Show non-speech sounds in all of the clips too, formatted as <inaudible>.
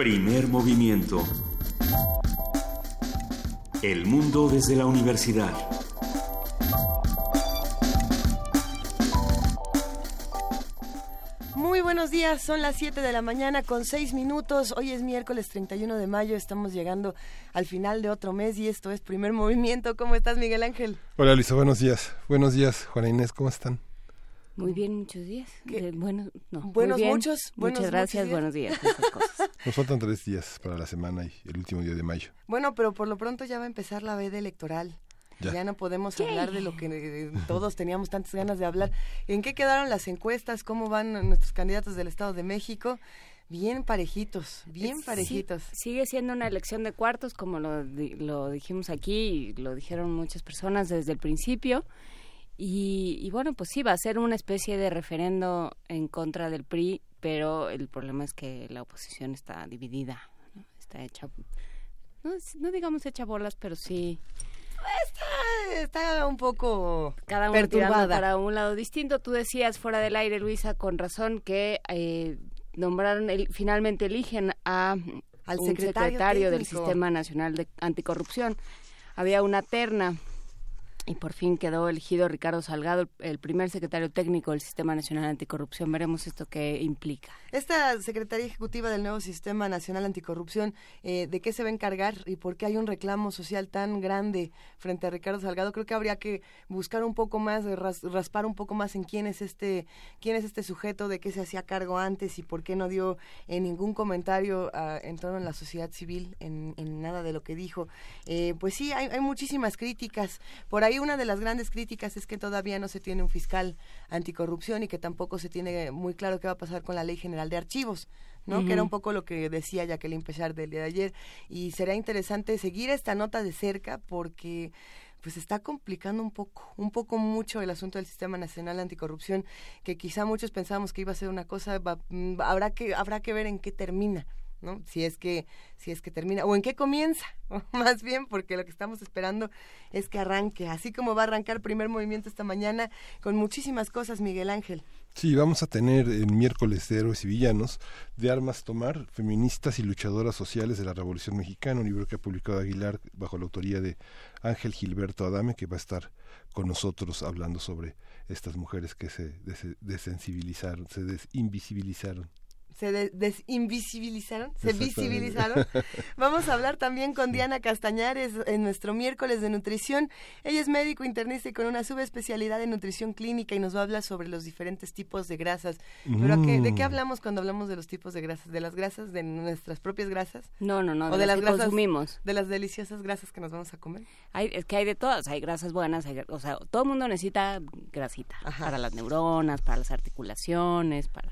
Primer movimiento. El mundo desde la universidad. Muy buenos días, son las 7 de la mañana con 6 minutos. Hoy es miércoles 31 de mayo, estamos llegando al final de otro mes y esto es Primer Movimiento. ¿Cómo estás, Miguel Ángel? Hola, Luisa, buenos días. Buenos días, Juana Inés, ¿cómo están? Muy bien, muchos días. Eh, bueno, no, buenos bien. muchos. Muchas gracias, buenos días. esas cosas. <laughs> Nos faltan tres días para la semana y el último día de mayo. Bueno, pero por lo pronto ya va a empezar la veda electoral. Ya. Ya no podemos hablar de lo que eh, todos teníamos tantas ganas de hablar. <laughs> ¿En qué quedaron las encuestas? ¿Cómo van nuestros candidatos del Estado de México? Bien parejitos, bien Sí, parejitos. sigue siendo una elección de cuartos, como lo, di- lo dijimos aquí y lo dijeron muchas personas desde el principio. Y, y bueno, pues sí, va a ser una especie de referendo en contra del PRI, pero el problema es que la oposición está dividida, ¿no? está hecha, no, no digamos hecha bolas, pero sí Está, está un poco cada perturbada. para un lado distinto. Tú decías fuera del aire, Luisa, con razón que eh, nombraron, el- finalmente eligen a Al un secretario del. Sistema Nacional de Anticorrupción. Había una terna y por fin quedó elegido Ricardo Salgado, el, primer secretario técnico del Sistema Nacional Anticorrupción. Veremos esto qué implica. Esta Secretaría Ejecutiva del nuevo Sistema Nacional Anticorrupción, eh, ¿de qué se va a encargar y por qué hay un reclamo social tan grande frente a Ricardo Salgado? Creo que habría que buscar un poco más, ras- raspar un poco más en quién es este, quién es este sujeto, de qué se hacía cargo antes y por qué no dio eh, ningún comentario ah, en torno a la sociedad civil, en, en nada de lo que dijo. Eh, pues sí, hay, hay muchísimas críticas. Por ahí una de las grandes críticas es que todavía no se tiene un fiscal anticorrupción y que tampoco se tiene muy claro qué va a pasar con la Ley General de Archivos. ¿no? Que era un poco lo que decía Jacqueline Pechard del día de ayer. Y será interesante seguir esta nota de cerca porque pues está complicando un poco, un poco mucho el asunto del Sistema Nacional Anticorrupción, que quizá muchos pensábamos que iba a ser una cosa, va- mm, habrá que habrá que ver en qué termina. ¿No? Si es que si es que termina o en qué comienza, <laughs> más bien porque lo que estamos esperando es que arranque, así como va a arrancar primer movimiento esta mañana con muchísimas cosas, Miguel Ángel. Sí, vamos a tener el miércoles de Héroes y Villanos, de Armas Tomar, Feministas y Luchadoras Sociales de la Revolución Mexicana, un libro que ha publicado Aguilar bajo la autoría de Ángel Gilberto Adame, que va a estar con nosotros hablando sobre estas mujeres que se des- desensibilizaron, se desinvisibilizaron. Se de- desinvisibilizaron, se visibilizaron. <laughs> Vamos a hablar también con Diana Castañares en nuestro miércoles de nutrición. Ella es médico internista y con una subespecialidad en nutrición clínica y nos va a hablar sobre los diferentes tipos de grasas. Pero ¿a qué- ¿de qué Mm. hablamos cuando hablamos de los tipos de grasas? ¿De las grasas, de nuestras propias grasas? No, no, no, ¿O de, de las las que grasas? consumimos. ¿De las deliciosas grasas que nos vamos a comer? Hay, es que hay de todas, hay grasas buenas, hay o sea, todo el mundo necesita grasita Ajá. para las neuronas, para las articulaciones, para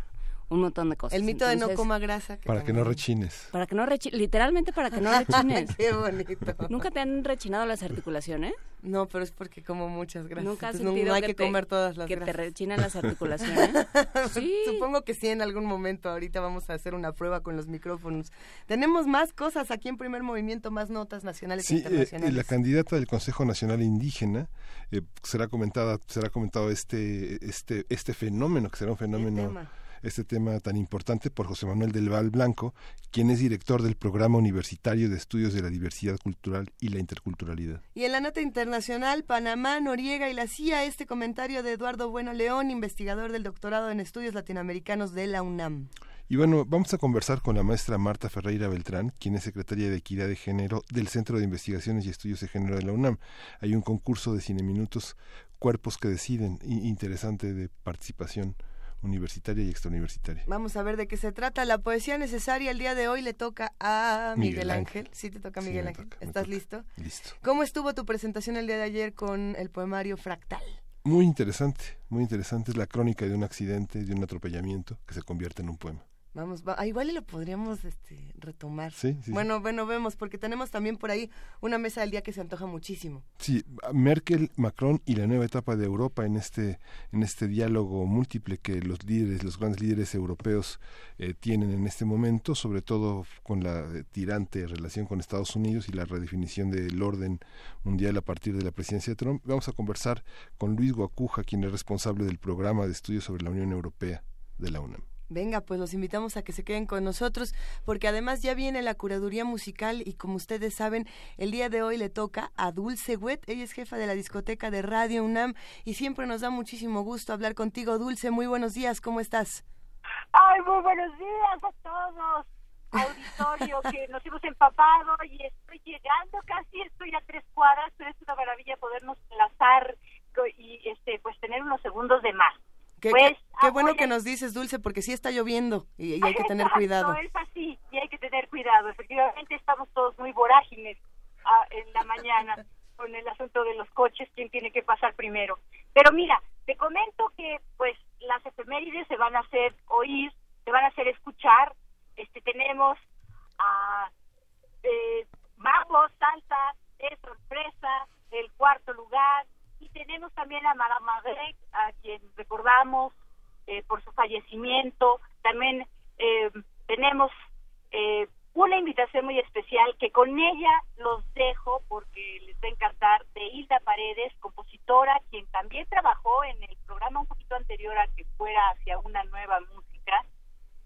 un montón de cosas. El mito de no coma grasa. Para que no rechines. Para que no rechi- literalmente para que no <laughs> rechines. Qué bonito. ¿Nunca te han rechinado las articulaciones? No, pero es porque como muchas grasas. ¿Nunca has Entonces, no- sentido no hay que que, te- comer todas las que te rechinan las articulaciones? <laughs> Sí. Supongo que sí, en algún momento. Ahorita vamos a hacer una prueba con los micrófonos. Tenemos más cosas aquí en Primer Movimiento, más notas nacionales e Sí, eh, internacionales. la candidata del Consejo Nacional Indígena eh, será comentada, será comentado este, este, este fenómeno que será un fenómeno, tema. Este tema tan importante por José Manuel del Val Blanco, quien es director del Programa Universitario de Estudios de la Diversidad Cultural y la Interculturalidad. Y en la nota internacional, Panamá, Noriega y la CIA, este comentario de Eduardo Bueno León, investigador del doctorado en estudios latinoamericanos de la UNAM. Y bueno, vamos a conversar con la maestra Marta Ferreira Beltrán, quien es secretaria de Equidad de Género del Centro de Investigaciones y Estudios de Género de la UNAM. Hay un concurso de Cine Minutos, Cuerpos que Deciden, interesante de participación universitaria y extrauniversitaria. Vamos a ver de qué se trata. La poesía necesaria el día de hoy le toca a Miguel, Miguel Ángel. Ángel. Sí, te toca a Miguel Ángel. toca, ¿Estás toca. listo? Listo. ¿Cómo estuvo tu presentación el día de ayer con el poemario Fractal? Muy interesante, muy interesante. Es la crónica de un accidente, de un atropellamiento que se convierte en un poema. Vamos, va- ah, igual y lo podríamos este, retomar. Sí, sí, sí. Bueno, bueno, vemos, porque tenemos también por ahí una mesa del día que se antoja muchísimo. Sí, Merkel, Macron y la nueva etapa de Europa en este en este diálogo múltiple que los líderes, los grandes líderes europeos eh, tienen en este momento, sobre todo con la eh, tirante relación con Estados Unidos y la redefinición del orden mundial a partir de la presidencia de Trump. Vamos a conversar con Luis Guacuja, quien es responsable del programa de estudios sobre la Unión Europea de la UNAM. Venga, pues los invitamos a que se queden con nosotros, porque además ya viene la curaduría musical y como ustedes saben, el día de hoy le toca a Dulce Wet. Ella es jefa de la discoteca de Radio UNAM y siempre nos da muchísimo gusto hablar contigo, Dulce. Muy buenos días, ¿cómo estás? Ay, muy buenos días a todos. Auditorio, <laughs> que nos hemos empapado y estoy llegando casi, estoy a tres cuadras, pero es una maravilla podernos enlazar y este pues tener unos segundos de más. Qué, pues, qué, bueno que nos dices, Dulce, porque sí está lloviendo y, hay que tener cuidado. es así, y hay que tener cuidado. Efectivamente, estamos todos muy vorágines ah, en la mañana <laughs> con el asunto de los coches, quién tiene que pasar primero. Pero mira, te comento que pues las efemérides se van a hacer oír, se van a hacer escuchar. Este tenemos a eh, salsa, de sorpresa, el cuarto lugar, y tenemos también a Madame Magret, a quien recordamos eh, por su fallecimiento. También eh, tenemos eh, una invitación muy especial que con ella los dejo porque les va a encantar, de Hilda Paredes, compositora, quien también trabajó en el programa un poquito anterior a que fuera hacia una nueva música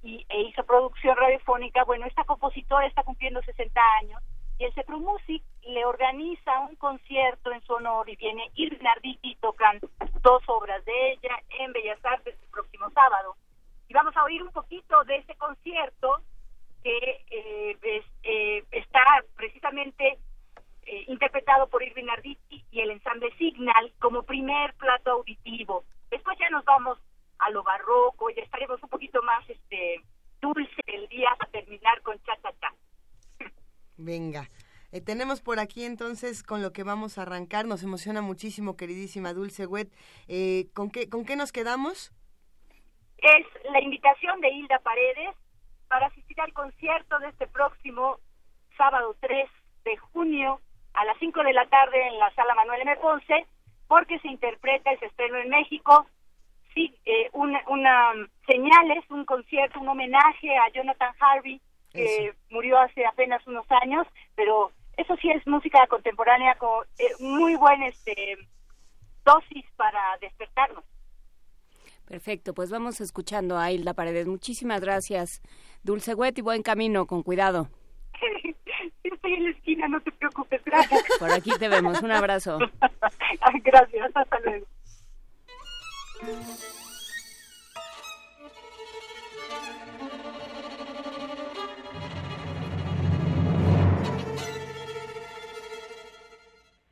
y, e hizo producción radiofónica. Bueno, esta compositora está cumpliendo 60 años y el Cepro Music le organiza un concierto en su honor y viene Irving Arditi y tocan dos obras de ella en Bellas Artes el próximo sábado. Y vamos a oír un poquito de ese concierto que eh, eh, está precisamente eh, interpretado por Irving Arditi y el ensamble Signal como primer plato auditivo. Después ya nos vamos a lo barroco, ya estaremos un poquito más este dulce el día a terminar con cha cha cha. Venga. Eh, tenemos por aquí entonces con lo que vamos a arrancar. Nos emociona muchísimo, queridísima Dulce Wet. Eh, ¿con, qué, ¿Con qué nos quedamos? Es la invitación de Hilda Paredes para asistir al concierto de este próximo sábado 3 de junio a las 5 de la tarde en la sala Manuel M. Ponce, porque se interpreta y se estreno en México. Sí, eh, una, una señales, un concierto, un homenaje a Jonathan Harvey, que murió hace apenas unos años, pero eso sí es música contemporánea con eh, muy buen este dosis para despertarnos. Perfecto, pues vamos escuchando a Hilda Paredes. Muchísimas gracias, Dulce Huet, y buen camino, con cuidado. <laughs> Estoy en la esquina, no te preocupes, gracias. <laughs> Por aquí te vemos, un abrazo. <laughs> gracias, hasta luego.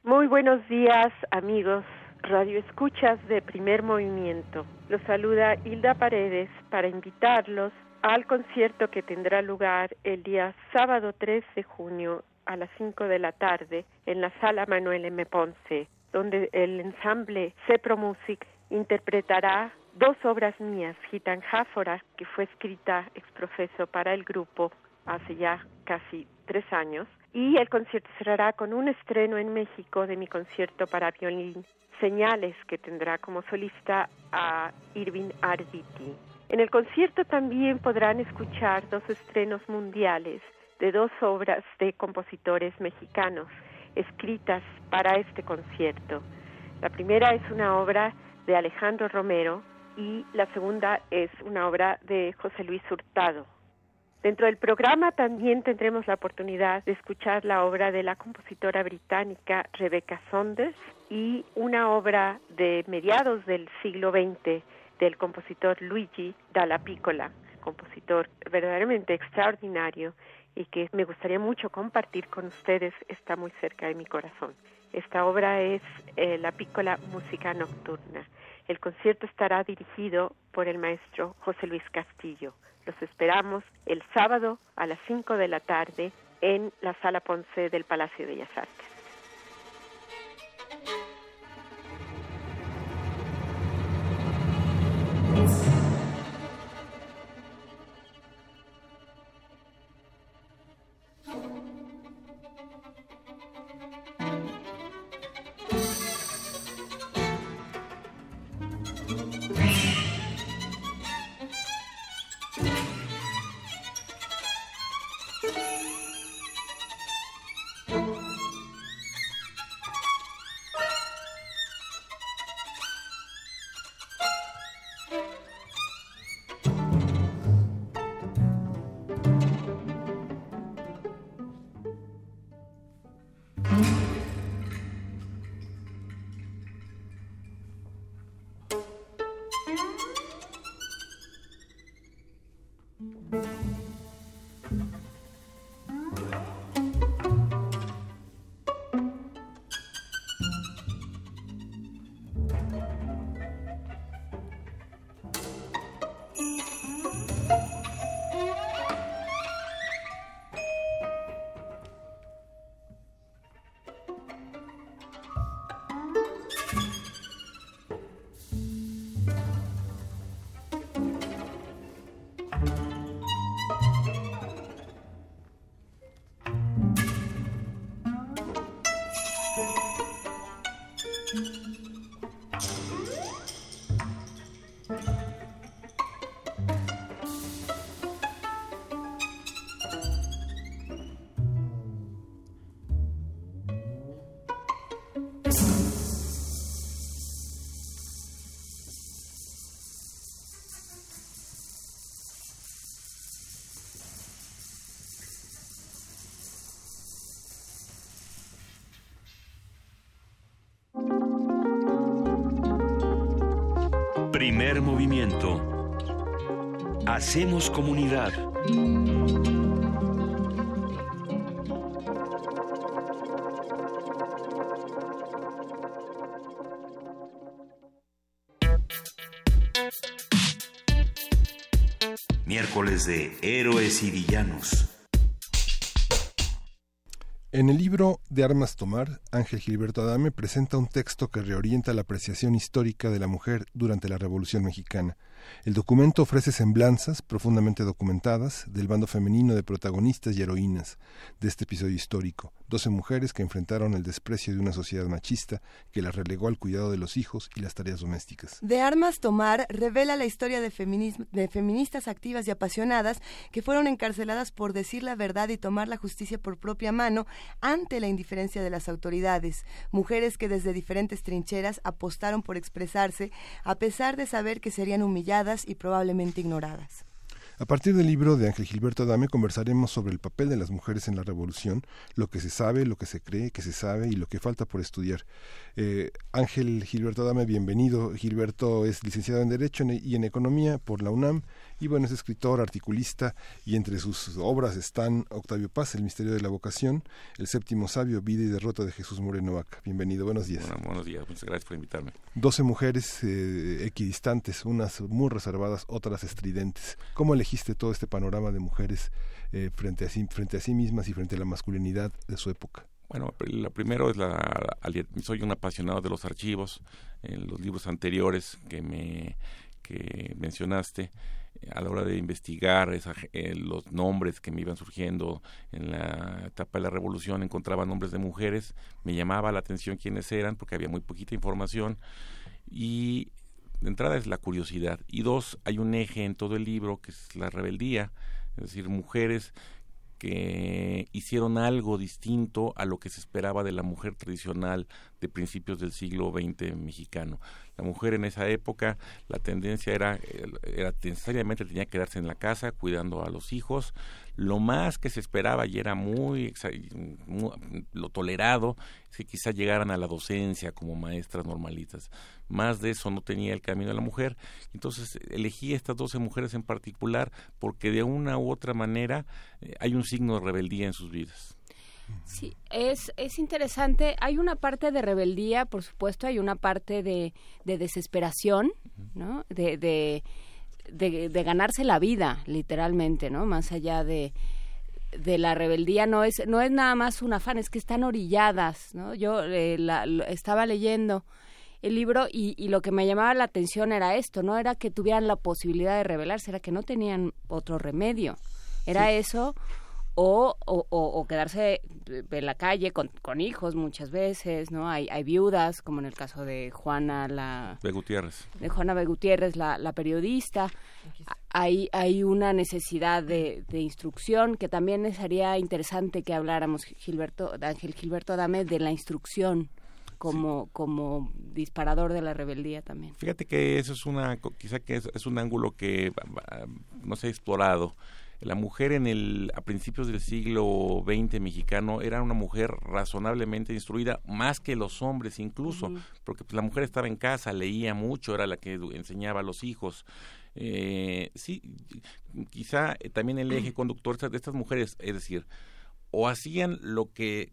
Muy buenos días, amigos Radio Escuchas de Primer Movimiento. Los saluda Hilda Paredes para invitarlos al concierto que tendrá lugar el día sábado 3 de junio a las 5 de la tarde en la sala Manuel M. Ponce, donde el ensamble Cepro Music interpretará dos obras mías, Gitanjáfora, que fue escrita exprofeso para el grupo hace ya casi tres años, y el concierto cerrará con un estreno en México de mi concierto para violín, Señales, que tendrá como solista a Irving Arditi. En el concierto también podrán escuchar dos estrenos mundiales de dos obras de compositores mexicanos escritas para este concierto. La primera es una obra de Alejandro Romero y la segunda es una obra de José Luis Hurtado. Dentro del programa también tendremos la oportunidad de escuchar la obra de la compositora británica Rebecca Saunders y una obra de mediados del siglo XX del compositor Luigi Dalla Piccola, compositor verdaderamente extraordinario y que me gustaría mucho compartir con ustedes, está muy cerca de mi corazón. Esta obra es eh, La Piccola Música Nocturna. El concierto estará dirigido por el maestro José Luis Castillo. Los esperamos el sábado a las 5 de la tarde en la Sala Ponce del Palacio de Bellas Artes. Primer movimiento. Hacemos comunidad. Miércoles de Héroes y Villanos. En el libro De Armas Tomar, Ángel Gilberto Adame presenta un texto que reorienta la apreciación histórica de la mujer durante la Revolución Mexicana. El documento ofrece semblanzas profundamente documentadas del bando femenino de protagonistas y heroínas de este episodio histórico, doce mujeres que enfrentaron el desprecio de una sociedad machista que las relegó al cuidado de los hijos y las tareas domésticas. De Armas Tomar revela la historia de, de feministas activas y apasionadas que fueron encarceladas por decir la verdad y tomar la justicia por propia mano ante la indiferencia de las autoridades, mujeres que desde diferentes trincheras apostaron por expresarse a pesar de saber que serían humilladas y probablemente ignoradas. A partir del libro de Ángel Gilberto Adame conversaremos sobre el papel de las mujeres en la revolución, lo que se sabe, lo que se cree que se sabe y lo que falta por estudiar. Eh, Ángel Gilberto Adame, bienvenido. Gilberto es licenciado en Derecho y en Economía por la UNAM y bueno, es escritor, articulista y entre sus obras están Octavio Paz, El misterio de la vocación, El séptimo sabio, Vida y derrota de Jesús Moreno Vaca. Bienvenido, buenos días. buenos días, muchas gracias por invitarme. Doce mujeres eh, equidistantes, unas muy reservadas, otras estridentes. ¿Cómo elegiste todo este panorama de mujeres eh, frente, a sí, frente a sí mismas y frente a la masculinidad de su época? Bueno, lo primero es la, soy un apasionado de los archivos, en los libros anteriores que me que mencionaste a la hora de investigar eh, los nombres que me iban surgiendo en la etapa de la revolución, encontraba nombres de mujeres, me llamaba la atención quiénes eran porque había muy poquita información. Y de entrada es la curiosidad. Y dos, hay un eje en todo el libro que es la rebeldía, es decir, mujeres que hicieron algo distinto a lo que se esperaba de la mujer tradicional de principios del siglo XX mexicano. La mujer en esa época, la tendencia era, era necesariamente tenía que quedarse en la casa cuidando a los hijos. Lo más que se esperaba y era muy, lo tolerado es que quizá llegaran a la docencia como maestras normalitas. Más de eso no tenía el camino de la mujer. Entonces elegí estas doce mujeres en particular porque de una u otra manera eh, hay un signo de rebeldía en sus vidas. Sí, es, es interesante. Hay una parte de rebeldía, por supuesto, hay una parte de, de desesperación, ¿no? De, de, de, ganarse la vida, literalmente, ¿no? Más allá de, de la rebeldía no es no es nada más un afán es que están orilladas no yo eh, la, estaba leyendo el libro y, y, lo que me llamaba la atención era esto no era que tuvieran la posibilidad de rebelarse era que no tenían otro remedio era eso o, o, o, quedarse en la calle con, con, hijos muchas veces, ¿no? Hay, hay viudas, como en el caso de Juana la... De Gutiérrez. De Juana B. Gutiérrez, la, la periodista. Hay, hay una necesidad de, de, instrucción que también sería interesante que habláramos, Gilberto, Ángel Gilberto Adame, de la instrucción como, como disparador de la rebeldía también. Fíjate que eso es una, quizá que es, es un ángulo que no se ha explorado la mujer en el a principios del siglo XX mexicano era una mujer razonablemente instruida más que los hombres incluso porque pues, la mujer estaba en casa leía mucho era la que enseñaba a los hijos. Eh, sí quizá eh, también el eje <clears throat> conductor de estas mujeres es decir o hacían lo que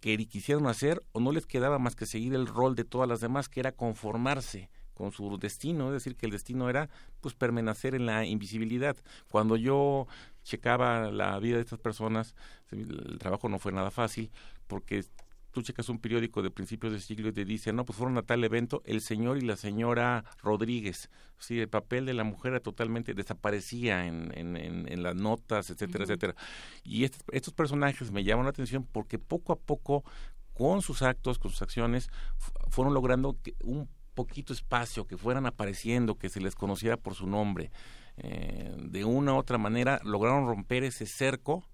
que quisieron hacer o no les quedaba más que seguir el rol de todas las demás que era conformarse con su destino, es decir, que el destino era pues permanecer en la invisibilidad. Cuando yo checaba la vida de estas personas, el trabajo no fue nada fácil porque tú checas un periódico de principios del siglo y te dice, no, pues fueron a tal evento el señor y la señora Rodríguez. Sí, el papel de la mujer totalmente desaparecía en, en, en, las notas, etcétera, etcétera. Y estos personajes me llaman la atención porque poco a poco, con sus actos, con sus acciones, fueron logrando que un poquito espacio, que fueran apareciendo, que se les conociera por su nombre. Eh, de una u otra manera lograron romper ese cerco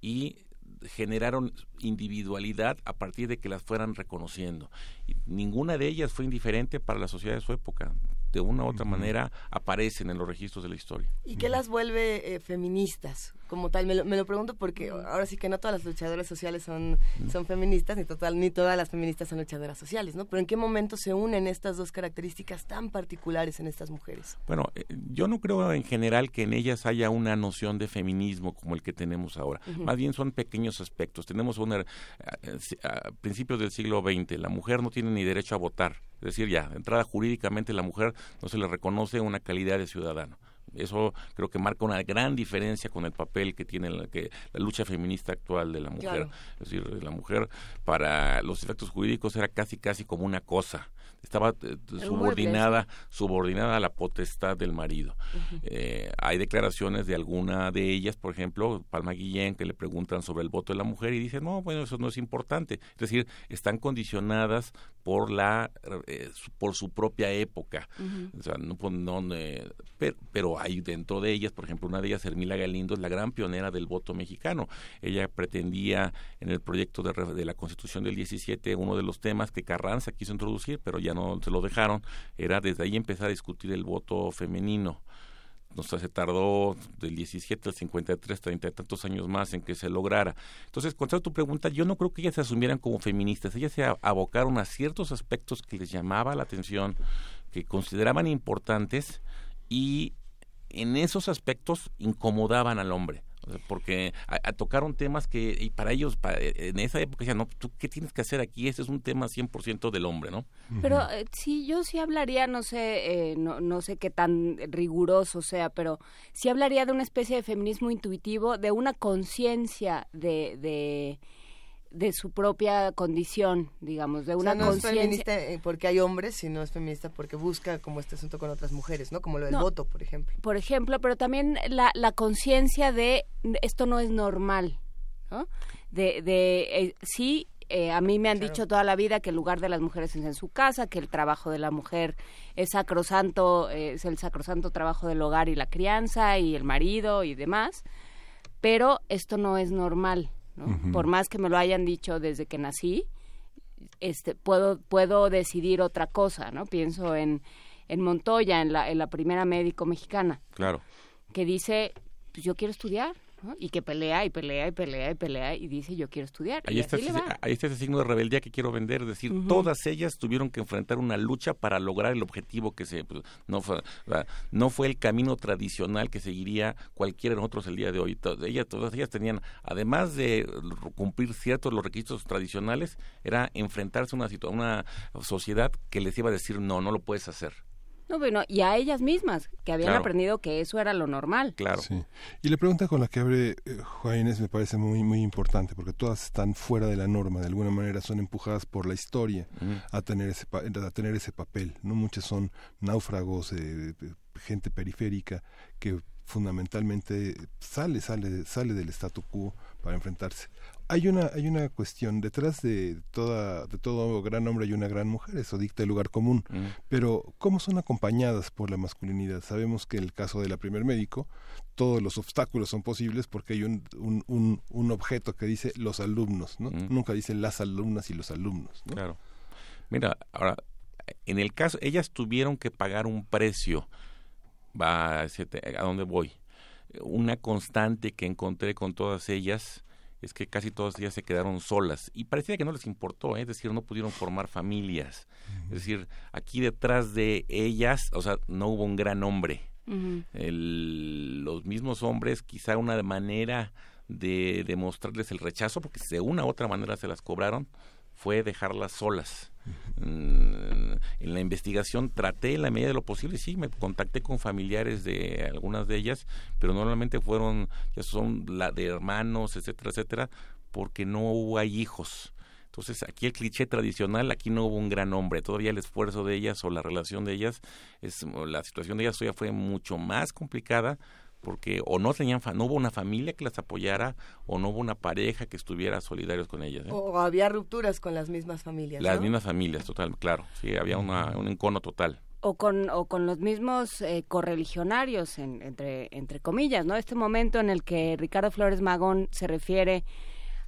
y generaron individualidad a partir de que las fueran reconociendo. Y ninguna de ellas fue indiferente para la sociedad de su época. De una u otra manera aparecen en los registros de la historia. ¿Y qué las vuelve eh, feministas? Como tal. Me lo, me lo pregunto porque ahora sí que no todas las luchadoras sociales son, son feministas, ni, total, ni todas las feministas son luchadoras sociales, ¿no? Pero ¿en qué momento se unen estas dos características tan particulares en estas mujeres? Bueno, eh, yo no creo en general que en ellas haya una noción de feminismo como el que tenemos ahora. Más bien son pequeños aspectos. Tenemos una, a, a principios del siglo XX, la mujer no tiene ni derecho a votar. Es decir, ya, de entrada jurídicamente la mujer no se le reconoce una calidad de ciudadano. Eso creo que marca una gran diferencia con el papel que tiene la, que, la lucha feminista actual de la mujer. Claro. Es decir, la mujer para los efectos jurídicos era casi casi como una cosa. Estaba eh, subordinada, subordinada a la potestad del marido. Eh, hay declaraciones de alguna de ellas, por ejemplo, Palma Guillén, que le preguntan sobre el voto de la mujer y dice, no, bueno, eso no es importante. Es decir, están condicionadas por la eh, su- por su propia época. O sea, no, pues, no, eh, pero, pero hay dentro de ellas, por ejemplo, una de ellas, Hermila Galindo, es la gran pionera del voto mexicano. Ella pretendía en el proyecto de, de la Constitución del 17, uno de los temas que Carranza quiso introducir, pero ya no se lo dejaron, era desde ahí empezar a discutir el voto femenino. No sé, se tardó del 17 al 53, 30 y tantos años más en que se lograra. Entonces, contestando tu pregunta, yo no creo que ellas se asumieran como feministas. Ellas se abocaron a ciertos aspectos que les llamaba la atención, que consideraban importantes y en esos aspectos incomodaban al hombre. Porque a- a- tocaron temas que y para ellos pa- en esa época decían, no, ¿tú qué tienes que hacer aquí? Este es un tema 100% del hombre, ¿no? Pero eh, sí, yo sí hablaría, no sé, eh, no, no sé qué tan riguroso sea, pero sí hablaría de una especie de feminismo intuitivo, de una conciencia de, de, de su propia condición, digamos, de O una sea, no es conciencia. feminista eh, porque hay hombres, sino es feminista porque busca como este asunto con otras mujeres, ¿no? Como lo del No. voto, por ejemplo. por ejemplo, pero también la, la conciencia de esto no es normal, ¿no? De, de eh, sí, eh, a mí me han Claro. dicho toda la vida que el lugar de las mujeres es en su casa, que el trabajo de la mujer es sacrosanto, eh, es el sacrosanto trabajo del hogar y la crianza y el marido y demás, pero esto no es normal, ¿no? Por más que me lo hayan dicho desde que nací, este, puedo, puedo decidir otra cosa, ¿no? Pienso en, en Montoya, en la, en la primera médico mexicana, Claro. que dice, pues yo quiero estudiar, ¿no? Y que pelea y pelea y pelea y pelea y dice, yo quiero estudiar. Ahí y está, así ese, le va. ahí está ese signo de rebeldía que quiero vender, es decir, todas ellas tuvieron que enfrentar una lucha para lograr el objetivo que se pues, no fue no fue el camino tradicional que seguiría cualquiera de nosotros el día de hoy. To- Ellas, todas ellas tenían, además de cumplir ciertos los requisitos tradicionales, era enfrentarse a una una sociedad que les iba a decir no, no lo puedes hacer. No, bueno, y a ellas mismas, que habían Claro. aprendido que eso era lo normal. Claro. Sí. Y la pregunta con la que abre eh, Juan Inés me parece muy muy importante porque todas están fuera de la norma, de alguna manera son empujadas por la historia a tener ese pa- a tener ese papel, no muchas son náufragos, eh, eh, gente periférica que fundamentalmente sale sale sale del statu quo para enfrentarse. Hay una hay una cuestión detrás de toda de todo gran hombre hay una gran mujer, eso dicta el lugar común. Ujú. Pero, ¿cómo son acompañadas por la masculinidad? Sabemos que en el caso de la primer médico, todos los obstáculos son posibles porque hay un, un, un, un objeto que dice los alumnos, ¿no? Mm. Nunca dice las alumnas y los alumnos, ¿no? Claro. Mira, ahora, en el caso, ellas tuvieron que pagar un precio. Va a, a dónde voy. Una constante que encontré con todas ellas es que casi todas ellas se quedaron solas y parecía que no les importó, ¿eh? es decir, no pudieron formar familias. Es decir, aquí detrás de ellas, o sea, no hubo un gran hombre. El- los mismos hombres, quizá una manera de demostrarles el rechazo, porque de una u otra manera se las cobraron, fue dejarlas solas. Mm, En la investigación traté en la medida de lo posible, sí, me contacté con familiares de algunas de ellas, pero normalmente fueron, ya son la de hermanos, etcétera, etcétera, porque no hay hijos. Entonces, aquí el cliché tradicional, aquí no hubo un gran hombre. Todavía el esfuerzo de ellas o la relación de ellas, es, la situación de ellas todavía fue mucho más complicada porque o no tenían fa- no hubo una familia que las apoyara o no hubo una pareja que estuviera solidarios con ellas. ¿eh? O, o había rupturas con las mismas familias. Las ¿no? mismas familias, total, claro. Sí, había una, un encono total. o con o con los mismos eh, correligionarios en- entre entre comillas no este momento en el que Ricardo Flores Magón se refiere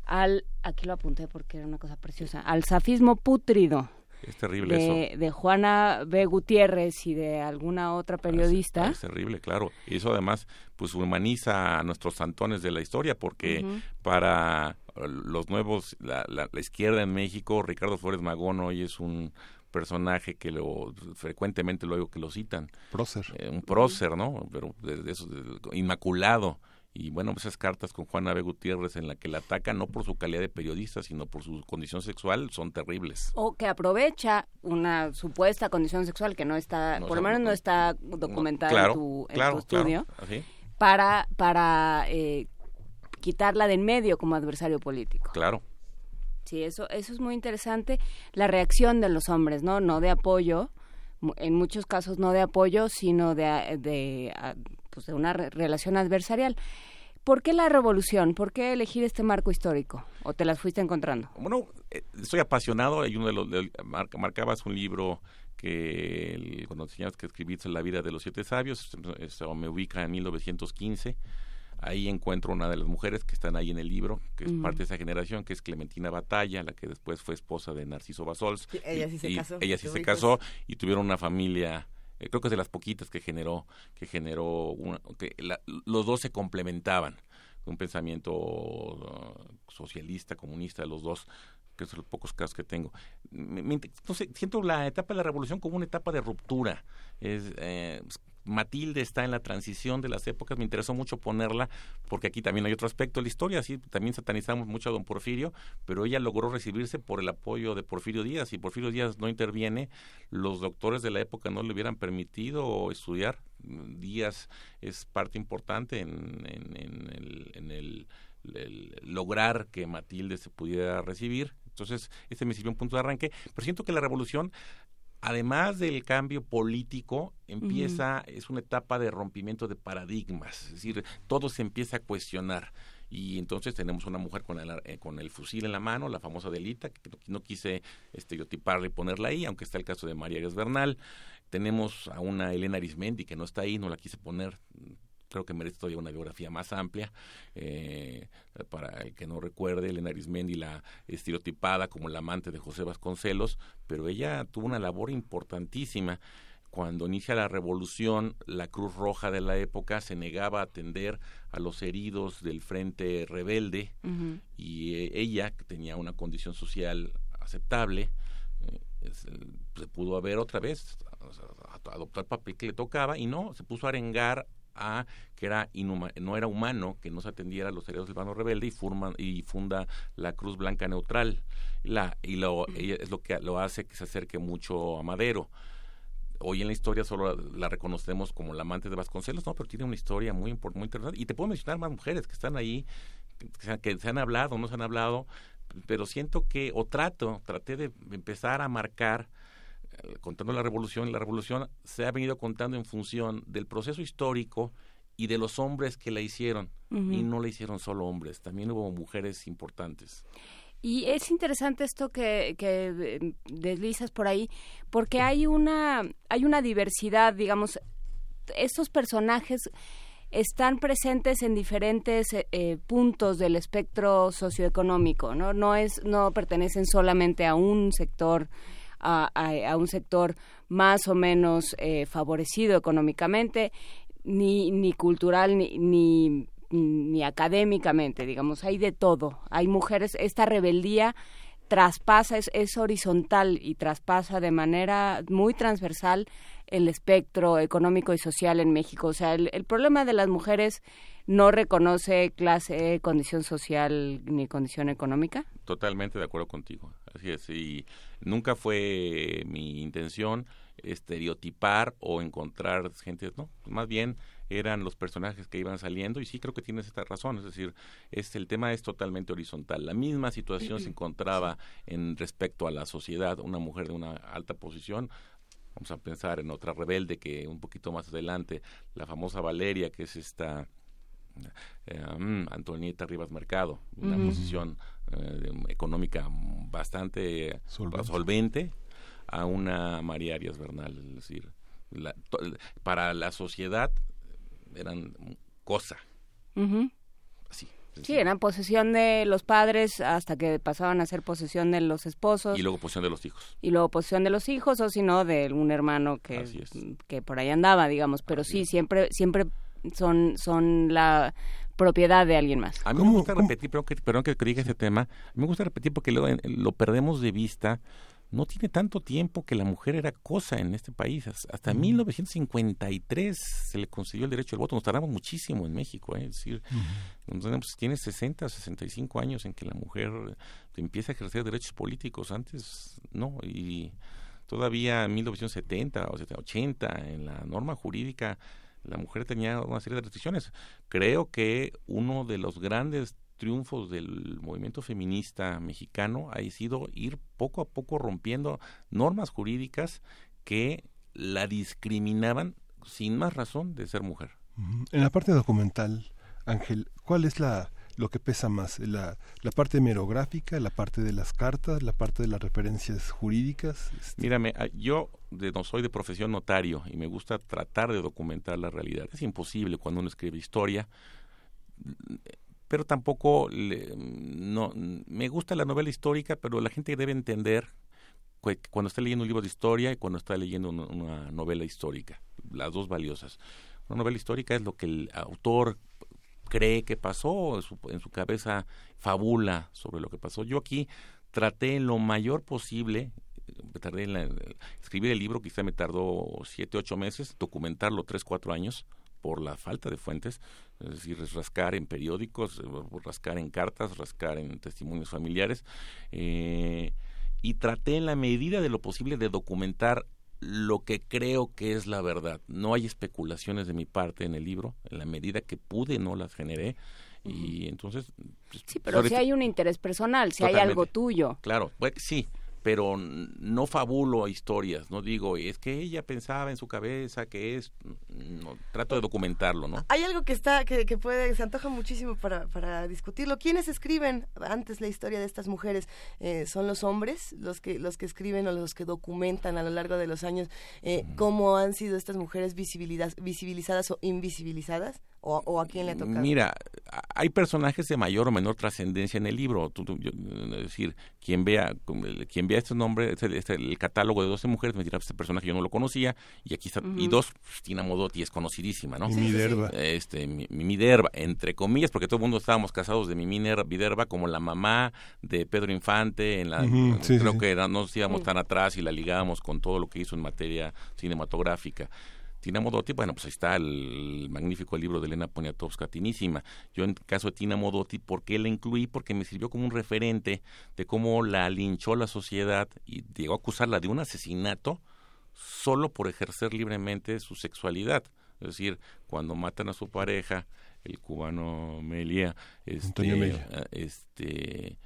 al aquí lo apunté porque era una cosa preciosa al safismo pútrido Es terrible de, eso. de Juana B. Gutiérrez y de alguna otra periodista. Es, terrible, claro. Y eso además pues humaniza a nuestros santones de la historia porque para los nuevos, la, la, izquierda en México, Ricardo Flores Magón hoy es un personaje que lo frecuentemente luego que lo citan. Prócer. Eh, un prócer, ¿no? Pero de, eso, inmaculado y bueno, esas cartas con Juana B. Gutiérrez en la que la ataca no por su calidad de periodista, sino por su condición sexual, son terribles. O que aprovecha una supuesta condición sexual que no está, por lo menos no está documentada en, tu, estudio, para, para eh, quitarla de en medio como adversario político. Claro. Sí, eso, eso es muy interesante. La reacción de los hombres, ¿no? No de apoyo, en muchos casos no de apoyo, sino de, de, pues de una relación adversarial. ¿Por qué la revolución? ¿Por qué elegir este marco histórico? ¿O te las fuiste encontrando? Bueno, eh, estoy apasionado. Hay uno de los. marcabas un libro que cuando enseñabas que escribiste La vida de los siete sabios, eso me ubica en 1915. Ahí encuentro una de las mujeres que están ahí en el libro, que es parte de esa generación, que es Clementina Batalla, la que después fue esposa de Narciso Basols. ella sí se casó. Ella sí se casó y tuvieron una familia eh, creo que es de las poquitas que generó que generó una, que los dos se complementaban. Un pensamiento uh, socialista comunista los dos que son los pocos casos que tengo. No sé, siento la etapa de la revolución como una etapa de ruptura. Es eh, Matilde está en la transición de las épocas, me interesó mucho ponerla porque aquí también hay otro aspecto de la historia, así también satanizamos mucho a don Porfirio, pero ella logró recibirse por el apoyo de Porfirio Díaz y Porfirio Díaz no interviene, los doctores de la época no le hubieran permitido estudiar, Díaz es parte importante en, en, el, lograr que Matilde se pudiera recibir. Entonces, este me sirvió un punto de arranque, pero siento que la revolución además del cambio político, empieza, es una etapa de rompimiento de paradigmas, es decir, todo se empieza a cuestionar. Y entonces tenemos una mujer con el, eh, con el fusil en la mano, la famosa Delita, que no, quise estereotiparla y ponerla ahí, aunque está el caso de María Bernal. Tenemos a una Elena Arismendi, que no está ahí, no la quise poner creo que merece todavía una biografía más amplia. Eh, para el que no recuerde, Elena Arismendi la estereotipada como la amante de José Vasconcelos, pero ella tuvo una labor importantísima. Cuando inicia la revolución, la Cruz Roja de la época se negaba a atender a los heridos del Frente Rebelde y eh, ella, que tenía una condición social aceptable, eh, se pudo haber otra vez adoptar el papel que le tocaba y no, se puso a arengar a que era no era humano que no se atendiera a los heridos del bando rebelde y, y funda la Cruz Blanca Neutral. La, y lo, es lo que lo hace que se acerque mucho a Madero. Hoy en la historia solo la, reconocemos como la amante de Vasconcelos, no, pero tiene una historia muy, muy interesante. Y te puedo mencionar más mujeres que están ahí, que, que se han hablado, no se han hablado, pero siento que, o trato, traté de empezar a marcar contando la revolución, la revolución se ha venido contando en función del proceso histórico y de los hombres que la hicieron. Y no la hicieron solo hombres, también hubo mujeres importantes. Y es interesante esto que, que eh, deslizas por ahí, porque hay una, hay una diversidad, digamos, estos personajes están presentes en diferentes eh, eh, puntos del espectro socioeconómico, ¿no? No es, no pertenecen solamente a un sector a, un sector más o menos eh, favorecido económicamente, ni, ni cultural, ni, ni, ni académicamente, digamos, hay de todo. Hay mujeres, esta rebeldía traspasa, es, es horizontal y traspasa de manera muy transversal el espectro económico y social en México. O sea, el, el problema de las mujeres no reconoce clase, condición social ni condición económica. Totalmente de acuerdo contigo. Así es. Y nunca fue mi intención estereotipar o encontrar gente, no, más bien eran los personajes que iban saliendo y sí creo que tienes esta razón, es decir, es el tema es totalmente horizontal. La misma situación se encontraba en respecto a la sociedad, una mujer de una alta posición Vamos a pensar en otra rebelde que un poquito más adelante, la famosa Valeria, que es esta eh, mm, Antonieta Rivas Mercado, una posición eh, económica bastante solvente. a una María Arias Bernal, es decir, para la sociedad eran cosa. Sí, eran posesión de los padres hasta que pasaban a ser posesión de los esposos. Y luego posesión de los hijos. Y luego posesión de los hijos, o si no, de un hermano que, que por ahí andaba, digamos. Pero sí, siempre, siempre son, son la propiedad de alguien más. A mí me gusta repetir, perdón que, perdón que diga ese tema, me gusta repetir porque lo, lo perdemos de vista no tiene tanto tiempo que la mujer era cosa en este país. Hasta 1953 se le consiguió el derecho al voto. Nos tardamos muchísimo en México. ¿eh? Es decir, tiene 60, 65 años en que la mujer empieza a ejercer derechos políticos. Antes no. Y todavía en 1970 o 80, en la norma jurídica, la mujer tenía una serie de restricciones. Creo que uno de los grandes triunfos del movimiento feminista mexicano ha sido ir poco a poco rompiendo normas jurídicas que la discriminaban sin más razón de ser mujer. En la parte documental, Ángel, ¿cuál es la lo que pesa más? ¿La, la parte merográfica, la parte de las cartas, la parte de las referencias jurídicas? Este, Mírame, ah, yo no soy de profesión notario y me gusta tratar de documentar la realidad. Es imposible cuando uno escribe historia pero tampoco no me gusta la novela histórica, pero la gente debe entender cuando está leyendo un libro de historia y cuando está leyendo una, novela histórica, las dos valiosas. Una novela histórica es lo que el autor cree que pasó, en su, cabeza fabula sobre lo que pasó. Yo aquí traté en lo mayor posible tardé en escribir el libro, quizá me tardó siete, ocho meses, documentarlo tres, cuatro años por la falta de fuentes, es decir, rascar en periódicos, eh, rascar en cartas, rascar en testimonios familiares, eh, y traté en la medida de lo posible de documentar lo que creo que es la verdad. No hay especulaciones de mi parte en el libro, en la medida que pude no las generé. Y entonces... Pues, sí, pero si hay un interés personal, si hay algo tuyo. Claro, pues, sí, pero no fabulo historias, no digo, es que ella pensaba en su cabeza que es, no, trato de documentarlo, ¿no? Hay algo que está, que, que puede, se antoja muchísimo para, para discutirlo. ¿Quiénes escriben antes la historia de estas mujeres? Eh, ¿Son los hombres los que, los que escriben o los que documentan a lo largo de los años eh, cómo han sido estas mujeres visibilizadas o invisibilizadas? O, a quién le ha tocado? Mira, hay personajes de mayor o menor trascendencia en el libro. es decir, quien vea, quien vea este nombre, este, este, el catálogo de 12 mujeres, me dirá, este personaje yo no lo conocía. Y aquí está, y dos, pues, Tina Modotti es conocidísima, ¿no? Miderva. Este, Miderva, entre comillas, porque todo el mundo estábamos casados de mi como la mamá de Pedro Infante. En la, creo que no nos íbamos tan atrás y la ligábamos con todo lo que hizo en materia cinematográfica. Tina Modotti, bueno, pues ahí está el magnífico libro de Elena Poniatowska, Tinísima. Yo en caso de Tina Modotti, ¿por qué la incluí? Porque me sirvió como un referente de cómo la linchó la sociedad y llegó a acusarla de un asesinato solo por ejercer libremente su sexualidad. Es decir, cuando matan a su pareja, el cubano Melia, este, eh, este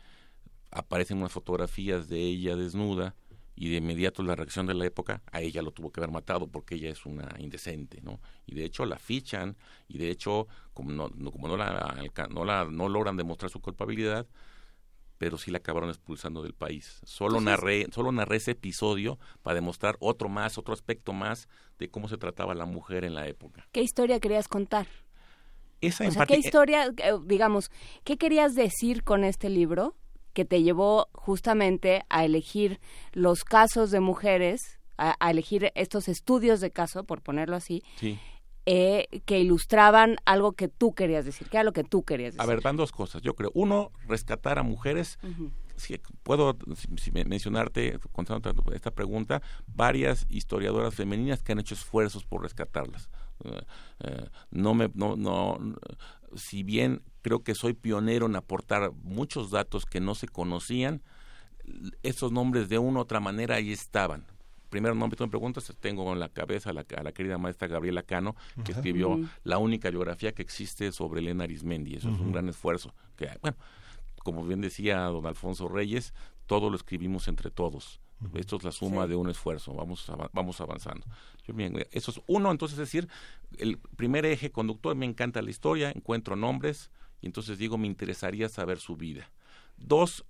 aparecen unas fotografías de ella desnuda y de inmediato la reacción de la época, a ella lo tuvo que haber matado porque ella es una indecente, ¿no? Y de hecho la fichan y de hecho como no, como no la, no la no logran demostrar su culpabilidad, pero sí la acabaron expulsando del país. Solo narré solo narré ese episodio para demostrar otro más, otro aspecto más de cómo se trataba la mujer en la época. ¿Qué historia querías contar? Esa o sea, ¿qué historia, eh, digamos, qué querías decir con este libro? Que te llevó justamente a elegir los casos de mujeres, a, elegir estos estudios de caso, por ponerlo así, eh, que ilustraban algo que tú querías decir, que era lo que tú querías decir. A ver, van dos cosas, yo creo. Uno, rescatar a mujeres. Si puedo mencionarte, contando esta pregunta, varias historiadoras femeninas que han hecho esfuerzos por rescatarlas. Eh, eh, no me, no, no, si bien creo que soy pionero en aportar muchos datos que no se conocían, esos nombres de una u otra manera ahí estaban. Primero nombre, tú me preguntas, tengo en la cabeza a la, a la querida maestra Gabriela Cano, que escribió la única biografía que existe sobre Elena Arismendi. Eso es un gran esfuerzo. Que, bueno, como bien decía don Alfonso Reyes, todo lo escribimos entre todos. Esto es la suma de un esfuerzo, vamos, vamos avanzando. Yo, bien, eso es uno, entonces es decir, el primer eje conductor, me encanta la historia, encuentro nombres, y entonces digo, me interesaría saber su vida. Dos,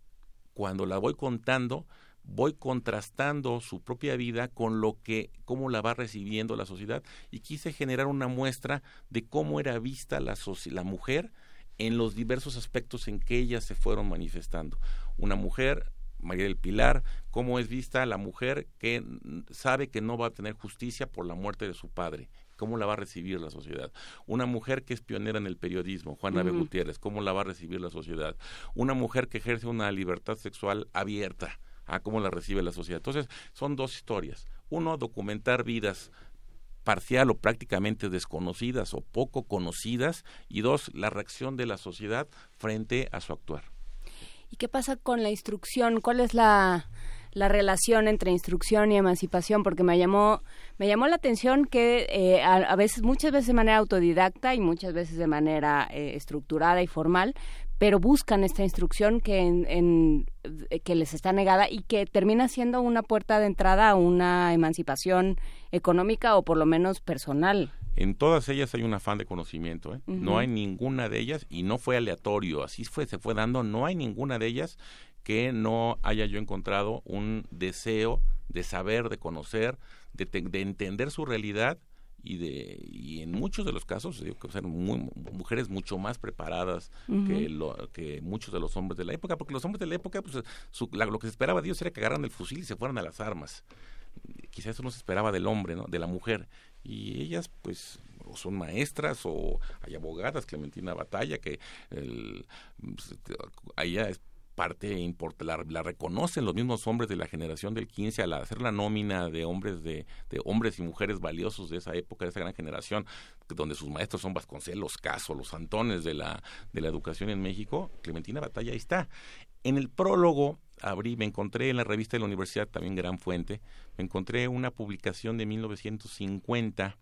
cuando la voy contando, voy contrastando su propia vida con lo que, cómo la va recibiendo la sociedad, y quise generar una muestra de cómo era vista la, la mujer en los diversos aspectos en que ellas se fueron manifestando. Una mujer María del Pilar, cómo es vista la mujer que sabe que no va a tener justicia por la muerte de su padre. ¿Cómo la va a recibir la sociedad? Una mujer que es pionera en el periodismo, Juana B. Gutiérrez, ¿cómo la va a recibir la sociedad? Una mujer que ejerce una libertad sexual abierta, ¿a cómo la recibe la sociedad? Entonces, son dos historias. Uno, documentar vidas parcial o prácticamente desconocidas o poco conocidas y dos, la reacción de la sociedad frente a su actuar. ¿Y qué pasa con la instrucción? ¿Cuál es la, relación entre instrucción y emancipación? Porque me llamó, me llamó la atención que eh, a, veces, muchas veces de manera autodidacta y muchas veces de manera eh, estructurada y formal, pero buscan esta instrucción que, en, que les está negada y que termina siendo una puerta de entrada a una emancipación económica o por lo menos personal. En todas ellas hay un afán de conocimiento, ¿eh? no hay ninguna de ellas y no fue aleatorio, así fue, se fue dando, no hay ninguna de ellas que no haya yo encontrado un deseo de saber, de conocer, de, de entender su realidad y de y en muchos de los casos digo, que ser mujeres mucho más preparadas que lo, que muchos de los hombres de la época porque los hombres de la época pues lo que se esperaba de ellos era que agarran el fusil y se fueran a las armas. Quizás eso no se esperaba del hombre no de la mujer y ellas pues o son maestras o hay abogadas, Clementina Batalla, que el, pues, es parte importante, la, reconocen los mismos hombres de la generación del 15 al hacer la nómina de hombres de, de, hombres y mujeres valiosos de esa época, de esa gran generación, donde sus maestros son Vasconcelos, Caso, los Antones de la, de la educación en México, Clementina Batalla ahí está. En el prólogo abrí, me encontré en la revista de la universidad, también gran fuente, me encontré una publicación de 1950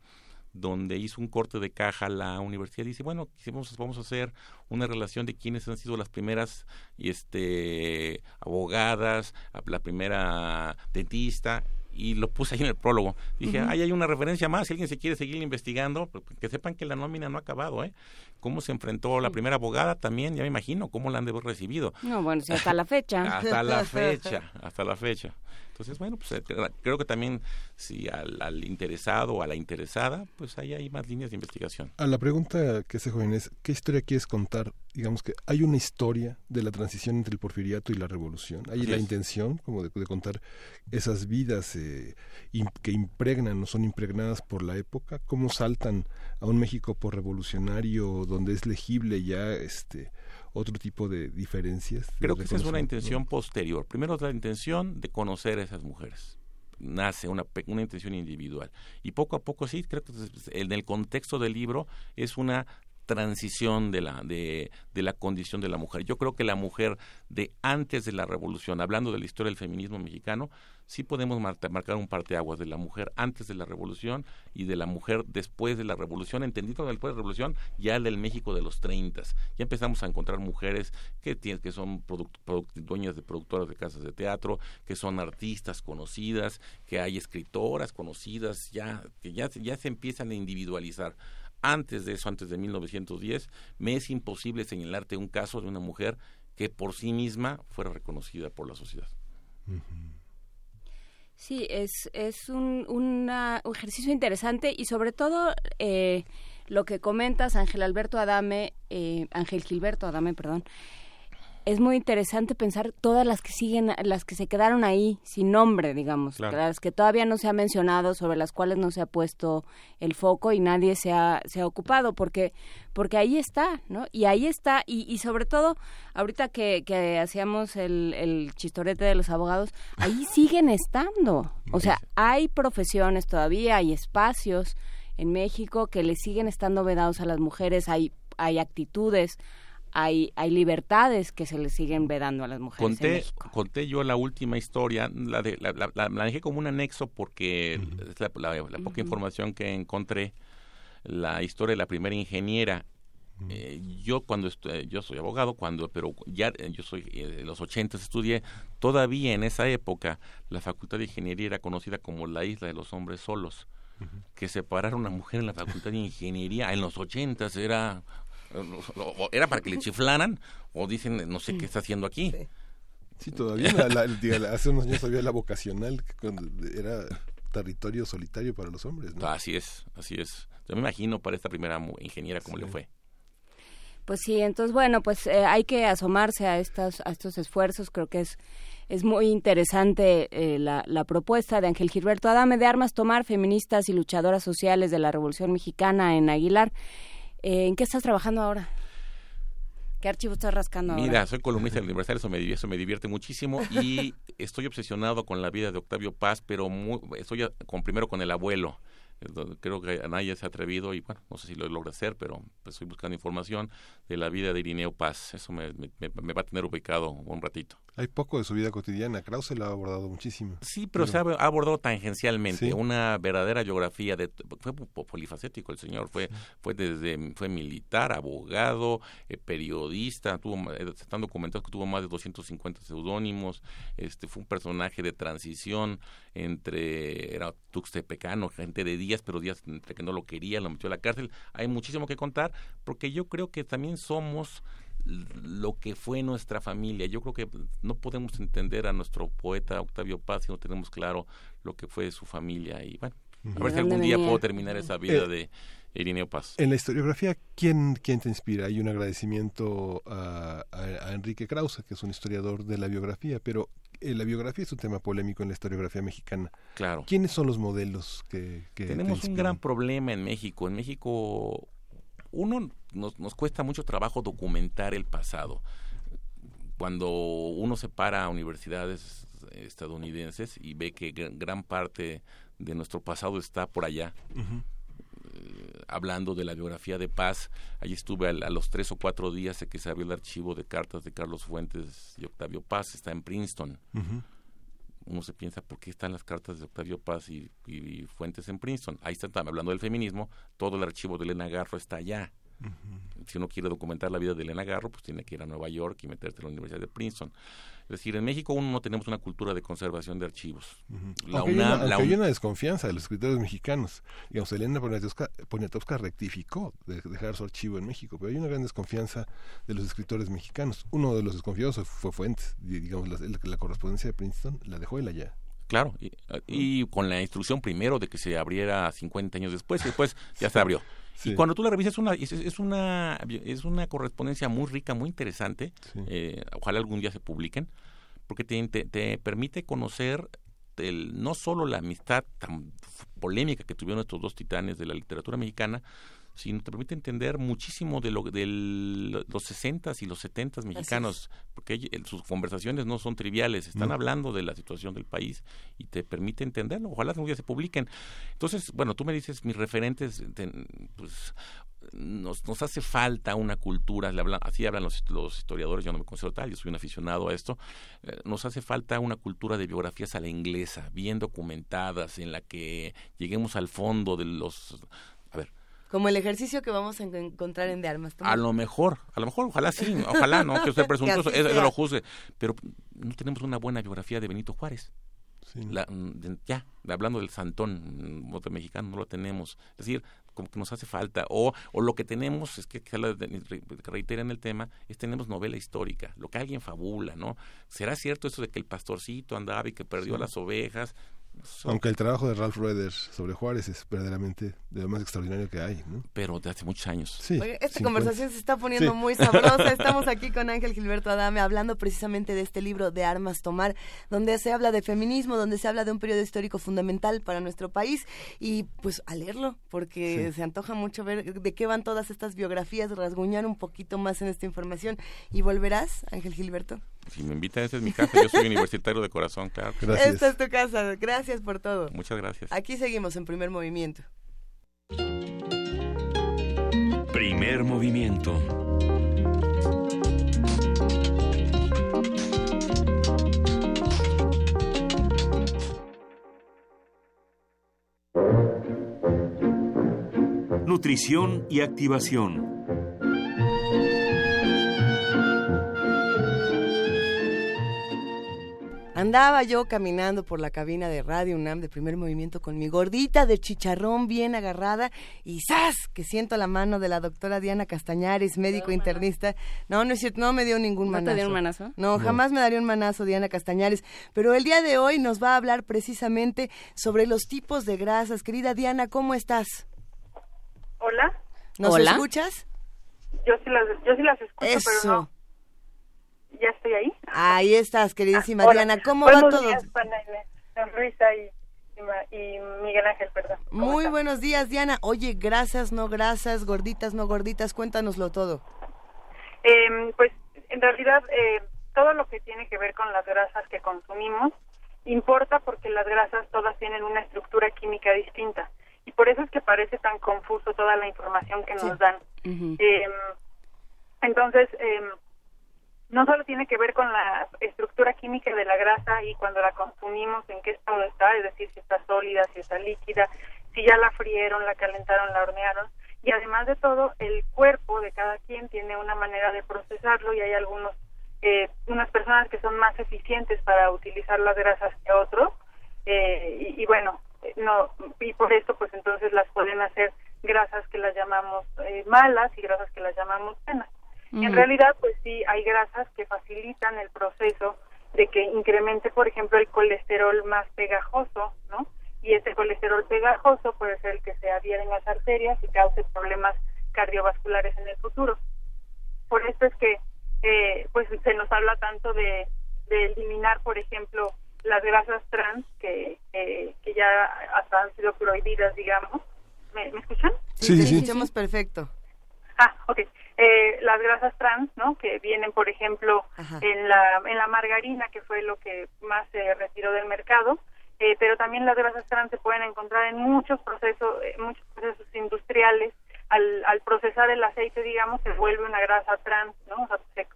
donde hizo un corte de caja la universidad dice bueno vamos, vamos a hacer una relación de quiénes han sido las primeras este abogadas la primera dentista y lo puse ahí en el prólogo. Dije, ahí hay una referencia más, si alguien se quiere seguir investigando, pues, que sepan que la nómina no ha acabado, ¿eh? Cómo se enfrentó la primera abogada también, ya me imagino, cómo la han de haber recibido. No, bueno, hasta <laughs> la fecha. hasta la <laughs> fecha, hasta la fecha. Entonces, bueno, pues eh, creo que también si al, interesado o a la interesada, pues ahí hay más líneas de investigación. A la pregunta que hace joven es, ¿qué historia quieres contar? Digamos que hay una historia de la transición entre el porfiriato y la revolución. Hay la intención como de, contar esas vidas eh, que impregnan, no son impregnadas por la época, cómo saltan a un México por revolucionario donde es legible ya este otro tipo de diferencias. Creo que esa es una intención posterior. Primero la intención de conocer a esas mujeres. Nace una, una intención individual. Y poco a poco sí, creo que en el contexto del libro es una transición de la, de, la condición de la mujer. Yo creo que la mujer de antes de la revolución, hablando de la historia del feminismo mexicano, sí podemos marcar un parteaguas de la mujer antes de la revolución y de la mujer después de la revolución, entendido después de la revolución, ya del México de los 30. Ya empezamos a encontrar mujeres que, tienen, que son dueñas de productoras de casas de teatro, que son artistas conocidas, que hay escritoras conocidas, ya, que ya, ya se empiezan a individualizar antes de eso, antes de 1910, me es imposible señalarte un caso de una mujer que por sí misma fuera reconocida por la sociedad. Sí, es, es un, ejercicio interesante y sobre todo eh, lo que comentas, Ángel Alberto Adame, eh, Ángel Gilberto Adame, perdón, es muy interesante pensar todas las que siguen, las que se quedaron ahí sin nombre, digamos, las que todavía no se ha mencionado, sobre las cuales no se ha puesto el foco y nadie se ha, se ha ocupado, porque, porque ahí está, ¿no? Y ahí está, y, y sobre todo, ahorita que, que hacíamos el, el chistorete de los abogados, ahí <laughs> siguen estando. O sea, hay profesiones todavía, hay espacios en México que le siguen estando vedados a las mujeres, hay, hay actitudes, hay, hay libertades que se le siguen vedando a las mujeres. Conté, conté yo la última historia, la, de, la, dejé como un anexo porque es la, poca información que encontré, la historia de la primera ingeniera. Eh, yo cuando yo soy abogado cuando pero ya eh, yo soy eh, de los ochentas estudié todavía en esa época la facultad de ingeniería era conocida como la isla de los hombres solos que separar a una mujer en la facultad de ingeniería en los ochentas era era para que le chiflaran o dicen no sé qué está haciendo aquí. Sí, todavía hace unos años había la vocacional que era territorio solitario para los hombres. Así es, así es. Yo me imagino para esta primera ingeniera cómo le fue. Pues sí, entonces bueno, pues eh, hay que asomarse a estos, a estos esfuerzos, creo que es es muy interesante eh, la, la, propuesta de Ángel Gilberto Adame de Armas Tomar, feministas y luchadoras sociales de la Revolución Mexicana en Aguilar. Eh, ¿En qué estás trabajando ahora? ¿Qué archivo estás rascando Mira, soy columnista del Universal, eso me, eso me divierte muchísimo y <laughs> estoy obsesionado con la vida de Octavio Paz, pero muy, estoy con, primero con el abuelo creo que nadie se ha atrevido y bueno, no sé si lo logra hacer, pero pues, estoy buscando información de la vida de Irineo Paz. Eso me, me, va a tener ubicado un ratito. Hay poco de su vida cotidiana. Krause lo ha abordado muchísimo. Sí, pero, se ha abordado tangencialmente. Una verdadera biografía de fue polifacético el señor. Fue fue desde fue militar, abogado, eh, periodista. Tuvo eh, están documentados que tuvo más de 250 seudónimos. Este fue un personaje de transición entre era tuxtepecano, gente de días, pero días entre que no lo quería, lo metió a la cárcel. Hay muchísimo que contar porque yo creo que también somos lo que fue nuestra familia. Yo creo que no podemos entender a nuestro poeta Octavio Paz si no tenemos claro lo que fue su familia. Y bueno, a ver si algún día puedo terminar esa vida eh, de Irineo Paz. En la historiografía, ¿quién, quién te inspira? Hay un agradecimiento a, a, Enrique Krause, que es un historiador de la biografía, pero eh, la biografía es un tema polémico en la historiografía mexicana. Claro. ¿Quiénes son los modelos que, que Tenemos un gran problema en México. En México uno nos, nos cuesta mucho trabajo documentar el pasado. Cuando uno se para a universidades estadounidenses y ve que gran parte de nuestro pasado está por allá, eh, hablando de la biografía de Paz, allí estuve a, los tres o cuatro días de que se abrió el archivo de cartas de Carlos Fuentes y Octavio Paz, está en Princeton. Uno se piensa, ¿por qué están las cartas de Octavio Paz y, Fuentes en Princeton? Ahí están hablando del feminismo, todo el archivo de Elena Garro está allá. Si uno quiere documentar la vida de Elena Garro, pues tiene que ir a Nueva York y meterse a la Universidad de Princeton. Es decir, en México uno no tenemos una cultura de conservación de archivos. la hay una, desconfianza de los escritores mexicanos. Digamos, Elena Poniatowska, rectificó de dejar su archivo en México, pero hay una gran desconfianza de los escritores mexicanos. Uno de los desconfiados fue Fuentes. Digamos, la, correspondencia de Princeton la dejó él allá. Claro, y, con la instrucción primero de que se abriera 50 años después, y después ya se abrió. Y cuando tú la revisas una, es, una es una correspondencia muy rica, muy interesante. Eh, ojalá algún día se publiquen, porque te, te, permite conocer el, no solo la amistad tan polémica que tuvieron estos dos titanes de la literatura mexicana, sino te permite entender muchísimo de, lo, de los 60 y los 70 mexicanos, porque sus conversaciones no son triviales, están hablando de la situación del país y te permite entenderlo. Ojalá algún día se publiquen. Entonces, bueno, tú me dices, mis referentes, pues nos, nos hace falta una cultura, así hablan los, los, historiadores, yo no me considero tal, yo soy un aficionado a esto, eh, nos hace falta una cultura de biografías a la inglesa, bien documentadas, en la que lleguemos al fondo de los como el ejercicio que vamos a encontrar en De Armas A lo mejor, a lo mejor, ojalá sí, ojalá, no, <laughs> que usted presuntuoso, eso, lo juzgue, pero no tenemos una buena biografía de Benito Juárez. Mm, ya, hablando del santón mm, mexicano, no lo tenemos. Es decir, como que nos hace falta. O, o lo que tenemos, es que, que reitera en el tema, es tenemos novela histórica, lo que alguien fabula, ¿no? ¿Será cierto eso de que el pastorcito andaba y que perdió las ovejas? Aunque el trabajo de Ralph Rueder sobre Juárez es verdaderamente de lo más extraordinario que hay, ¿no? Pero de hace muchos años. Sí, esta conversación se está poniendo muy sabrosa. <laughs> Estamos aquí con Ángel Gilberto Adame hablando precisamente de este libro de Armas Tomar, donde se habla de feminismo, donde se habla de un periodo histórico fundamental para nuestro país y pues a leerlo, porque se antoja mucho ver de qué van todas estas biografías, rasguñar un poquito más en esta información. ¿Y volverás, Ángel Gilberto? Si me invitan, esa es mi casa. Yo soy universitario de corazón, claro. Gracias. Esta es tu casa. Gracias por todo. Muchas gracias. Aquí seguimos en primer movimiento. Primer movimiento. Nutrición y activación. Andaba yo caminando por la cabina de Radio UNAM de primer movimiento con mi gordita de chicharrón bien agarrada y ¡zas! que siento la mano de la doctora Diana Castañares, médico internista. No, no es cierto, no me dio ningún manazo. ¿No te dio un manazo? No, jamás me daría un manazo Diana Castañares. Pero el día de hoy nos va a hablar precisamente sobre los tipos de grasas. Querida Diana, ¿cómo estás? Hola. ¿Nos escuchas? yo sí las, yo sí las escucho, pero no. ¿Ya estoy ahí? Ahí estás, queridísima Ah, Diana. ¿Cómo va Buenos todo? días, Juana Inés, Sonrisa y, y y Miguel Ángel, perdón. ¿Cómo Muy están? buenos días, Diana. Oye, grasas, no grasas, gorditas, no gorditas, cuéntanoslo todo. Eh, pues en realidad eh, todo lo que tiene que ver con las grasas que consumimos importa porque las grasas todas tienen una estructura química distinta y por eso es que parece tan confuso toda la información que nos dan. Eh, entonces, eh, no solo tiene que ver con la estructura química de la grasa y cuando la consumimos en qué estado está, es decir, si está sólida, si está líquida, si ya la frieron, la calentaron, la hornearon. Y además de todo, el cuerpo de cada quien tiene una manera de procesarlo y hay algunos, eh, unas personas que son más eficientes para utilizar las grasas que otros. Eh, y, y bueno, eh, no y por esto pues entonces las pueden hacer grasas que las llamamos eh, malas y grasas que las llamamos buenas. En realidad, pues sí, hay grasas que facilitan el proceso de que incremente, por ejemplo, el colesterol más pegajoso, ¿no? Y ese colesterol pegajoso puede ser el que se adhiere en las arterias y cause problemas cardiovasculares en el futuro. Por esto es que, eh, pues, se nos habla tanto de, de eliminar, por ejemplo, las grasas trans que, eh, que ya hasta han sido prohibidas, digamos. ¿Me, me escuchan? Sí, te escuchamos perfecto. Ah, ok. Eh, las grasas trans, ¿no? Que vienen, por ejemplo, Ajá. en la en la margarina, que fue lo que más se retiró del mercado, eh, pero también las grasas trans se pueden encontrar en muchos procesos, eh, muchos procesos industriales. Al, al procesar el aceite, digamos, se vuelve una grasa trans, ¿no? O sea, se-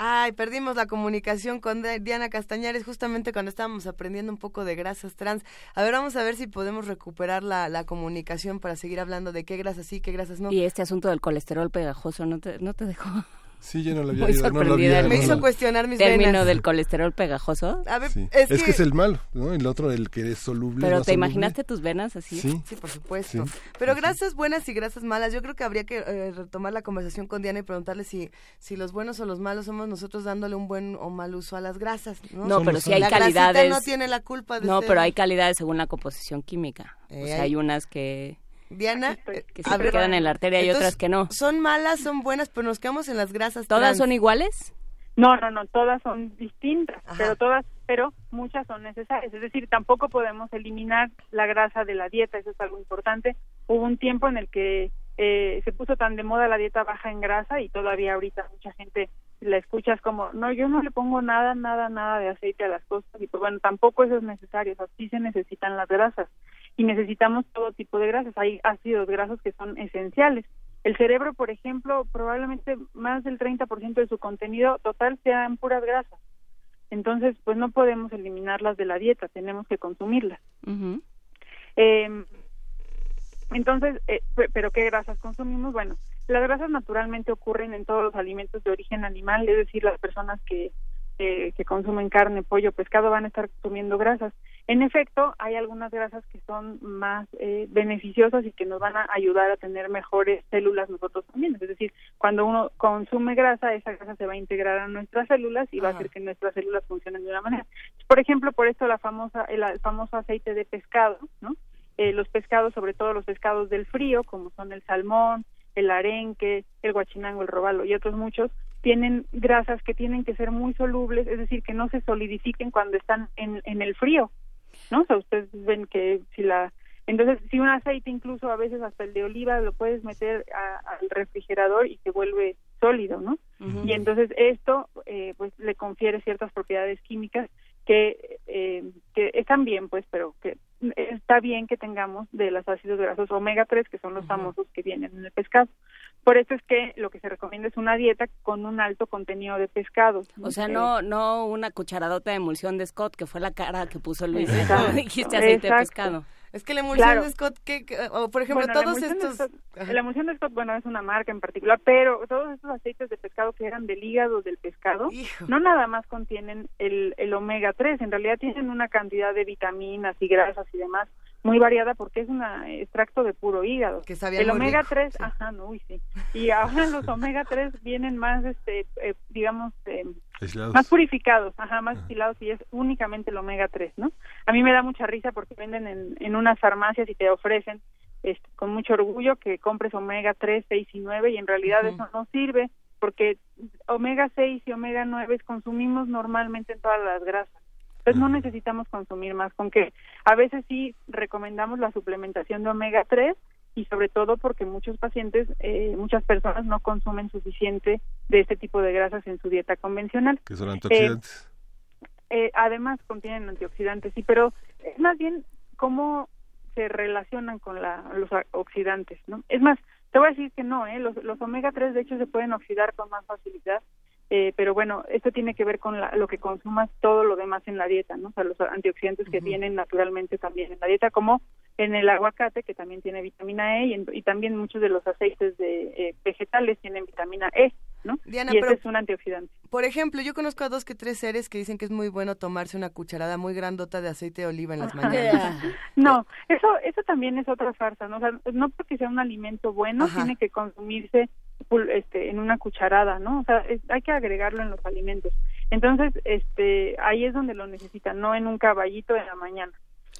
Ay, perdimos la comunicación con Di- Diana Castañares justamente cuando estábamos aprendiendo un poco de grasas trans. A ver, vamos a ver si podemos recuperar la, la comunicación para seguir hablando de qué grasas sí, qué grasas no. Y este asunto del colesterol pegajoso no te, no te dejó Sí, yo no lo había muy oído, no lo sorprendida. había- el Me hizo cuestionar mis término venas. del colesterol pegajoso. A ver, Sí. es, Es, que... es el malo, ¿no? El otro, el que es soluble. Pero no ¿te soluble. imaginaste tus venas así? Sí. Sí, por supuesto. Sí. Pero grasas buenas y grasas malas, yo creo que habría que eh, retomar la conversación con Diana y preguntarle si, si los buenos o los malos somos nosotros dándole un buen o mal uso a las grasas. No, No, pero sí hay la grasita calidades. no tiene la culpa de No, ser- pero hay calidades según la composición química. Eh, o sea, hay- hay unas que, Diana, eh, que ver, quedan en la arteria y otras que no. Son malas, son buenas, pero nos quedamos en las grasas ¿Todas trans. son iguales? No, no, no, todas son distintas, Ajá. pero todas, pero muchas son necesarias. Es decir, tampoco podemos eliminar la grasa de la dieta, eso es algo importante. Hubo un tiempo en el que eh, se puso tan de moda la dieta baja en grasa y todavía ahorita mucha gente la escuchas como, no, yo no le pongo nada, nada, nada de aceite a las cosas y pues bueno, tampoco eso es necesario, o sea, sí se necesitan las grasas y necesitamos todo tipo de grasas. Hay ácidos grasos que son esenciales. El cerebro, por ejemplo, probablemente más del 30% de su contenido total sean puras grasas. Entonces, pues no podemos eliminarlas de la dieta, tenemos que consumirlas. Eh, entonces, eh, pe- ¿pero qué grasas consumimos? Bueno, las grasas naturalmente ocurren en todos los alimentos de origen animal, es decir, las personas que, eh, que consumen carne, pollo, pescado van a estar consumiendo grasas. En efecto, hay algunas grasas que son más eh, beneficiosas y que nos van a ayudar a tener mejores células nosotros también. Es decir, cuando uno consume grasa, esa grasa se va a integrar a nuestras células y va a hacer que nuestras células funcionen de una manera. Por ejemplo, por esto la famosa, el, el famoso aceite de pescado, ¿no? Eh, los pescados, sobre todo los pescados del frío, como son el salmón, el arenque, el guachinango, el robalo y otros muchos, tienen grasas que tienen que ser muy solubles, es decir, que no se solidifiquen cuando están en, en el frío, ¿no? O sea, ustedes ven que si la... Entonces, si un aceite, incluso a veces hasta el de oliva, lo puedes meter a- al refrigerador y se vuelve sólido, ¿no? Y entonces esto, eh, pues, le confiere ciertas propiedades químicas que, eh, que están bien, pues, pero que está bien que tengamos de los ácidos grasos omega 3, que son los famosos que vienen en el pescado. Por eso es que lo que se recomienda es una dieta con un alto contenido de pescados. O sea, no no una cucharadota de emulsión de Scott, que fue la cara que puso Luis Exacto. <laughs> dijiste aceite de pescado. Es que la emulsión Claro. de Scott, que, o por ejemplo, Bueno, la todos de estos... Scott- la emulsión de Scott, bueno, es una marca en particular, pero todos estos aceites de pescado que eran del hígado del pescado, no nada más contienen el, el omega 3, en realidad tienen una cantidad de vitaminas y grasas y demás muy variada porque es un extracto de puro hígado. Que sabía el omega rico, 3, ajá, no, uy, sí. Y ahora los omega 3 vienen más, este, eh, digamos, eh, más purificados, ajá, más destilados y es únicamente el omega 3, ¿no? A mí me da mucha risa porque venden en, en unas farmacias y te ofrecen este, con mucho orgullo que compres omega 3, 6 y 9 y en realidad eso no sirve porque omega 6 y omega 9 consumimos normalmente en todas las grasas. Entonces no necesitamos consumir más, con que a veces sí recomendamos la suplementación de omega 3 y sobre todo porque muchos pacientes, eh, muchas personas no consumen suficiente de este tipo de grasas en su dieta convencional. Que son antioxidantes. Eh, eh, además contienen antioxidantes, sí, pero es más bien cómo se relacionan con la, los oxidantes, ¿no? Es más, te voy a decir que no, ¿eh? Los, los omega 3 de hecho se pueden oxidar con más facilidad, eh, pero bueno, esto tiene que ver con lo que consumas todo lo demás en la dieta, ¿no? O sea, los antioxidantes que tienen naturalmente también en la dieta, como en el aguacate, que también tiene vitamina E, y, también muchos de los aceites de eh, vegetales tienen vitamina E, ¿no? Diana, y pero, es un antioxidante. Por ejemplo, yo conozco a dos que tres seres que dicen que es muy bueno tomarse una cucharada muy grandota de aceite de oliva en las mañanas. <laughs> no, eso eso también es otra farsa, ¿no? O sea, no porque sea un alimento bueno tiene que consumirse este en una cucharada, ¿no? O sea, hay que agregarlo en los alimentos. Entonces, este ahí es donde lo necesitan, no en un caballito de la mañana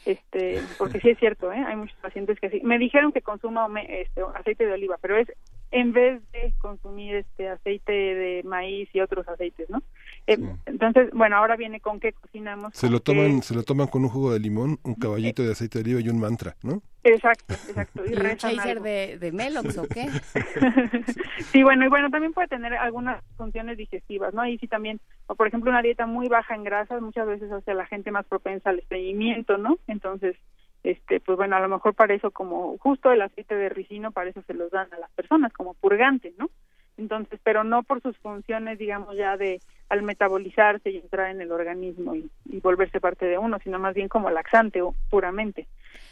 este porque sí es cierto ¿eh? hay muchos pacientes que sí me dijeron que consuma este, aceite de oliva pero es en vez de consumir este aceite de maíz y otros aceites no eh, entonces bueno ahora viene con qué cocinamos se lo toman se lo toman con un jugo de limón un caballito de aceite de oliva y un mantra no Exacto, <laughs> exacto. ¿Y, un chaser de, de Melox o qué? <laughs> sí, bueno, y bueno, también puede tener algunas funciones digestivas, ¿no? Ahí sí también, o por ejemplo, una dieta muy baja en grasas muchas veces hace a la gente más propensa al estreñimiento, ¿no? Entonces, este, pues bueno, a lo mejor para eso como justo el aceite de ricino, para eso se los dan a las personas como purgante, ¿no? Entonces, pero no por sus funciones, digamos, ya de al metabolizarse y entrar en el organismo y, y volverse parte de uno, sino más bien como laxante o puramente.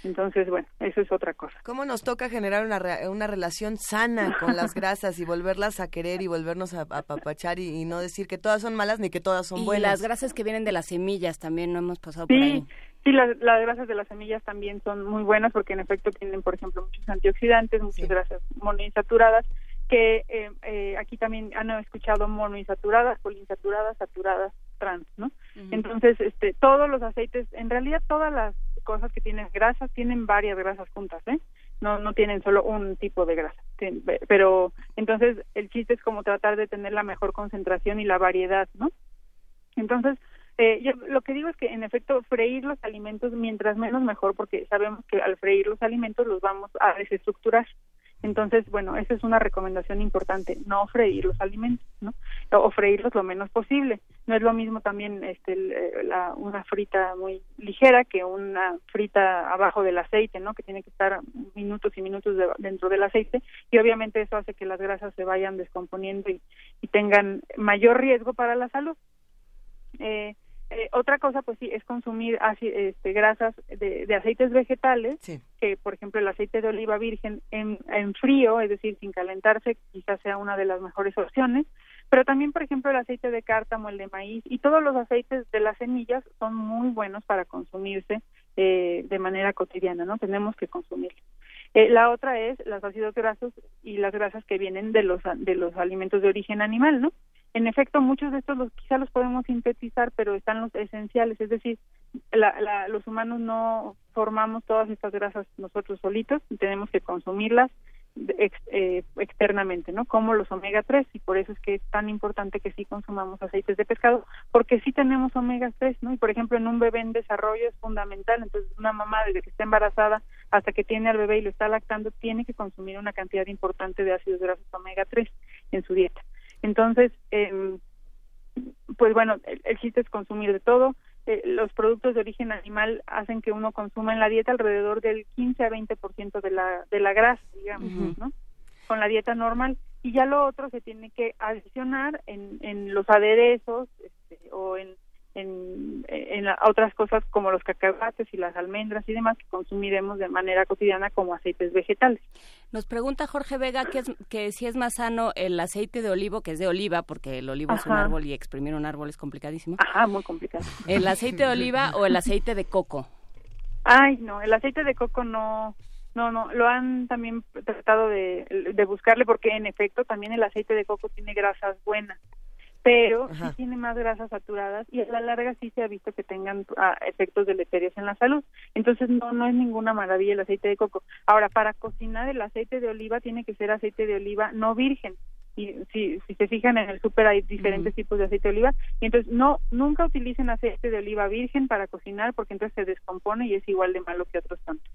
Entonces, bueno, eso es otra cosa. ¿Cómo nos toca generar una, una relación sana con las <laughs> grasas y volverlas a querer y volvernos a apapachar y, no decir que todas son malas ni que todas son buenas? Y las grasas que vienen de las semillas también no hemos pasado por ahí. Sí, las, las, grasas de las semillas también son muy buenas porque en efecto tienen, por ejemplo, muchos antioxidantes, muchas grasas monoinsaturadas que eh, eh, aquí también han escuchado monoinsaturadas, poliinsaturadas, saturadas, trans, ¿no? Entonces, este, todos los aceites, en realidad todas las cosas que tienen grasas tienen varias grasas juntas, ¿eh? No, no tienen solo un tipo de grasa. Pero entonces el chiste es como tratar de tener la mejor concentración y la variedad, ¿no? Entonces, eh, yo lo que digo es que en efecto freír los alimentos mientras menos mejor porque sabemos que al freír los alimentos los vamos a desestructurar. Entonces, bueno, esa es una recomendación importante, no freír los alimentos, ¿no? O freírlos lo menos posible. No es lo mismo también este, eh, una frita muy ligera que una frita abajo del aceite, ¿no? Que tiene que estar minutos y minutos dentro del aceite y obviamente eso hace que las grasas se vayan descomponiendo y, y tengan mayor riesgo para la salud. Eh, eh, otra cosa, pues sí, es consumir este, grasas de, aceites vegetales, que por ejemplo el aceite de oliva virgen en, en, frío, es decir, sin calentarse, quizás sea una de las mejores opciones, pero también, por ejemplo, el aceite de cártamo, el de maíz y todos los aceites de las semillas son muy buenos para consumirse eh, de manera cotidiana, ¿no? Tenemos que consumirlos. Eh, la otra es los ácidos grasos y las grasas que vienen de los de los alimentos de origen animal, ¿no? En efecto, muchos de estos los, quizá los podemos sintetizar, pero están los esenciales, es decir, la, los humanos no formamos todas estas grasas nosotros solitos, tenemos que consumirlas eh, externamente, ¿no? Como los omega 3 y por eso es que es tan importante que sí consumamos aceites de pescado, porque sí tenemos omega 3, ¿no? Y por ejemplo, en un bebé en desarrollo es fundamental, entonces una mamá desde que está embarazada hasta que tiene al bebé y lo está lactando tiene que consumir una cantidad importante de ácidos grasos omega 3 en su dieta. Entonces, eh, pues bueno, el, chiste es consumir de todo. Eh, los productos de origen animal hacen que uno consuma en la dieta alrededor del 15 a 20% de la, de la grasa, digamos, ¿no? Con la dieta normal. Y ya lo otro se tiene que adicionar en, en los aderezos este, o en en, en otras cosas como los cacahuates y las almendras y demás que consumiremos de manera cotidiana como aceites vegetales. Nos pregunta Jorge Vega que, es, que si es más sano el aceite de olivo, que es de oliva, porque el olivo es un árbol y exprimir un árbol es complicadísimo. Ajá, muy complicado. ¿El aceite de oliva o el aceite de coco? Ay, no, el aceite de coco no, no, no, lo han también tratado de, de buscarle porque en efecto también el aceite de coco tiene grasas buenas pero sí tiene más grasas saturadas y a la larga sí se ha visto que tengan ah, efectos deleterios en la salud. Entonces no no es ninguna maravilla el aceite de coco. Ahora, para cocinar el aceite de oliva tiene que ser aceite de oliva no virgen. Y si, si se fijan en el súper hay diferentes tipos de aceite de oliva. Y entonces no nunca utilicen aceite de oliva virgen para cocinar porque entonces se descompone y es igual de malo que otros tantos.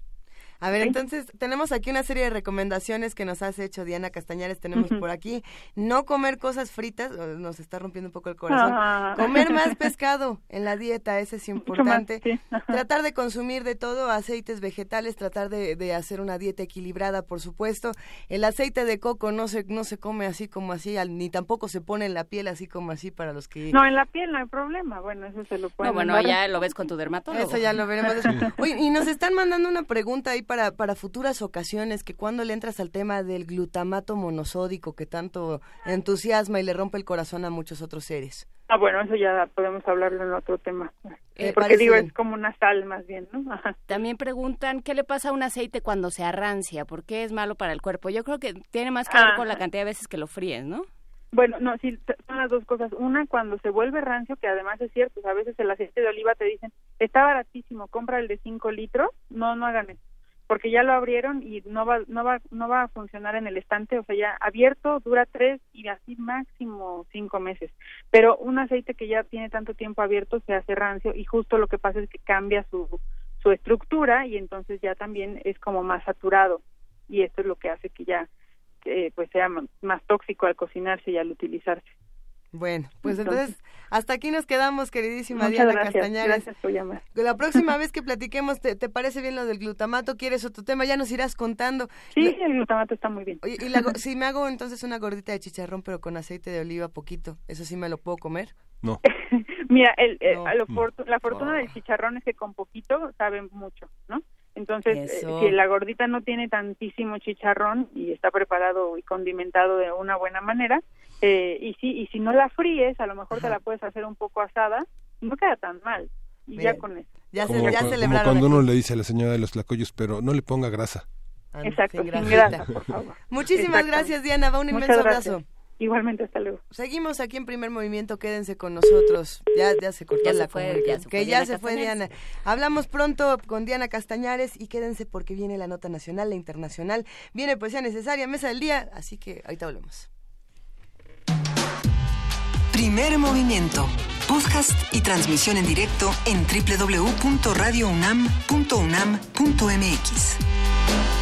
A ver, entonces tenemos aquí una serie de recomendaciones que nos has hecho Diana Castañares, tenemos por aquí. No comer cosas fritas, nos está rompiendo un poco el corazón. Ah. Comer más <laughs> pescado en la dieta, ese es <laughs> importante. sí. Tratar de consumir de todo, aceites vegetales, tratar de, de, hacer una dieta equilibrada, por supuesto. El aceite de coco no se, no se come así como así, ni tampoco se pone en la piel así como así para los que... No, en la piel no hay problema, bueno, eso se lo puede No, bueno, ya lo ves con tu dermatólogo. Eso ya lo veremos. <laughs> Oye, y nos están mandando una pregunta ahí para, para futuras ocasiones, que cuando le entras al tema del glutamato monosódico que tanto entusiasma y le rompe el corazón a muchos otros seres. Ah, bueno, eso ya podemos hablarlo en otro tema. Eh, Porque digo, bien. es como una sal más bien, ¿no? Ajá. También preguntan qué le pasa a un aceite cuando se arrancia, por qué es malo para el cuerpo. Yo creo que tiene más que ver con la Ah. cantidad de veces que lo fríes, ¿no? Bueno, no, sí, son las dos cosas. Una, cuando se vuelve rancio, que además es cierto, o sea, a veces el aceite de oliva te dicen, está baratísimo, compra el de 5 litros. No, no hagan eso. Porque ya lo abrieron y no va, no va, no va a funcionar en el estante, o sea, ya abierto dura tres y así máximo cinco meses. Pero un aceite que ya tiene tanto tiempo abierto se hace rancio y justo lo que pasa es que cambia su, su estructura y entonces ya también es como más saturado y esto es lo que hace que ya eh, pues sea más tóxico al cocinarse y al utilizarse. Bueno, pues Entonces- entonces, hasta aquí nos quedamos, queridísima Muchas Diana gracias, Castañares. gracias por llamar. La <laughs> próxima vez que platiquemos, ¿te, te parece bien lo del glutamato? ¿Quieres otro tema? Ya nos irás contando. Sí, el glutamato está muy bien. Oye, y la go- si me hago entonces una gordita de chicharrón, pero con aceite de oliva poquito, ¿eso sí me lo puedo comer? No. <laughs> Mira, el, eh, No. a lo No. fortu- la fortuna del chicharrón es que con poquito sabe mucho, ¿no? Entonces, eh, Eso. si la gordita no tiene tantísimo chicharrón y está preparado y condimentado de una buena manera, eh, y si y si no la fríes, a lo mejor te la puedes hacer un poco asada, no queda tan mal. Y ya con eso. Ya, se, Como, ya cu- como celebraron. cuando uno le dice a la señora de los tlacoyos, pero no le ponga grasa. Ah, Exacto, sin grasa, por <laughs> favor. Muchísimas gracias, Diana. Va un Muchas inmenso gracias. abrazo. Igualmente, hasta luego. Seguimos aquí en Primer Movimiento, quédense con nosotros. Ya, ya se cortó Ya se la fue, comunicación. ya se que fue ya Diana se fue. Diana. Hablamos pronto con Diana Castañares y quédense porque viene la nota nacional, la internacional. Viene poesía necesaria, mesa del día, así que ahorita volvemos. Primer movimiento. Podcast y transmisión en directo en www.radiounam.unam.mx.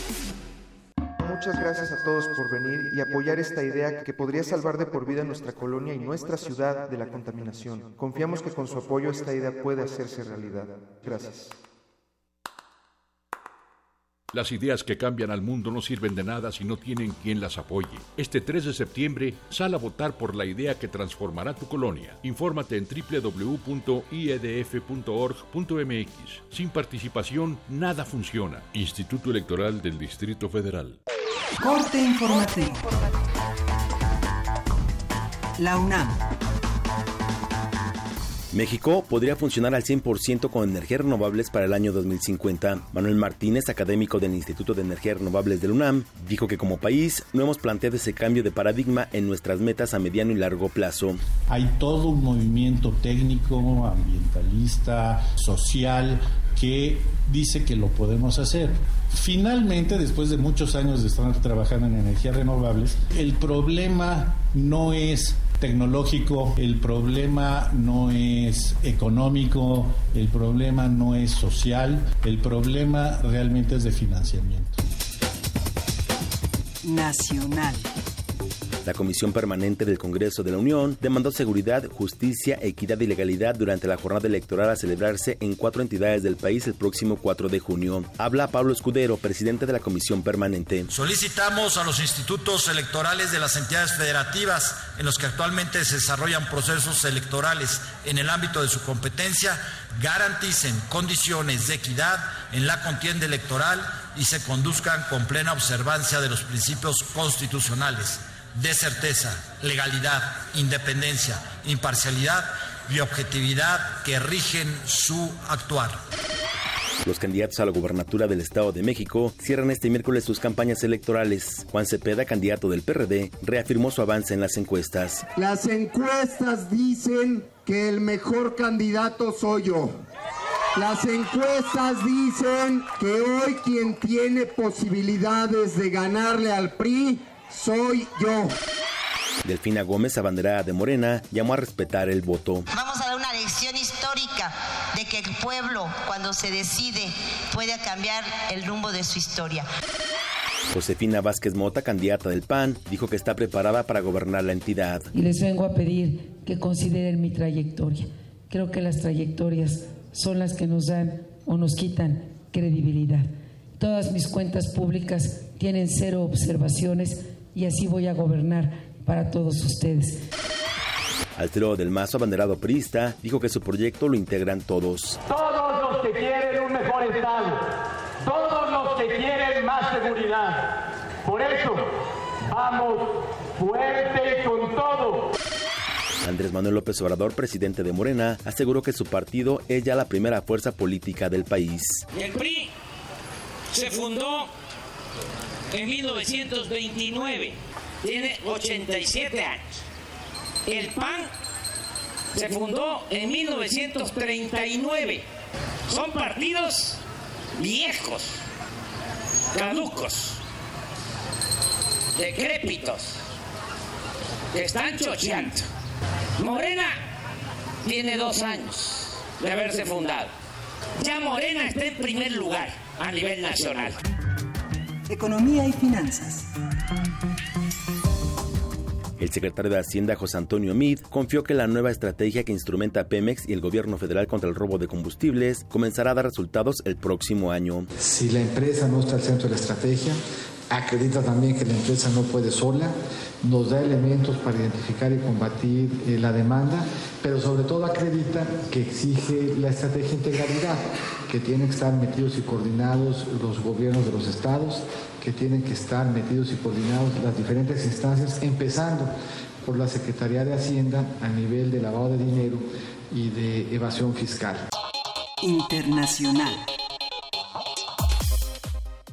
Muchas gracias a todos por venir y apoyar esta idea que podría salvar de por vida nuestra colonia y nuestra ciudad de la contaminación. Confiamos que con su apoyo esta idea puede hacerse realidad. Gracias. Las ideas que cambian al mundo no sirven de nada si no tienen quien las apoye. Este 3 de septiembre, sal a votar por la idea que transformará tu colonia. Infórmate en www.iedf.org.mx. Sin participación, nada funciona. Instituto Electoral del Distrito Federal. Corte informativo. La UNAM. México podría funcionar al 100% con energías renovables para el año 2050. Manuel Martínez, académico del Instituto de Energías Renovables del UNAM, dijo que como país no hemos planteado ese cambio de paradigma en nuestras metas a mediano y largo plazo. Hay todo un movimiento técnico, ambientalista, social, que dice que lo podemos hacer. Finalmente, después de muchos años de estar trabajando en energías renovables, el problema no es tecnológico, el problema no es económico, el problema no es social, el problema realmente es de financiamiento. Nacional. La Comisión Permanente del Congreso de la Unión demandó seguridad, justicia, equidad y legalidad durante la jornada electoral a celebrarse en cuatro entidades del país el próximo 4 de junio. Habla Pablo Escudero, presidente de la Comisión Permanente. Solicitamos a los institutos electorales de las entidades federativas en los que actualmente se desarrollan procesos electorales en el ámbito de su competencia garanticen condiciones de equidad en la contienda electoral y se conduzcan con plena observancia de los principios constitucionales de certeza, legalidad, independencia, imparcialidad y objetividad que rigen su actuar. Los candidatos a la gubernatura del Estado de México cierran este miércoles sus campañas electorales. Juan Cepeda, candidato del PRD, reafirmó su avance en las encuestas. Las encuestas dicen que el mejor candidato soy yo. Las encuestas dicen que hoy quien tiene posibilidades de ganarle al PRI soy yo. Delfina Gómez, abanderada de Morena, llamó a respetar el voto. Vamos a dar una lección histórica de que el pueblo, cuando se decide, puede cambiar el rumbo de su historia. Josefina Vázquez Mota, candidata del PAN, dijo que está preparada para gobernar la entidad. Y les vengo a pedir que consideren mi trayectoria. Creo que las trayectorias son las que nos dan o nos quitan credibilidad. Todas mis cuentas públicas tienen cero observaciones y así voy a gobernar para todos ustedes. Alfredo del Mazo, abanderado priista, dijo que su proyecto lo integran todos. Todos los que quieren un mejor Estado, todos los que quieren más seguridad. Por eso, vamos fuerte y con todo. Andrés Manuel López Obrador, presidente de Morena, aseguró que su partido es ya la primera fuerza política del país. El PRI se fundó en 1929, tiene 87 años. El PAN se fundó en 1939. Son partidos viejos, caducos, decrépitos, que están chocheando. Morena tiene dos años de haberse fundado. Ya Morena está en primer lugar a nivel nacional. Economía y finanzas. El secretario de Hacienda, José Antonio Mid, confió que la nueva estrategia que instrumenta Pemex y el gobierno federal contra el robo de combustibles comenzará a dar resultados el próximo año. Si la empresa no está al centro de la estrategia, acredita también que la empresa no puede sola, nos da elementos para identificar y combatir eh, la demanda, pero sobre todo acredita que exige la estrategia integralidad, que tienen que estar metidos y coordinados los gobiernos de los estados, que tienen que estar metidos y coordinados las diferentes instancias, empezando por la Secretaría de Hacienda a nivel de lavado de dinero y de evasión fiscal. Internacional.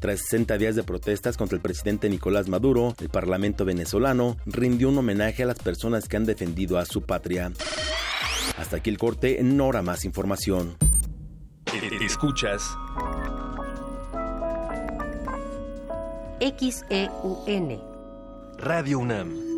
Tras 60 días de protestas contra el presidente Nicolás Maduro, el Parlamento venezolano rindió un homenaje a las personas que han defendido a su patria. Hasta aquí el corte, en hora más información. Escuchas XEUN Radio UNAM.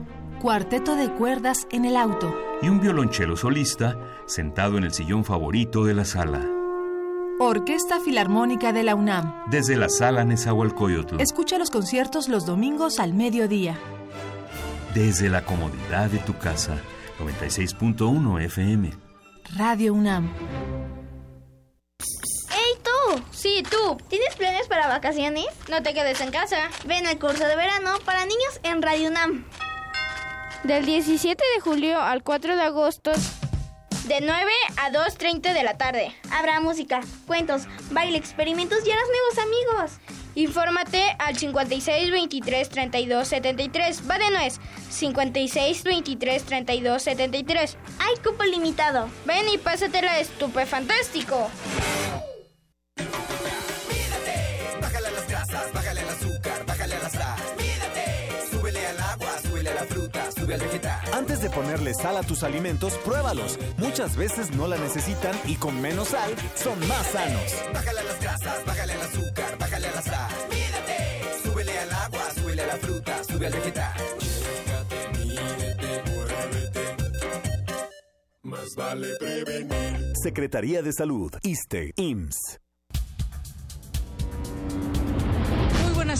cuarteto de cuerdas en el auto y un violonchelo solista sentado en el sillón favorito de la sala. Orquesta Filarmónica de la UNAM. Desde la sala Nezahualcóyotl. Escucha los conciertos los domingos al mediodía. Desde la comodidad de tu casa. 96.1 FM. Radio UNAM. ¡Hey tú! Sí, tú. ¿Tienes planes para vacaciones? No te quedes en casa. Ven al curso de verano para niños en Radio UNAM. Del 17 de julio al 4 de agosto. De 9 a 2.30 de la tarde. Habrá música, cuentos, baile, experimentos y harás nuevos amigos. Infórmate al 56 23 32 73. Va de nuez. 56 23 32 73. Hay cupo limitado. Ven y pásatela estupefantástico. Antes de ponerle sal a tus alimentos, pruébalos. Muchas veces no la necesitan y con menos sal son más sanos. Bájale las grasas, bájale el azúcar, bájale a la sal. Mídate, súbele al agua, súbele a la fruta, sube al vegetal. Mídete. Más vale prevenir. Secretaría de Salud, ISTE, IMSS.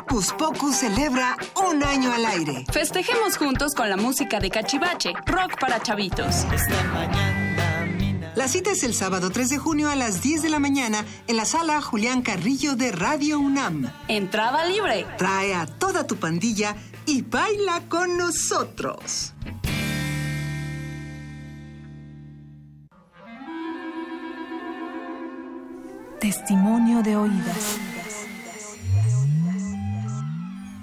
Hocus Pocus celebra un año al aire. Festejemos juntos con la música de Cachivache, rock para chavitos. La cita es el sábado 3 de junio a las 10 de la mañana en la sala Julián Carrillo de Radio UNAM. Entrada libre. Trae a toda tu pandilla y baila con nosotros. Testimonio de oídas.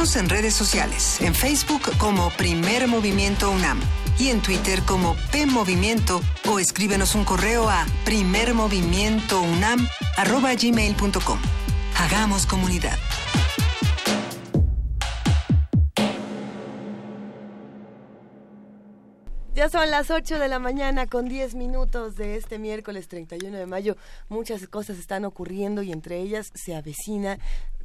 En redes sociales, en Facebook como Primer Movimiento UNAM y en Twitter como P Movimiento o escríbenos un correo a primermovimientounam@gmail.com. Hagamos comunidad. Ya son las 8 de la mañana con 10 minutos de este miércoles 31 de mayo. Muchas cosas están ocurriendo y entre ellas se avecina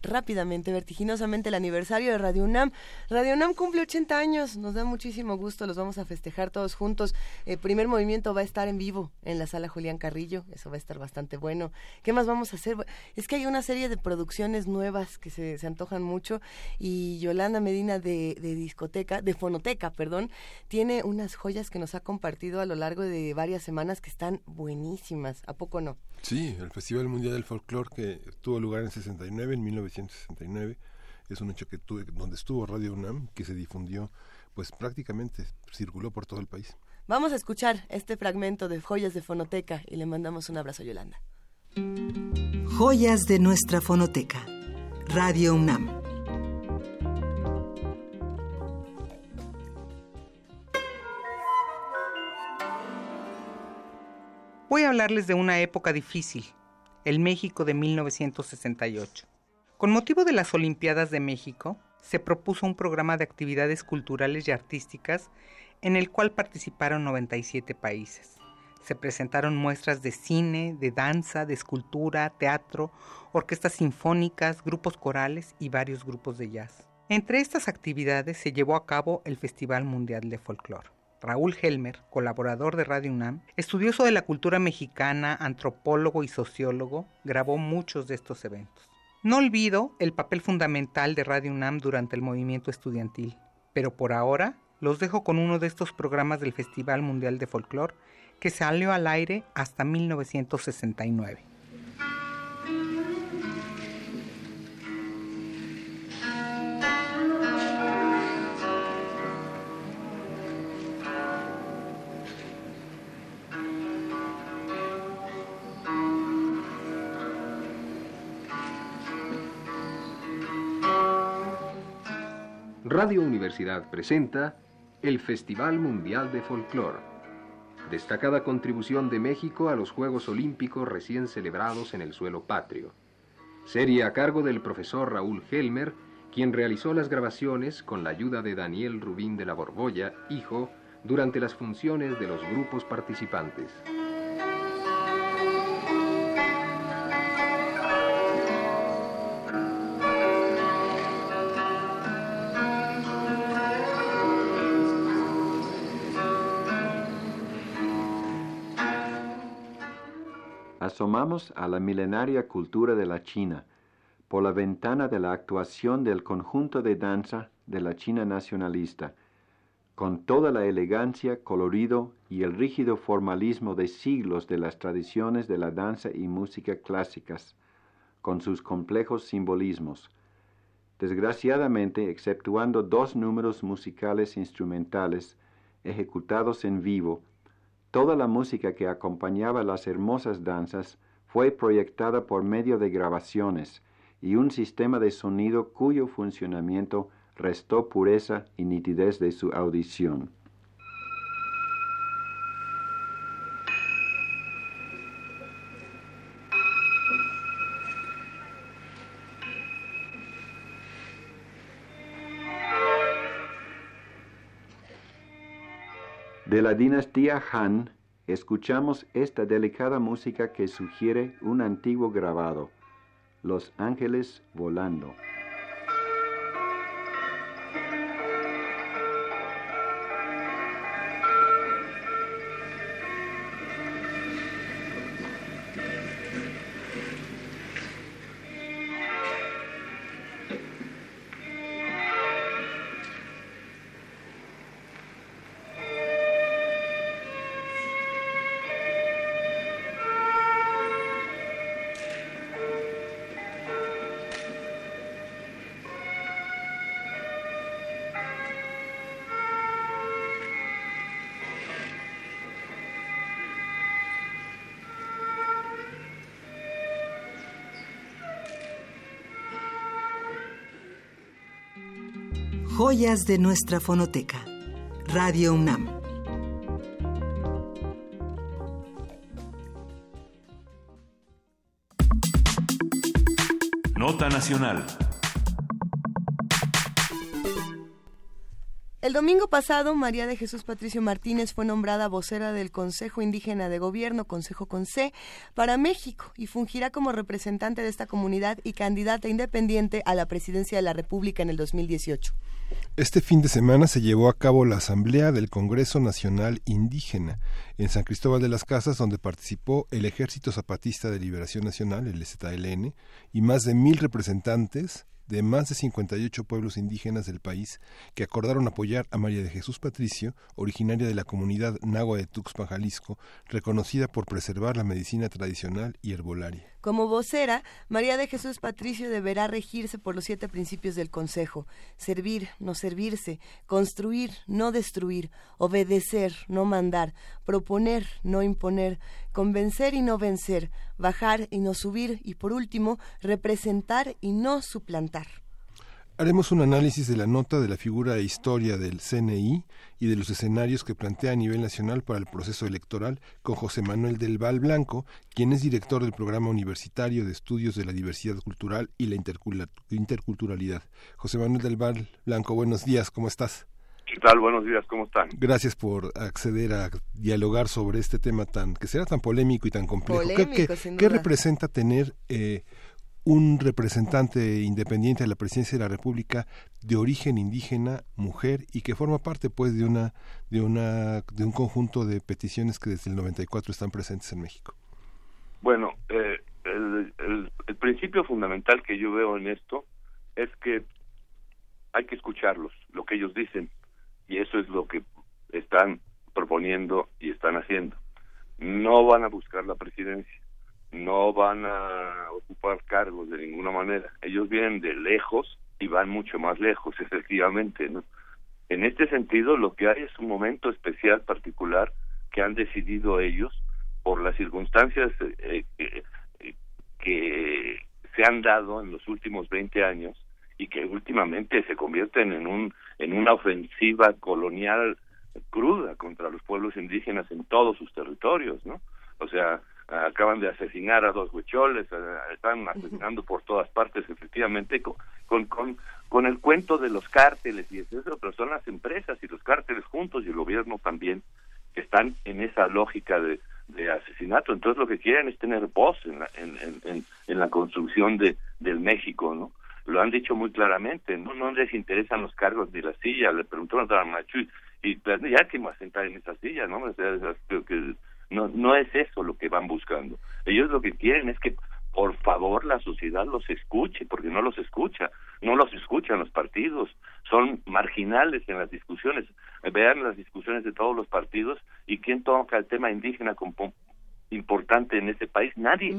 rápidamente, vertiginosamente el aniversario de Radio UNAM. Radio UNAM cumple 80 años, nos da muchísimo gusto, los vamos a festejar todos juntos. El primer movimiento va a estar en vivo en la sala Julián Carrillo, eso va a estar bastante bueno. ¿Qué más vamos a hacer? Es que hay una serie de producciones nuevas que se, se antojan mucho y Yolanda Medina de, de discoteca, de fonoteca, perdón, tiene unas joyas que nos ha compartido a lo largo de varias semanas que están buenísimas, ¿a poco no? Sí, el Festival Mundial del Folclore que tuvo lugar en 69, en 1969, es un hecho que tuve, donde estuvo Radio UNAM, que se difundió, pues prácticamente circuló por todo el país. Vamos a escuchar este fragmento de Joyas de Fonoteca y le mandamos un abrazo a Yolanda. Joyas de nuestra fonoteca. Radio UNAM. Voy a hablarles de una época difícil, el México de 1968. Con motivo de las Olimpiadas de México, se propuso un programa de actividades culturales y artísticas en el cual participaron 97 países. Se presentaron muestras de cine, de danza, de escultura, teatro, orquestas sinfónicas, grupos corales y varios grupos de jazz. Entre estas actividades se llevó a cabo el Festival Mundial de Folclore. Raúl Helmer, colaborador de Radio UNAM, estudioso de la cultura mexicana, antropólogo y sociólogo, grabó muchos de estos eventos. No olvido el papel fundamental de Radio UNAM durante el movimiento estudiantil, pero por ahora los dejo con uno de estos programas del Festival Mundial de Folclore que salió al aire hasta 1969. Radio Universidad presenta el Festival Mundial de Folclore, destacada contribución de México a los Juegos Olímpicos recién celebrados en el suelo patrio. Serie a cargo del profesor Raúl Helmer, quien realizó las grabaciones con la ayuda de Daniel Rubín de la Borbolla, hijo, durante las funciones de los grupos participantes. Asomamos a la milenaria cultura de la China por la ventana de la actuación del conjunto de danza de la China nacionalista, con toda la elegancia, colorido y el rígido formalismo de siglos de las tradiciones de la danza y música clásicas, con sus complejos simbolismos. Desgraciadamente, exceptuando dos números musicales instrumentales ejecutados en vivo, Toda la música que acompañaba las hermosas danzas fue proyectada por medio de grabaciones y un sistema de sonido cuyo funcionamiento restó pureza y nitidez de su audición. De la dinastía Han, escuchamos esta delicada música que sugiere un antiguo grabado, Los ángeles volando. Joyas de nuestra fonoteca. Radio UNAM. Nota Nacional. El domingo pasado, María de Jesús Patricio Martínez fue nombrada vocera del Consejo Indígena de Gobierno, Consejo C, para México y fungirá como representante de esta comunidad y candidata independiente a la presidencia de la República en el 2018. Este fin de semana se llevó a cabo la Asamblea del Congreso Nacional Indígena en San Cristóbal de las Casas, donde participó el Ejército Zapatista de Liberación Nacional, el ZLN, y más de mil representantes de más de 58 pueblos indígenas del país que acordaron apoyar a María de Jesús Patricio, originaria de la comunidad Nagua de Tuxpan, Jalisco, reconocida por preservar la medicina tradicional y herbolaria. Como vocera, María de Jesús Patricio deberá regirse por los siete principios del Consejo. Servir, no servirse, construir, no destruir, obedecer, no mandar, proponer, no imponer, convencer y no vencer, bajar y no subir y por último, representar y no suplantar. Haremos un análisis de la nota de la figura e historia del CNI y de los escenarios que plantea a nivel nacional para el proceso electoral con José Manuel del Val Blanco, quien es director del Programa Universitario de Estudios de la Diversidad Cultural y la Interculturalidad. José Manuel del Val Blanco, buenos días, ¿cómo estás? ¿Qué tal? Buenos días, ¿cómo están? Gracias por acceder a dialogar sobre este tema tan que será tan polémico y tan complejo. ¿Qué, representa tener eh, un representante independiente de la presidencia de la República de origen indígena, mujer y que forma parte pues de una de una de un conjunto de peticiones que desde el 94 están presentes en México. Bueno, eh, el, el, principio fundamental que yo veo en esto es que hay que escucharlos, lo que ellos dicen, Y eso es lo que están proponiendo y están haciendo. No van a buscar la presidencia, no van a ocupar cargos de ninguna manera. Ellos vienen de lejos y van mucho más lejos, <laughs> efectivamente, ¿no? En este sentido, lo que hay es un momento especial, particular, que han decidido ellos por las circunstancias eh, eh, que se han dado en los últimos 20 años y que últimamente se convierten en un en una ofensiva colonial cruda contra los pueblos indígenas en todos sus territorios, ¿no? O sea, acaban de asesinar a dos huicholes, están asesinando por todas partes, efectivamente, con, con, con, el cuento de los cárteles y eso, pero son las empresas y los cárteles juntos y el gobierno también que están en esa lógica de, de asesinato. Entonces lo que quieren es tener voz en la, en, en, en la construcción de, del México, ¿no? Lo han dicho muy claramente, no no les interesan los cargos ni la silla. Le preguntaron a Machu y ya que me a sentar en esa silla, ¿no? O sea, que no no es eso lo que van buscando. Ellos lo que quieren es que por favor la sociedad los escuche, porque no los escucha, no los escuchan los partidos, son marginales en las discusiones. Vean las discusiones de todos los partidos y quién toca el tema indígena como importante en este país, nadie,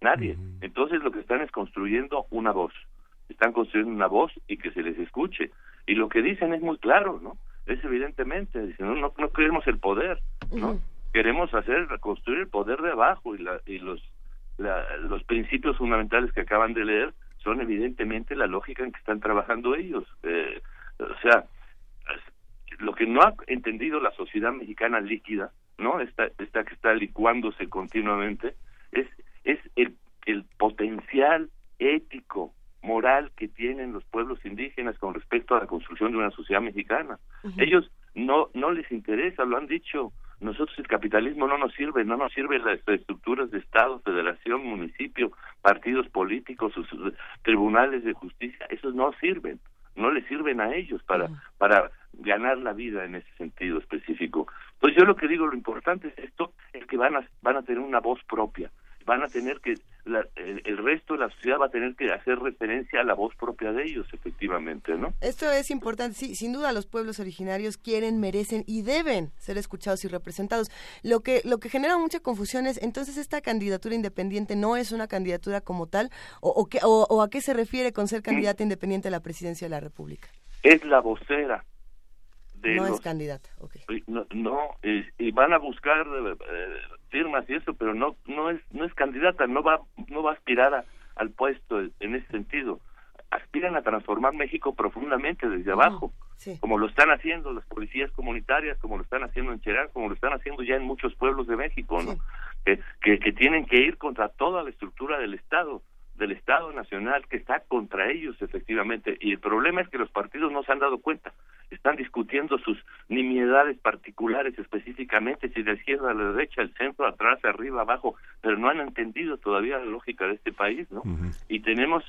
nadie. Entonces lo que están es construyendo una voz, están construyendo una voz y que se les escuche. Y lo que dicen es muy claro, ¿no? Es evidentemente, dicen, no, no, no queremos el poder, ¿no? Queremos hacer, construir el poder de abajo y, la, y los los principios fundamentales que acaban de leer son evidentemente la lógica en que están trabajando ellos. Eh, o sea, lo que no ha entendido la sociedad mexicana líquida, ¿no? Esta, esta que está licuándose continuamente, es, es el, el potencial ético, moral que tienen los pueblos indígenas con respecto a la construcción de una sociedad mexicana. Ellos no, no les interesa, lo han dicho, nosotros el capitalismo no nos sirve, no nos sirven las estructuras de Estado, federación, municipio, partidos políticos, sus, tribunales de justicia, esos no sirven, no les sirven a ellos para, para ganar la vida en ese sentido específico. Pues yo lo que digo, lo importante es esto, es que van a, van a tener una voz propia, van a tener que, el, resto de la sociedad va a tener que hacer referencia a la voz propia de ellos, efectivamente, ¿no? Esto es importante, sí, sin duda los pueblos originarios quieren, merecen y deben ser escuchados y representados. Lo que, lo que genera mucha confusión es, entonces, esta candidatura independiente no es una candidatura como tal, o, o, a qué se refiere con ser candidata independiente a la presidencia de la República. Es la vocera no es candidata. No, no y van a buscar eh, firmas y eso, pero no no es no es candidata, no va no va a aspirar al puesto en ese sentido. Aspiran a transformar México profundamente desde abajo, como lo están haciendo las policías comunitarias, como lo están haciendo en Cherán, como lo están haciendo ya en muchos pueblos de México, ¿no? que, que tienen que ir contra toda la estructura del Estado del Estado Nacional que está contra ellos efectivamente. Y el problema es que los partidos no se han dado cuenta. Están discutiendo sus nimiedades particulares específicamente si de izquierda a la derecha el centro atrás arriba abajo pero no han entendido todavía la lógica de este país no y tenemos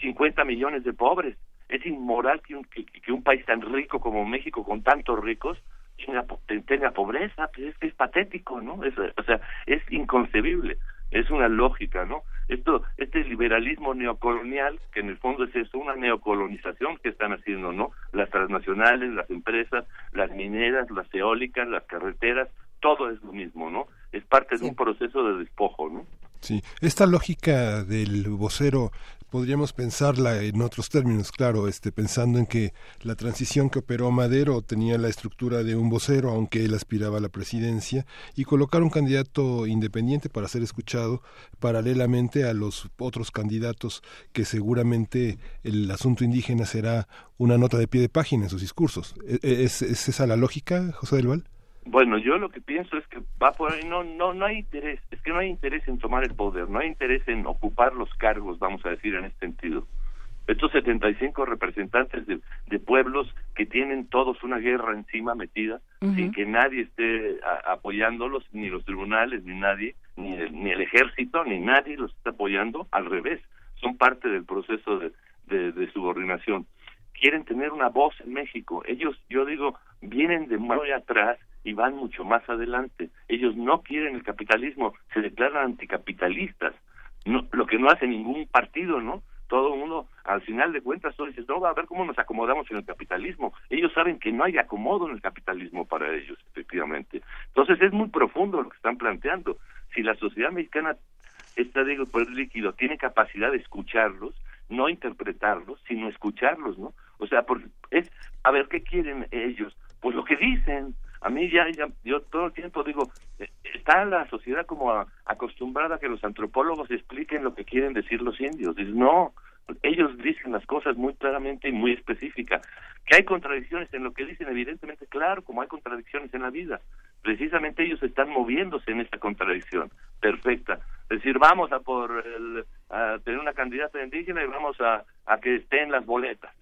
50 millones de pobres. Es inmoral que un, que, un país tan rico como México con tantos ricos tenga, tenga pobreza. Pues es que es patético no es, o sea es inconcebible. Es una lógica, ¿no? Esto, este liberalismo neocolonial, que en el fondo es eso, una neocolonización que están haciendo, ¿no? Las transnacionales, las empresas, las mineras, las eólicas, las carreteras, todo es lo mismo, ¿no? Es parte de un proceso de despojo, ¿no? Sí, esta lógica del vocero podríamos pensarla en otros términos, claro, este, pensando en que la transición que operó Madero tenía la estructura de un vocero, aunque él aspiraba a la presidencia, y colocar un candidato independiente para ser escuchado paralelamente a los otros candidatos que seguramente el asunto indígena será una nota de pie de página en sus discursos. ¿E, e, ¿Es, es esa la lógica, José del Val? Bueno, yo lo que pienso es que va por ahí, no, no, no hay interés, es que no hay interés en tomar el poder, no hay interés en ocupar los cargos, vamos a decir en este sentido. Estos 75 representantes de, de pueblos que tienen todos una guerra encima metida, sin que nadie esté apoyándolos, ni los tribunales, ni nadie, ni el, ni el ejército, ni nadie los está apoyando, al revés, son parte del proceso de, de, de subordinación. Quieren tener una voz en México. Ellos, yo digo, vienen de muy atrás y van mucho más adelante. Ellos no quieren el capitalismo, se declaran anticapitalistas. No, lo que no hace ningún partido, ¿no? todo el mundo, al final de cuentas, todo dices, no, a ver cómo nos acomodamos en el capitalismo. Ellos saben que no hay acomodo en el capitalismo para ellos, efectivamente. Entonces es muy profundo lo que están planteando. Si la sociedad mexicana está digo por el líquido tiene capacidad de escucharlos, no interpretarlos, sino escucharlos, ¿no? O sea, por, es a ver qué quieren ellos, pues lo que dicen. A mí ya, ya yo todo el tiempo digo, eh, está la sociedad como acostumbrada a que los antropólogos expliquen lo que quieren decir los indios. No, ellos dicen las cosas muy claramente y muy específicas. Que hay contradicciones en lo que dicen, evidentemente, claro, como hay contradicciones en la vida. Precisamente ellos están moviéndose en esa contradicción perfecta. Es decir, vamos a por el, a tener una candidata indígena y vamos a, a que estén las boletas.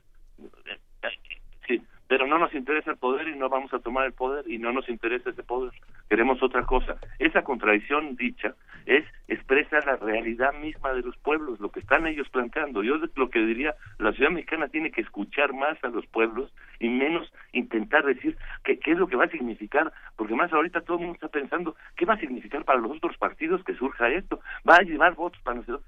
Pero no nos interesa el poder y no vamos a tomar el poder y no nos interesa ese poder. Queremos otra cosa. Esa contradicción dicha es expresa la realidad misma de los pueblos, lo que están ellos planteando. Yo lo que diría, la ciudad mexicana tiene que escuchar más a los pueblos y menos intentar decir qué, qué es lo que va a significar, porque más ahorita todo el mundo está pensando qué va a significar para los otros partidos que surja esto. Va a llevar votos para nosotros.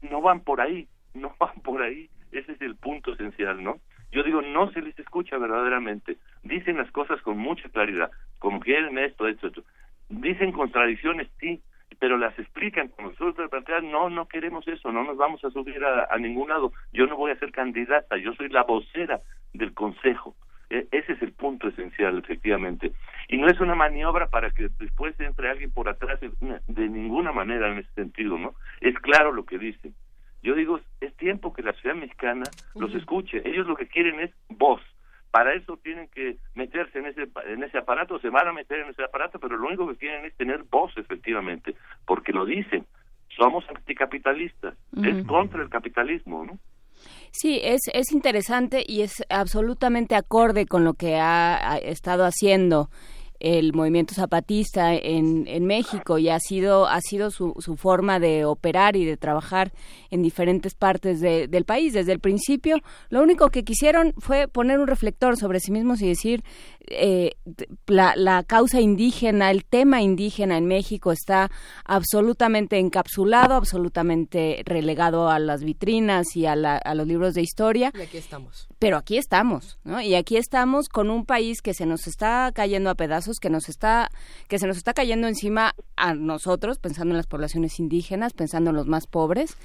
No van por ahí, no van por ahí. Ese es el punto esencial, ¿no? Yo digo, no se les escucha verdaderamente. Dicen las cosas con mucha claridad, como quieren esto, esto, esto. Dicen contradicciones, sí, pero las explican con nosotros plantean, no, no queremos eso, no nos vamos a subir a, ningún lado, yo no voy a ser candidata, yo soy la vocera del Consejo. E ese es el punto esencial, efectivamente. Y no es una maniobra para que después entre alguien por atrás, de ninguna manera en ese sentido, ¿no? Es claro lo que dicen. Yo digo, es tiempo que la ciudad mexicana los escuche. Ellos lo que quieren es voz. Para eso tienen que meterse en ese en ese aparato, se van a meter en ese aparato, pero lo único que quieren es tener voz, efectivamente, porque lo dicen. Somos anticapitalistas, uh -huh. es contra el capitalismo, ¿no? Sí, es, es interesante y es absolutamente acorde con lo que ha, ha estado haciendo el movimiento zapatista en, en México y ha sido ha sido su, su, forma de operar y de trabajar en diferentes partes de, del país desde el principio. Lo único que quisieron fue poner un reflector sobre sí mismos y decir eh, la, la, causa indígena el tema indígena en México está absolutamente encapsulado absolutamente relegado a las vitrinas y a, la, a los libros de historia. Y aquí estamos. Pero aquí estamos ¿no? y aquí estamos con un país que se nos está cayendo a pedazos que nos está que se nos está cayendo encima a nosotros pensando en las poblaciones indígenas pensando en los más pobres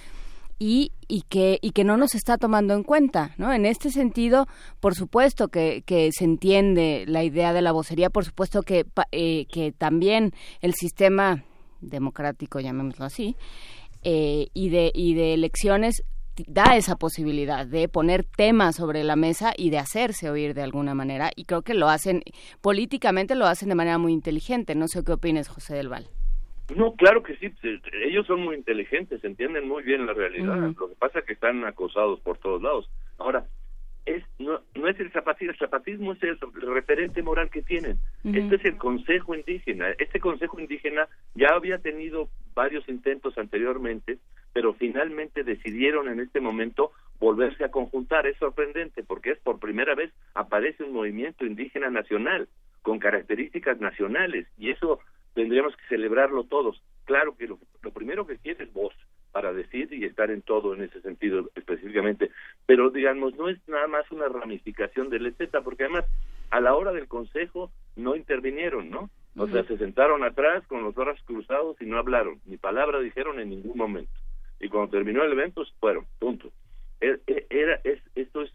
y, y que y que no nos está tomando en cuenta no en este sentido por supuesto que, que se entiende la idea de la vocería por supuesto que eh, que también el sistema democrático llamémoslo así eh, y de y de elecciones da esa posibilidad de poner temas sobre la mesa y de hacerse oír de alguna manera y creo que lo hacen políticamente lo hacen de manera muy inteligente no sé qué opines José del Val no claro que sí ellos son muy inteligentes entienden muy bien la realidad uh -huh. lo que pasa es que están acosados por todos lados ahora es no, no es el zapatismo, el zapatismo es el, referente moral que tienen. Uh -huh. Este es el Consejo Indígena. Este Consejo Indígena ya había tenido varios intentos anteriormente, pero finalmente decidieron en este momento volverse a conjuntar. Es sorprendente porque es por primera vez aparece un movimiento indígena nacional con características nacionales y eso tendríamos que celebrarlo todos. Claro que lo, lo primero que quiere es voz para decir y estar en todo en ese sentido específicamente, pero digamos no es nada más una ramificación del EZ, porque además a la hora del consejo no intervinieron, ¿no? O sea, se sentaron atrás con los brazos cruzados y no hablaron, ni palabra dijeron en ningún momento. Y cuando terminó el evento, fueron, punto. Era, es, esto es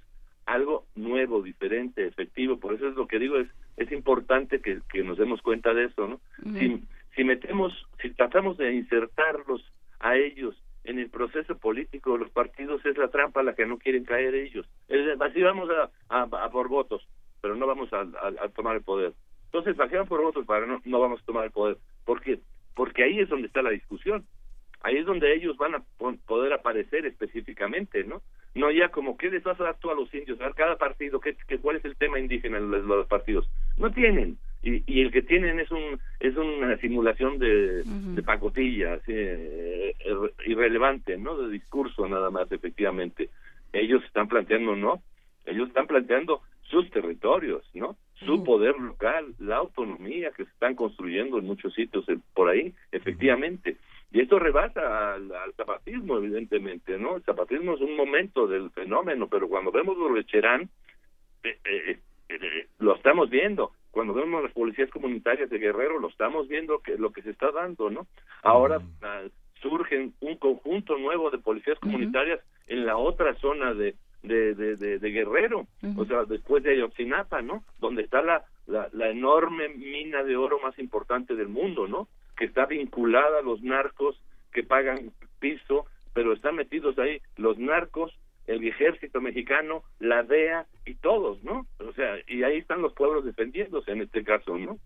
algo nuevo, diferente, efectivo, por eso es lo que digo, es, es importante que, que nos demos cuenta de eso, ¿no? Si, si metemos, si tratamos de insertarlos a ellos en el proceso político de los partidos es la trampa a la que no quieren caer ellos. Es, así vamos a, a, a, por votos, pero no vamos a, a, tomar el poder. Entonces, bajean por votos para no, no vamos a tomar el poder. ¿Por qué? Porque ahí es donde está la discusión. Ahí es donde ellos van a poder aparecer específicamente, ¿no? No ya como, ¿qué les vas a dar tú a los indios? A cada partido, ¿qué, qué, ¿cuál es el tema indígena en los, los partidos? No tienen y, y el que tienen es un es una simulación de, uh -huh. de pacotilla así, eh, irrelevante no de discurso nada más efectivamente ellos están planteando no ellos están planteando sus territorios no su uh -huh. poder local la autonomía que se están construyendo en muchos sitios por ahí efectivamente Y esto rebasa al, zapatismo, evidentemente, ¿no? El zapatismo es un momento del fenómeno, pero cuando vemos los lecherán, eh, eh, eh, lo estamos viendo. Cuando vemos las policías comunitarias de Guerrero, lo estamos viendo que lo que se está dando, ¿no? Ahora uh, surgen un conjunto nuevo de policías comunitarias en la otra zona de, de, de, de, Guerrero, o sea, después de Ayotzinapa, ¿no? Donde está la, la, la, enorme mina de oro más importante del mundo, ¿no? Que está vinculada a los narcos que pagan piso, pero están metidos ahí los narcos, el ejército mexicano, la DEA y todos, ¿no? O sea, y ahí están los pueblos defendiéndose en este caso, ¿no?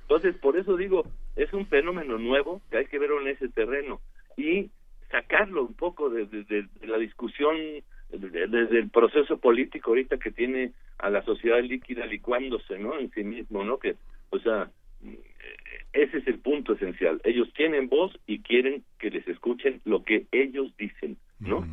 Entonces, por eso digo, es un fenómeno nuevo que hay que verlo en ese terreno. Y sacarlo un poco de, la discusión desde el proceso político ahorita que tiene a la sociedad líquida licuándose no en sí mismo no que o sea ese es el punto esencial. Ellos tienen voz y quieren que les escuchen lo que ellos dicen no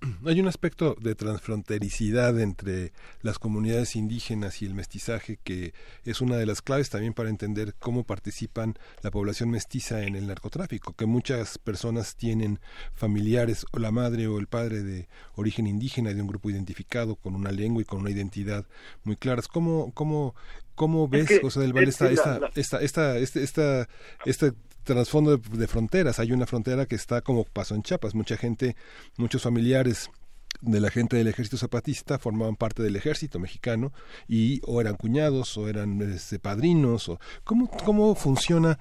<clears throat> hay un aspecto de transfrontericidad entre las comunidades indígenas y el mestizaje que es una de las claves también para entender cómo participan la población mestiza en el narcotráfico, que muchas personas tienen familiares o la madre o el padre de origen indígena de un grupo identificado con una lengua y con una identidad muy claras. ¿Cómo, cómo, cómo ves, José del Valle, esta, esta, esta, esta, este, esta, esta trasfondo de, fronteras. Hay una frontera que está como pasó en Chiapas. Mucha gente, muchos familiares de la gente del ejército zapatista formaban parte del ejército mexicano y o eran cuñados o eran este, padrinos o cómo cómo funciona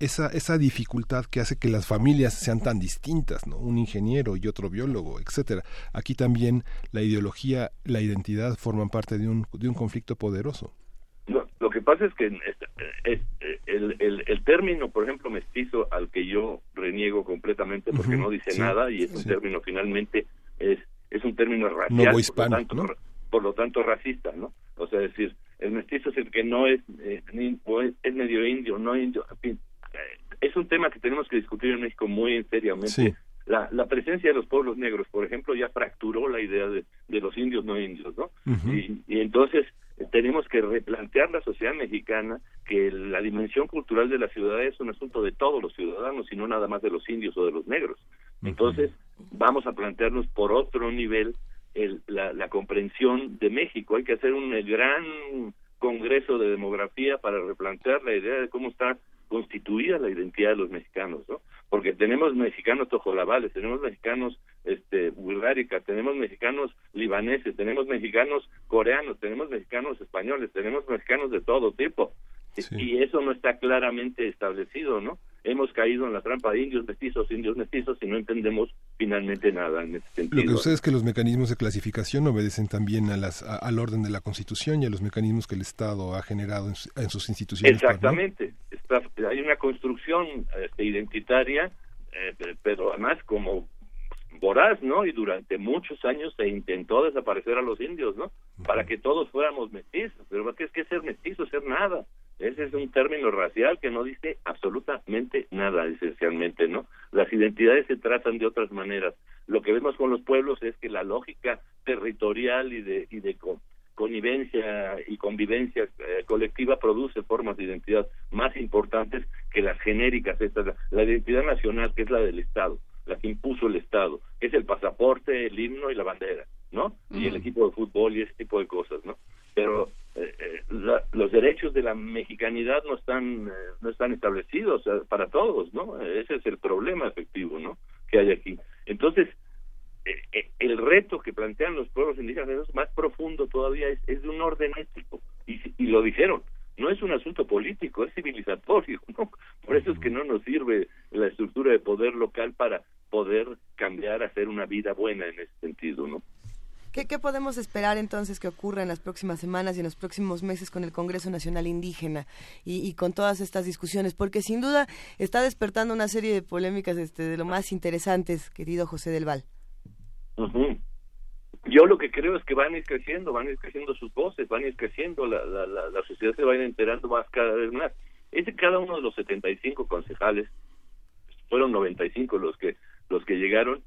esa, esa dificultad que hace que las familias sean tan distintas, ¿no? Un ingeniero y otro biólogo, etcétera. Aquí también la ideología, la identidad forman parte de un, de un conflicto poderoso. Que pasa es que es, el, el, el, término, por ejemplo, mestizo, al que yo reniego completamente porque no dice nada y es un término finalmente es es un término racial, por, lo tanto, por lo tanto racista, ¿no? O sea, decir, el mestizo es el que no es, eh, es, medio indio, no indio, en fin, eh, es un tema que tenemos que discutir en México muy seriamente. La, la presencia de los pueblos negros, por ejemplo, ya fracturó la idea de, de los indios no indios, ¿no? y, y entonces tenemos que replantear la sociedad mexicana que la dimensión cultural de la ciudad es un asunto de todos los ciudadanos y no nada más de los indios o de los negros. Entonces, vamos a plantearnos por otro nivel el, la, la, comprensión de México. Hay que hacer un gran congreso de demografía para replantear la idea de cómo está constituida la identidad de los mexicanos, ¿no? Porque tenemos mexicanos tojolabales, tenemos mexicanos este tenemos mexicanos libaneses, tenemos mexicanos coreanos, tenemos mexicanos españoles, tenemos mexicanos de todo tipo. Y eso no está claramente establecido, ¿no? Hemos caído en la trampa de indios mestizos, indios mestizos y no entendemos finalmente nada en ese sentido. Lo que sucede es que los mecanismos de clasificación obedecen también a las, al orden de la Constitución y a los mecanismos que el Estado ha generado en, sus instituciones. Exactamente. hay una construcción este, identitaria, eh, pero además como voraz, ¿no? Y durante muchos años se intentó desaparecer a los indios, ¿no? Para que todos fuéramos mestizos. Pero ¿qué es que ser mestizo? Ser nada. Ese es un término racial que no dice absolutamente nada, esencialmente, ¿no? Las identidades se tratan de otras maneras. Lo que vemos con los pueblos es que la lógica territorial y de, y de connivencia y convivencia eh, colectiva produce formas de identidad más importantes que las genéricas, estas, la identidad nacional, que es la del Estado la que impuso el Estado, es el pasaporte, el himno y la bandera, ¿no? Y el equipo de fútbol y ese tipo de cosas, ¿no? Pero eh, eh, los derechos de la mexicanidad no están eh, no están establecidos para todos, ¿no? Ese es el problema efectivo, ¿no? Que hay aquí. Entonces, el reto que plantean los pueblos indígenas es más profundo todavía, es, es de un orden ético, y, y lo dijeron, no es un asunto político, es civilizatorio, <laughs> ¿no? Por eso es que no nos sirve la estructura de poder local para poder cambiar, hacer una vida buena en ese sentido, ¿no? ¿Qué, ¿Qué, podemos esperar entonces que ocurra en las próximas semanas y en los próximos meses con el Congreso Nacional Indígena y, con todas estas discusiones? Porque sin duda está despertando una serie de polémicas este, de lo más interesantes, querido José del Val. Yo lo que creo es que van a ir creciendo, van a ir creciendo sus voces, van a ir creciendo, la, la, la, sociedad se va a ir enterando más cada vez más. Es de cada uno de los 75 concejales, fueron 95 los que los que llegaron,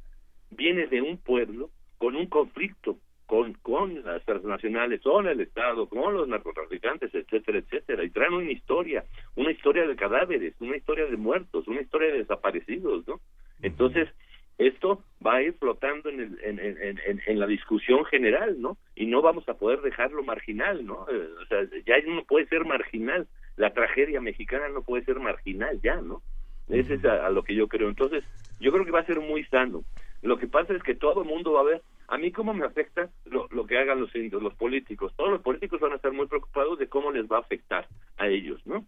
viene de un pueblo con un conflicto con, con las transnacionales, con el Estado, con los narcotraficantes, etcétera, etcétera, y traen una historia, una historia de cadáveres, una historia de muertos, una historia de desaparecidos, ¿no? Entonces, esto va a ir flotando en, el, en, en, en, en, la discusión general, ¿no? Y no vamos a poder dejarlo marginal, ¿no? Eh, o sea, ya no puede ser marginal, la tragedia mexicana no puede ser marginal ya, ¿no? Ese es a, a, lo que yo creo. Entonces, yo creo que va a ser muy sano. Lo que pasa es que todo el mundo va a ver, a mí cómo me afecta lo, lo que hagan los indios, los políticos. Todos los políticos van a estar muy preocupados de cómo les va a afectar a ellos, ¿no?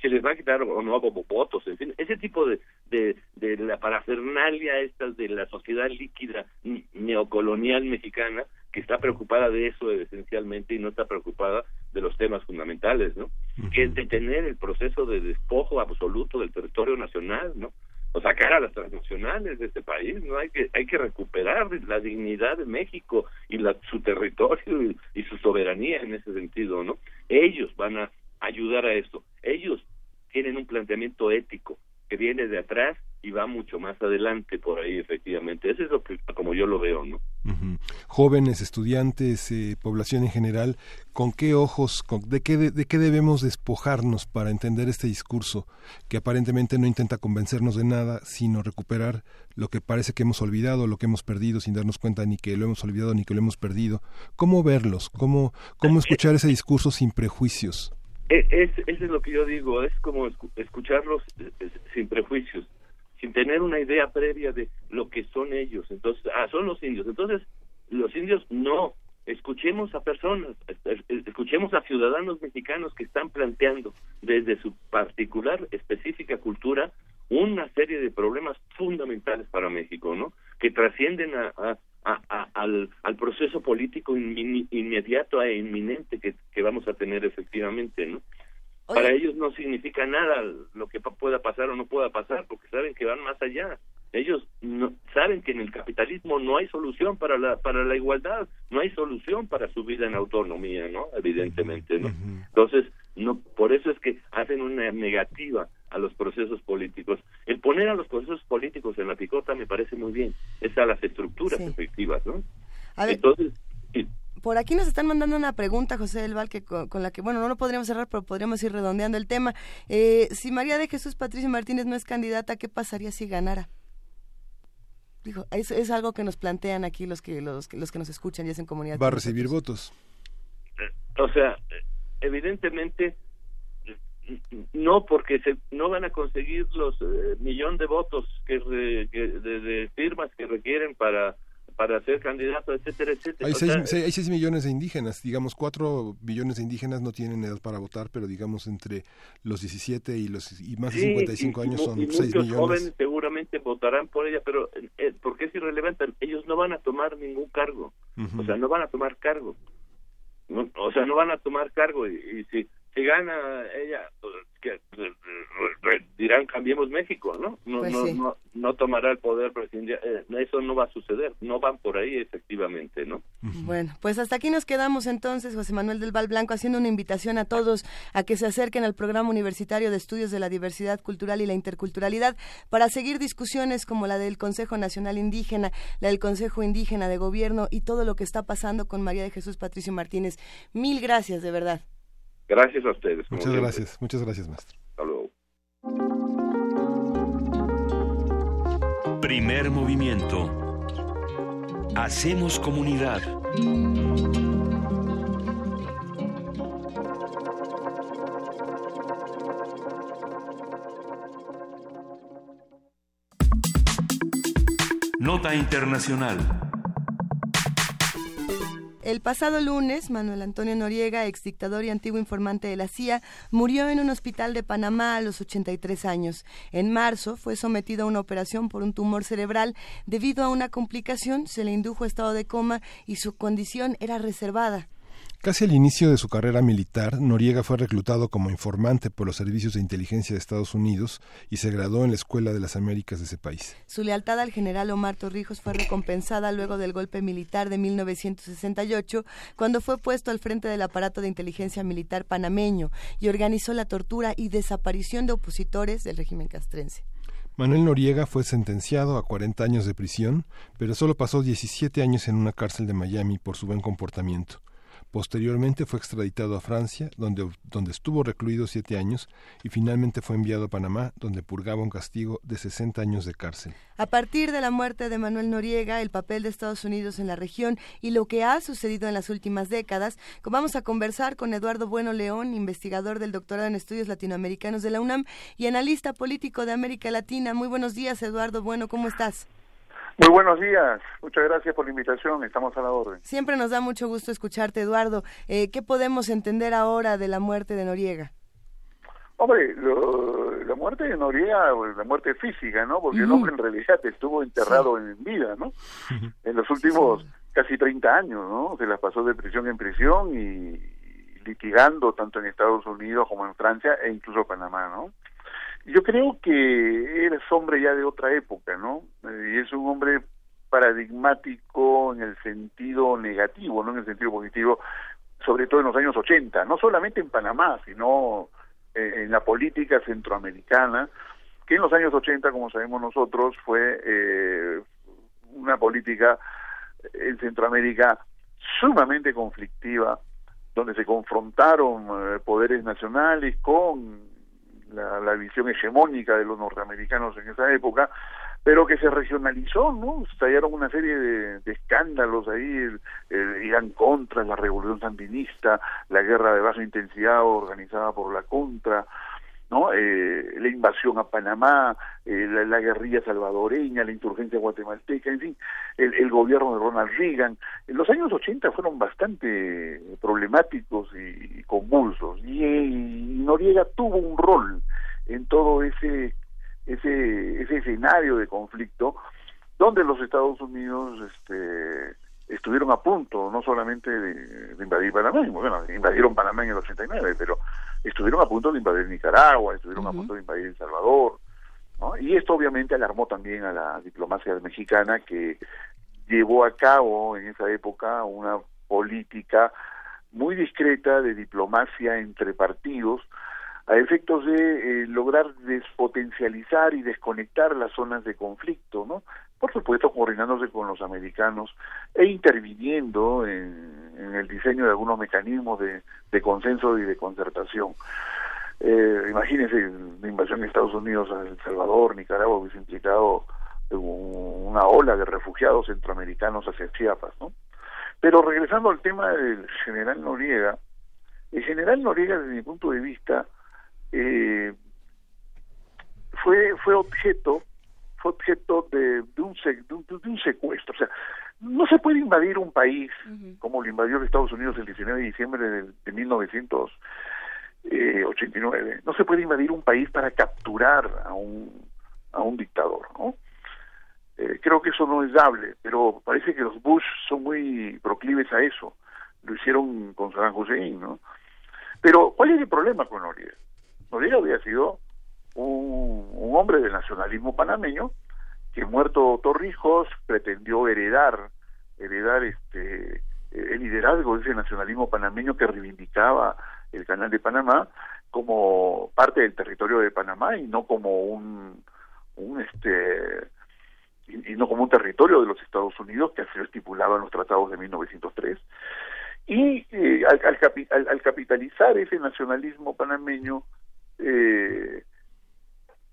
Si les va a quitar o no votos, en fin, ese tipo de, de, de la parafernalia estas de la sociedad líquida neocolonial mexicana que está preocupada de eso esencialmente y no está preocupada de los temas fundamentales, ¿no? Uh -huh. Que es detener el proceso de despojo absoluto del territorio nacional, ¿no? O sacar a las transnacionales de este país no hay que hay que recuperar la dignidad de México y la, su territorio y, y, su soberanía en ese sentido no ellos van a ayudar a esto. Ellos tienen un planteamiento ético que viene de atrás y va mucho más adelante por ahí efectivamente. Eso es lo que como yo lo veo no uh -huh. jóvenes estudiantes eh, población en general con qué ojos con, de qué de, de, qué debemos despojarnos para entender este discurso que aparentemente no intenta convencernos de nada sino recuperar lo que parece que hemos olvidado lo que hemos perdido sin darnos cuenta ni que lo hemos olvidado ni que lo hemos perdido cómo verlos cómo cómo escuchar ese discurso sin prejuicios es, es, eso es lo que yo digo es como escucharlos eh, sin prejuicios sin tener una idea previa de lo que son ellos. Entonces, ah, son los indios. Entonces, los indios no. Escuchemos a personas, escuchemos a ciudadanos mexicanos que están planteando desde su particular, específica cultura una serie de problemas fundamentales para México, ¿no? Que trascienden a, a, a, al, al, proceso político in, inmediato e inminente que, que vamos a tener efectivamente, ¿no? Oye. Para ellos no significa nada lo que pueda pasar o no pueda pasar, porque saben que van más allá. Ellos no, saben que en el capitalismo no hay solución para la para la igualdad, no hay solución para su vida en autonomía, ¿no? Evidentemente, ¿no? Uh -huh. Entonces, no por eso es que hacen una negativa a los procesos políticos. El poner a los procesos políticos en la picota me parece muy bien, es a las estructuras sí. efectivas, ¿no? Entonces, por aquí nos están mandando una pregunta, José del Val, que con, con, la que, bueno, no lo podríamos cerrar, pero podríamos ir redondeando el tema. Eh, si María de Jesús Patricio Martínez no es candidata, ¿qué pasaría si ganara? Dijo, es, es algo que nos plantean aquí los que, los, los que nos escuchan y hacen comunidad. Va a recibir votos. O sea, evidentemente no porque se, no van a conseguir los eh, millón de votos que, re, que de, de, firmas que requieren para para ser candidato, etcétera, etcétera. Hay seis, sea, hay seis millones de indígenas, digamos, cuatro millones de indígenas no tienen edad para votar, pero digamos entre los 17 y los y más de sí, 55 y, años son y seis millones. jóvenes seguramente votarán por ella, pero eh, porque es irrelevante, ellos no van a tomar ningún cargo, uh -huh. o sea, no van a tomar cargo, o sea, no van a tomar cargo y, y si si gana ella, pues, que dirán cambiemos México, ¿no? No, pues no, sí. no, no, tomará el poder presidencial. Eh, eso no va a suceder. No van por ahí, efectivamente, ¿no? Bueno, pues hasta aquí nos quedamos entonces, José Manuel del Val Blanco, haciendo una invitación a todos a que se acerquen al programa universitario de estudios de la diversidad cultural y la interculturalidad para seguir discusiones como la del Consejo Nacional Indígena, la del Consejo Indígena de Gobierno y todo lo que está pasando con María de Jesús Patricio Martínez. Mil gracias, de verdad. Gracias a ustedes. Muchas siempre. gracias, muchas gracias, maestro. Hasta luego. Primer movimiento. Hacemos comunidad. Nota Internacional. El pasado lunes, Manuel Antonio Noriega, ex dictador y antiguo informante de la CIA, murió en un hospital de Panamá a los 83 años. En marzo fue sometido a una operación por un tumor cerebral. Debido a una complicación, se le indujo estado de coma y su condición era reservada. Casi al inicio de su carrera militar, Noriega fue reclutado como informante por los servicios de inteligencia de Estados Unidos y se graduó en la Escuela de las Américas de ese país. Su lealtad al general Omar Torrijos fue recompensada luego del golpe militar de 1968, cuando fue puesto al frente del aparato de inteligencia militar panameño y organizó la tortura y desaparición de opositores del régimen castrense. Manuel Noriega fue sentenciado a 40 años de prisión, pero solo pasó 17 años en una cárcel de Miami por su buen comportamiento. Posteriormente fue extraditado a Francia, donde, donde estuvo recluido siete años, y finalmente fue enviado a Panamá, donde purgaba un castigo de 60 años de cárcel. A partir de la muerte de Manuel Noriega, el papel de Estados Unidos en la región y lo que ha sucedido en las últimas décadas, vamos a conversar con Eduardo Bueno León, investigador del doctorado en estudios latinoamericanos de la UNAM y analista político de América Latina. Muy buenos días, Eduardo Bueno, ¿cómo estás? Muy buenos días, muchas gracias por la invitación, estamos a la orden. Siempre nos da mucho gusto escucharte, Eduardo. Eh, ¿Qué podemos entender ahora de la muerte de Noriega? Hombre, la muerte de Noriega, la muerte física, ¿no? Porque el hombre en realidad estuvo enterrado en vida, ¿no? En los últimos casi 30 años, ¿no? Se las pasó de prisión en prisión y litigando tanto en Estados Unidos como en Francia e incluso Panamá, ¿no? Yo creo que él es hombre ya de otra época, ¿no? Eh, y es un hombre paradigmático en el sentido negativo, no en el sentido positivo, sobre todo en los años 80, no solamente en Panamá, sino eh, en la política centroamericana, que en los años 80, como sabemos nosotros, fue eh, una política en Centroamérica sumamente conflictiva, donde se confrontaron poderes nacionales con la, visión hegemónica de los norteamericanos en esa época, pero que se regionalizó, ¿no? Estallaron una serie de, escándalos ahí, Irán contra, la revolución sandinista, la guerra de baja intensidad organizada por la contra, ¿no? Eh, la invasión a Panamá, eh, la, guerrilla salvadoreña, la insurgencia guatemalteca, en fin, el, gobierno de Ronald Reagan. En los años 80 fueron bastante problemáticos y, convulsos, y, Noriega tuvo un rol en todo ese, ese, ese escenario de conflicto, donde los Estados Unidos este, estuvieron a punto no solamente de, invadir Panamá, bueno, invadieron Panamá en el 89, pero estuvieron a punto de invadir Nicaragua, estuvieron a punto de invadir El Salvador, ¿no? y esto obviamente alarmó también a la diplomacia mexicana que llevó a cabo en esa época una política muy discreta de diplomacia entre partidos a efectos de eh, lograr despotencializar y desconectar las zonas de conflicto, ¿no? Por supuesto, coordinándose con los americanos e interviniendo en, el diseño de algunos mecanismos de, consenso y de concertación. Eh, imagínense la invasión de Estados Unidos a El Salvador, Nicaragua, hubiese implicado una ola de refugiados centroamericanos hacia Chiapas, ¿no? Pero regresando al tema del general Noriega, el general Noriega, desde mi punto de vista, eh, fue fue objeto fue objeto de, de, un, de, un, secuestro. O sea, no se puede invadir un país como lo invadió Estados Unidos el 19 de diciembre de, de 1989. No se puede invadir un país para capturar a un, a un dictador, ¿no? Eh, creo que eso no es dable, pero parece que los Bush son muy proclives a eso. Lo hicieron con Saddam Hussein, ¿no? Pero, ¿cuál es el problema con Noriega? Noriega había sido un, hombre del nacionalismo panameño que muerto Torrijos pretendió heredar heredar este el liderazgo de ese nacionalismo panameño que reivindicaba el canal de Panamá como parte del territorio de Panamá y no como un, un este y, no como un territorio de los Estados Unidos que así lo estipulaban los tratados de 1903 y eh, al, al, capitalizar ese nacionalismo panameño eh,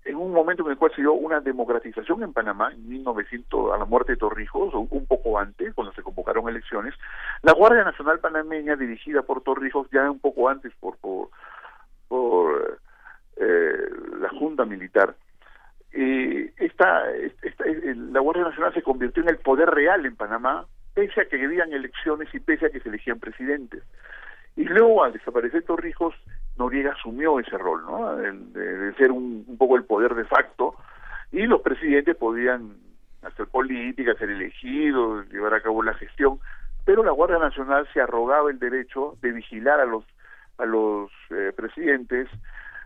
en un momento en el cual se dio una democratización en Panamá, en 1900, a la muerte de Torrijos, o un poco antes, cuando se convocaron elecciones, la Guardia Nacional Panameña, dirigida por Torrijos, ya un poco antes por, por, eh, la Junta Militar, eh, esta, esta, la Guardia Nacional se convirtió en el poder real en Panamá, pese a que habían elecciones y pese a que se elegían presidentes. Y luego, al desaparecer Torrijos, Noriega asumió ese rol, ¿no? De, ser un, poco el poder de facto, y los presidentes podían hacer política, ser elegidos, llevar a cabo la gestión, pero la Guardia Nacional se arrogaba el derecho de vigilar a los a los eh, presidentes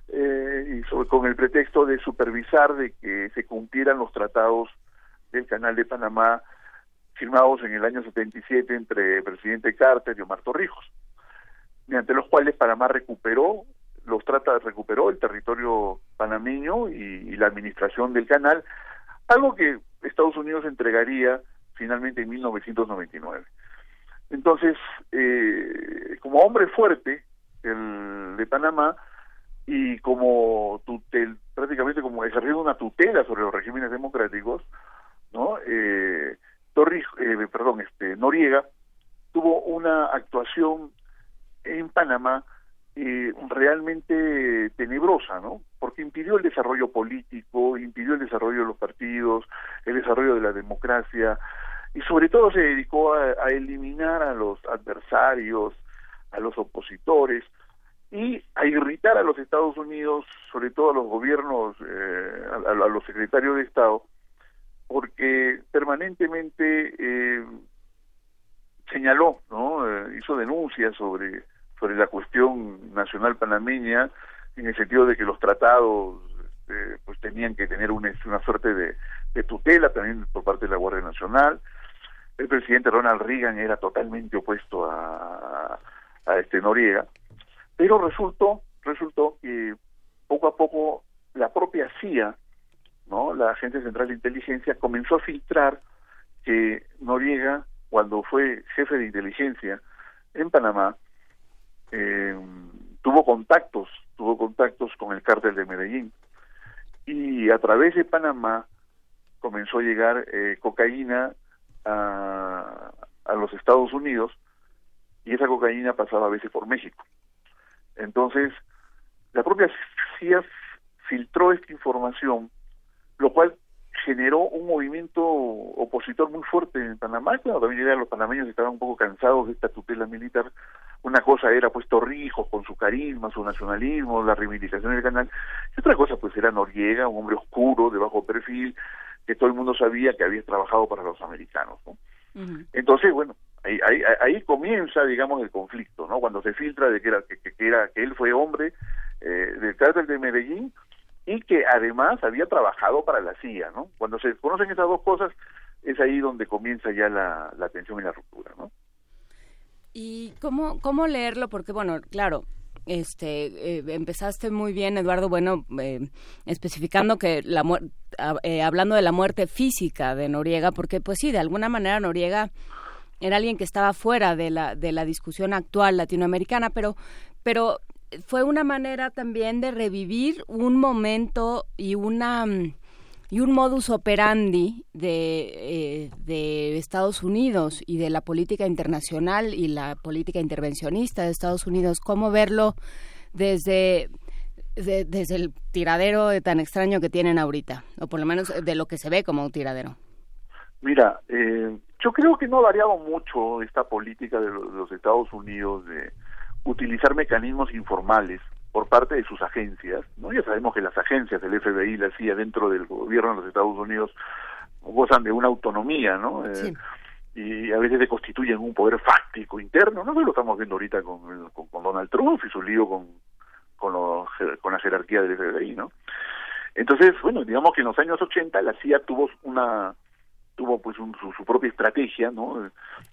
eh, y sobre, con el pretexto de supervisar de que se cumplieran los tratados del Canal de Panamá firmados en el año 77 entre el presidente Carter y Omar Torrijos mediante los cuales Panamá recuperó los trata, recuperó el territorio panameño y, la administración del canal, algo que Estados Unidos entregaría finalmente en 1999. Entonces, eh, como hombre fuerte el de Panamá y como tutel, prácticamente como ejerciendo una tutela sobre los regímenes democráticos, ¿no? Eh, Torrijos, eh, perdón, este Noriega tuvo una actuación en Panamá eh, realmente tenebrosa, ¿no? Porque impidió el desarrollo político, impidió el desarrollo de los partidos, el desarrollo de la democracia, y sobre todo se dedicó a, eliminar a los adversarios, a los opositores y a irritar a los Estados Unidos, sobre todo a los gobiernos, eh, a, los secretarios de Estado, porque permanentemente eh, señaló, ¿no? Eh, hizo denuncias sobre sobre la cuestión nacional panameña en el sentido de que los tratados este, pues tenían que tener una, una suerte de, de tutela también por parte de la Guardia Nacional el presidente Ronald Reagan era totalmente opuesto a, a este Noriega, pero resultó, resultó que poco a poco la propia CIA, ¿no? la Agencia Central de Inteligencia, comenzó a filtrar que Noriega, cuando fue jefe de inteligencia en Panamá, eh, tuvo contactos, tuvo contactos con el cártel de Medellín. Y a través de Panamá comenzó a llegar eh, cocaína a, a los Estados Unidos y esa cocaína pasaba a veces por México. Entonces, la propia CIA filtró esta información, lo cual generó un movimiento opositor muy fuerte en Panamá. Claro, también los panameños estaban un poco cansados de esta tutela militar. Una cosa era pues Torrijos con su carisma, su nacionalismo, la reivindicación del canal. Y otra cosa pues era Noriega, un hombre oscuro, de bajo perfil, que todo el mundo sabía que había trabajado para los americanos. ¿no? Entonces, bueno, ahí, ahí, ahí, comienza, digamos, el conflicto, ¿no? Cuando se filtra de que, era, que, que era, que él fue hombre eh, del cártel de Medellín y que además había trabajado para la CIA, ¿no? Cuando se conocen esas dos cosas, es ahí donde comienza ya la, la tensión y la ruptura, ¿no? ¿Y cómo, cómo leerlo? Porque, bueno, claro, este eh, empezaste muy bien Eduardo bueno eh, especificando que la eh, hablando de la muerte física de Noriega porque pues sí de alguna manera Noriega era alguien que estaba fuera de la de la discusión actual latinoamericana pero pero fue una manera también de revivir un momento y una y un modus operandi de, de, Estados Unidos y de la política internacional y la política intervencionista de Estados Unidos, cómo verlo desde, desde el tiradero tan extraño que tienen ahorita, o por lo menos de lo que se ve como un tiradero. Mira, eh, yo creo que no ha variado mucho esta política de los Estados Unidos de utilizar mecanismos informales por parte de sus agencias, ¿no? Ya sabemos que las agencias del FBI y la CIA dentro del gobierno de los Estados Unidos gozan de una autonomía, ¿no? Eh, y a veces se constituyen un poder fáctico interno, ¿no? Lo estamos viendo ahorita con, con, Donald Trump y su lío con, con, con la jerarquía del FBI, ¿no? Entonces, bueno, digamos que en los años 80 la CIA tuvo una tuvo pues su, propia estrategia, ¿no?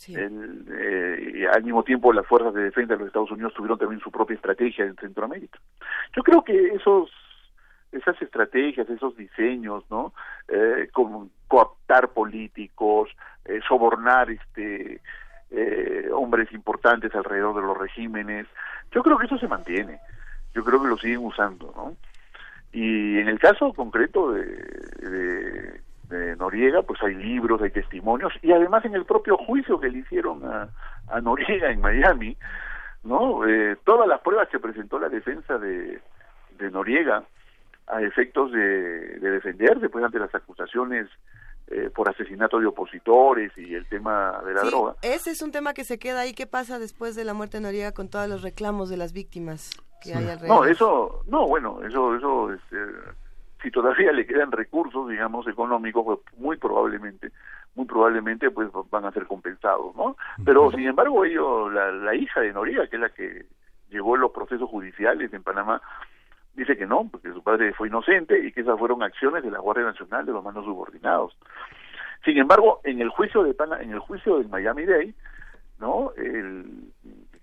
Eh, y al mismo tiempo las fuerzas de defensa de los Estados Unidos tuvieron también su propia estrategia en Centroamérica. Yo creo que esos esas estrategias, esos diseños, ¿no? Eh, como cooptar políticos, eh, sobornar este eh, hombres importantes alrededor de los regímenes, yo creo que eso se mantiene. Yo creo que lo siguen usando, ¿no? Y en el caso concreto de, de de Noriega, pues hay libros, hay testimonios, y además en el propio juicio que le hicieron a, a Noriega en Miami, ¿no? Eh, todas las pruebas que presentó la defensa de, de Noriega a efectos de, de defenderse, pues ante las acusaciones eh, por asesinato de opositores y el tema de la droga. Ese es un tema que se queda ahí. ¿Qué pasa después de la muerte de Noriega con todos los reclamos de las víctimas que hay alrededor? No, eso, no, bueno, eso, eso, este, si todavía le quedan recursos, digamos, económicos, pues muy probablemente, muy probablemente pues van a ser compensados, ¿no? Pero sin embargo ellos, la, la hija de Noriega, que es la que llevó los procesos judiciales en Panamá, dice que no, porque su padre fue inocente y que esas fueron acciones de la Guardia Nacional de los manos subordinados. Sin embargo, en el juicio de Pana, en el juicio del Miami Dade, ¿no? El,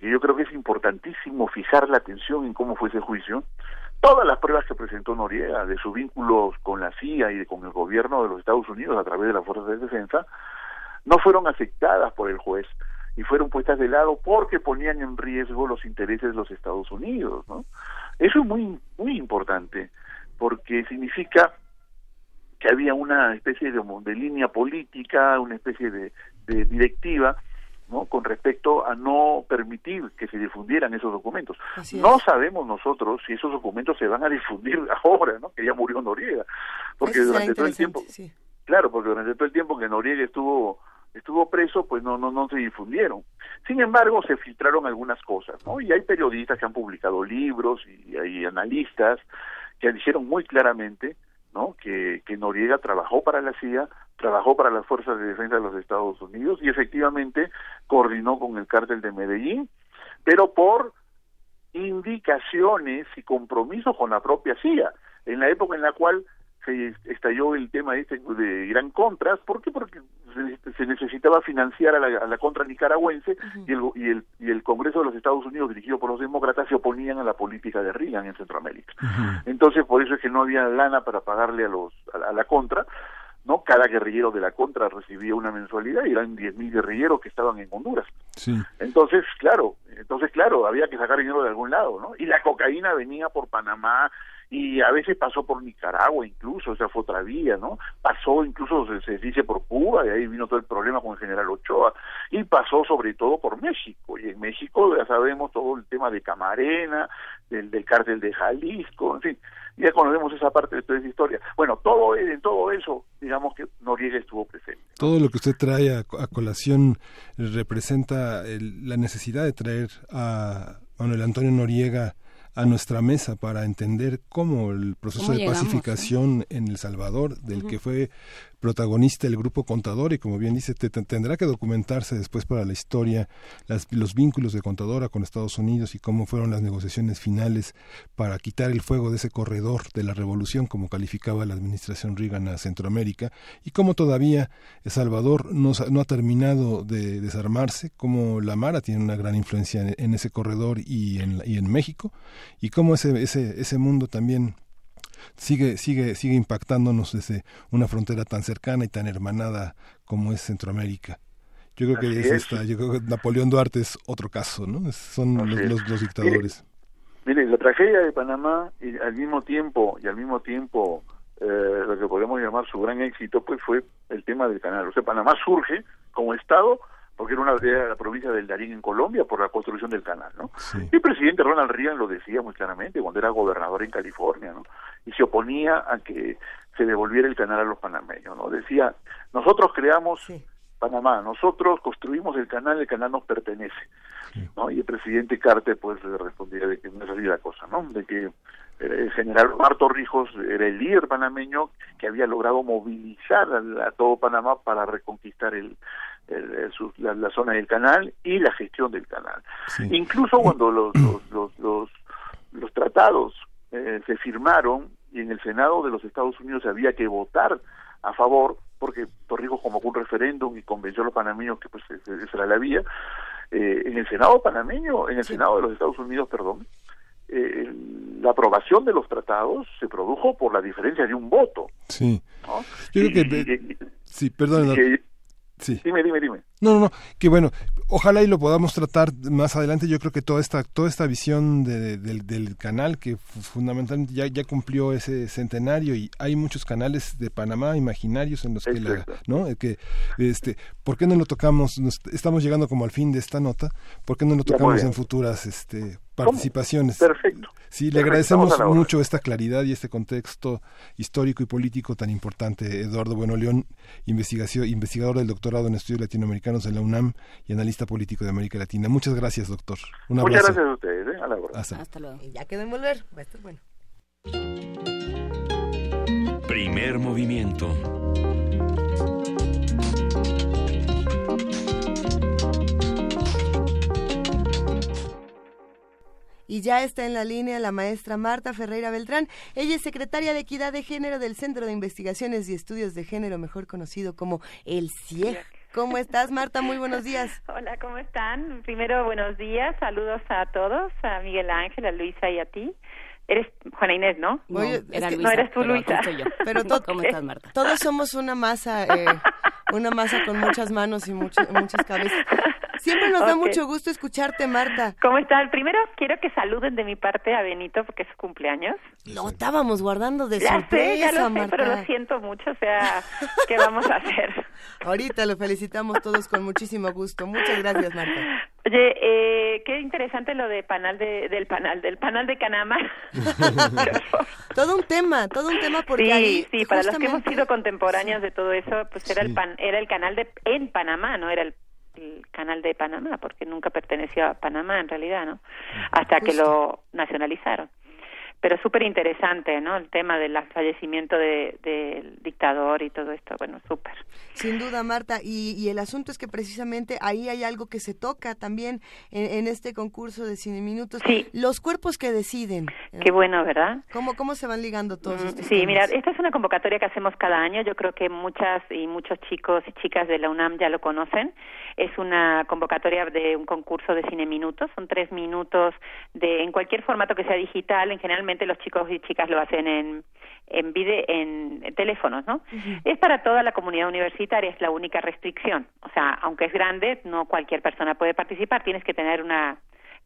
yo creo que es importantísimo fijar la atención en cómo fue ese juicio, todas las pruebas que presentó Noriega de sus vínculos con la CIA y con el gobierno de los Estados Unidos a través de las fuerzas de defensa, no fueron aceptadas por el juez y fueron puestas de lado porque ponían en riesgo los intereses de los Estados Unidos, ¿no? Eso es muy muy importante porque significa que había una especie de, línea política, una especie de directiva ¿no? con respecto a no permitir que se difundieran esos documentos. No sabemos nosotros si esos documentos se van a difundir <laughs> ahora, ¿no? que ya murió Noriega, porque durante todo el tiempo, claro, porque durante todo el tiempo que Noriega estuvo estuvo preso, pues no no no se difundieron. Sin embargo, se filtraron algunas cosas, ¿no? Y hay periodistas que han publicado libros y hay analistas que dijeron muy claramente, ¿no? Que, que Noriega trabajó para la CIA, trabajó para las fuerzas de defensa de los Estados Unidos y efectivamente coordinó con el cártel de Medellín, pero por indicaciones y compromisos con la propia CIA, en la época en la cual se estalló el tema este de Irán Contras, ¿por qué? Porque se, necesitaba financiar a la, a la contra nicaragüense y, el, y, el, y el Congreso de los Estados Unidos, dirigido por los demócratas, se oponían a la política de Reagan en Centroamérica. Entonces, por eso es que no había lana para pagarle a, los, a, la contra, ¿no? Cada guerrillero de la contra recibía una mensualidad y eran 10.000 guerrilleros que estaban en Honduras. Entonces, claro, entonces, claro, había que sacar dinero de algún lado, ¿no? Y la cocaína venía por Panamá, y a veces pasó por Nicaragua incluso, o sea, fue otra vía, ¿no? Pasó incluso, se, dice, por Cuba, y ahí vino todo el problema con el general Ochoa, y pasó sobre todo por México, y en México ya sabemos todo el tema de Camarena, del, del cártel de Jalisco, en fin, ya conocemos esa parte de toda esa historia. Bueno, todo en todo eso, digamos que Noriega estuvo presente. Todo lo que usted trae a, colación representa la necesidad de traer a Manuel Antonio Noriega a nuestra mesa para entender cómo el proceso de pacificación en El Salvador, del que fue protagonista el grupo Contador y como bien dice, tendrá que documentarse después para la historia los vínculos de Contadora con Estados Unidos y cómo fueron las negociaciones finales para quitar el fuego de ese corredor de la revolución, como calificaba la administración Reagan a Centroamérica, y cómo todavía El Salvador no, no ha terminado de desarmarse, como la Mara tiene una gran influencia en, ese corredor y en, y en México, y cómo ese, ese, ese mundo también sigue, sigue, sigue impactándonos desde una frontera tan cercana y tan hermanada como es Centroamérica. Yo creo que es, Esta, yo creo que Napoleón Duarte es otro caso, ¿no? Son los, los, dictadores. Mire, la tragedia de Panamá y al mismo tiempo y al mismo tiempo eh, lo que podemos llamar su gran éxito pues fue el tema del canal. O sea, Panamá surge como estado porque era una de la provincia del Darín en Colombia por la construcción del canal, ¿no? Y el presidente Ronald Reagan lo decía muy claramente cuando era gobernador en California, ¿no? Y se oponía a que se devolviera el canal a los panameños, ¿no? Decía, nosotros creamos Panamá, nosotros construimos el canal, el canal nos pertenece, ¿no? Y el presidente Carter pues le respondía de que no es así la cosa, ¿no? De que el general Marto Rijos era el líder panameño que había logrado movilizar a todo Panamá para reconquistar el, la, zona del canal y la gestión del canal. Incluso cuando <clears throat> los, los, los, los, tratados eh, se firmaron y en el Senado de los Estados Unidos había que votar a favor, porque Torrijos convocó un referéndum y convenció a los panameños que pues esa era la vía, eh, en el Senado panameño, en el Senado de los Estados Unidos, perdón, eh, la aprobación de los tratados se produjo por la diferencia de un voto. Sí. Yo creo que... sí, perdón. Sí. Dime, dime, dime. No, no, no, que bueno, ojalá y lo podamos tratar más adelante. Yo creo que toda esta, toda esta visión del, canal que fundamentalmente ya, ya cumplió ese centenario y hay muchos canales de Panamá imaginarios en los que, la, ¿no? Que, este, ¿por qué no lo tocamos? estamos llegando como al fin de esta nota, ¿por qué no lo tocamos en futuras este, participaciones? Perfecto. Sí, le agradecemos mucho esta claridad y este contexto histórico y político tan importante. Eduardo Bueno León, investigador del doctorado en estudios latinoamericanos en la UNAM y analista político de América Latina. Muchas gracias, doctor. Un Muchas gracias a ustedes. ¿eh? A la hora. Hasta, luego. Y ya quedó en volver. Va a estar bueno. Primer movimiento. Y ya está en la línea la maestra Marta Ferreira Beltrán. Ella es secretaria de Equidad de Género del Centro de Investigaciones y Estudios de Género, mejor conocido como el CIEG. ¿Cómo estás, Marta? Muy buenos días. <laughs> Hola, ¿cómo están? Primero, buenos días, saludos a todos, a Miguel Ángel, a Luisa y a ti. Eres Juana Inés, ¿no? No, era Luisa, no eres tú, <laughs> pero Luisa. estoy yo. Pero to- ¿Cómo estás, Marta? Todos somos una masa, eh, una masa con muchas manos y mucho- muchas cabezas. <laughs> Siempre nos da mucho gusto escucharte, Marta. ¿Cómo están? Primero quiero que saluden de mi parte a Benito porque es su cumpleaños. Lo estábamos guardando de ya sorpresa, sé, ya lo sé, Marta. pero lo siento mucho, o sea, ¿qué vamos a hacer? <laughs> Ahorita lo felicitamos todos con muchísimo gusto. Muchas gracias, Marta. Oye, eh, qué interesante lo de panal de, del panal, del panal de Canama. <laughs> todo un tema, todo un tema porque sí, ahí sí, para los que hemos justamente- sido contemporáneos de todo eso, pues era el pan, era el canal de en Panamá, no era el, el canal de Panamá, porque nunca perteneció a Panamá en realidad, ¿no? Hasta que lo nacionalizaron. Pero súper interesante, ¿no? El tema del fallecimiento de- del dictador y todo esto, bueno, súper. Sin duda, Marta. Y, y el asunto es que precisamente ahí hay algo que se toca también en, en este concurso de Cine Minutos. Los cuerpos que deciden. Qué bueno, ¿verdad? ¿Cómo, cómo se van ligando todos estos Sí, temas? mira, esta es una convocatoria que hacemos cada año. Yo creo que muchas y muchos chicos y chicas de la UNAM ya lo conocen. Es una convocatoria de un concurso de cine minutos. Son tres minutos de en cualquier formato que sea digital. En generalmente los chicos y chicas lo hacen en en, vide- en, en teléfonos, ¿no? Es para toda la comunidad universitaria, es la única restricción. O sea, aunque es grande, no cualquier persona puede participar. Tienes que tener una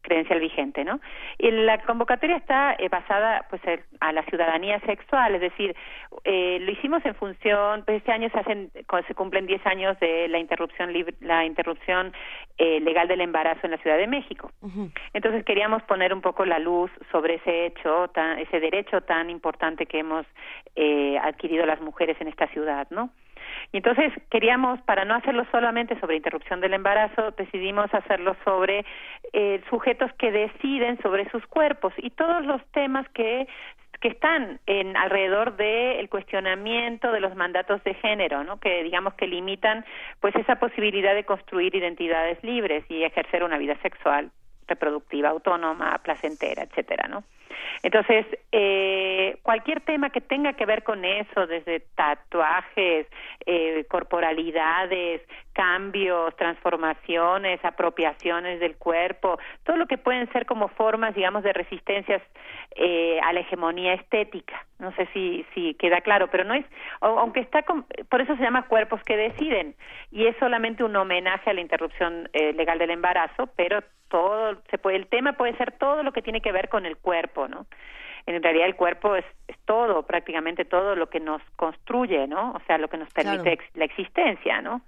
credencial vigente, ¿no? Y la convocatoria está eh, basada pues a la ciudadanía sexual, es decir, eh, lo hicimos en función, pues este año se hacen se cumplen 10 años de la interrupción libre- la interrupción eh, legal del embarazo en la Ciudad de México. Entonces queríamos poner un poco la luz sobre ese hecho, tan- ese derecho tan importante que hemos eh, adquirido las mujeres en esta ciudad, ¿no? Y entonces queríamos, para no hacerlo solamente sobre interrupción del embarazo, decidimos hacerlo sobre eh, sujetos que deciden sobre sus cuerpos y todos los temas que que están en alrededor del cuestionamiento de los mandatos de género, ¿no? Que digamos que limitan pues esa posibilidad de construir identidades libres y ejercer una vida sexual reproductiva autónoma, placentera, etcétera, ¿no? Entonces, eh, cualquier tema que tenga que ver con eso, desde tatuajes, eh, corporalidades, cambios, transformaciones, apropiaciones del cuerpo, todo lo que pueden ser como formas, digamos, de resistencias eh, a la hegemonía estética. No sé si, si queda claro, pero no es, aunque está, con- por eso se llama cuerpos que deciden, y es solamente un homenaje a la interrupción eh, legal del embarazo, pero todo, se puede, el tema puede ser todo lo que tiene que ver con el cuerpo, ¿no? En realidad el cuerpo es, es todo, prácticamente todo lo que nos construye, ¿no? O sea, lo que nos permite Claro. ex- la existencia, ¿no?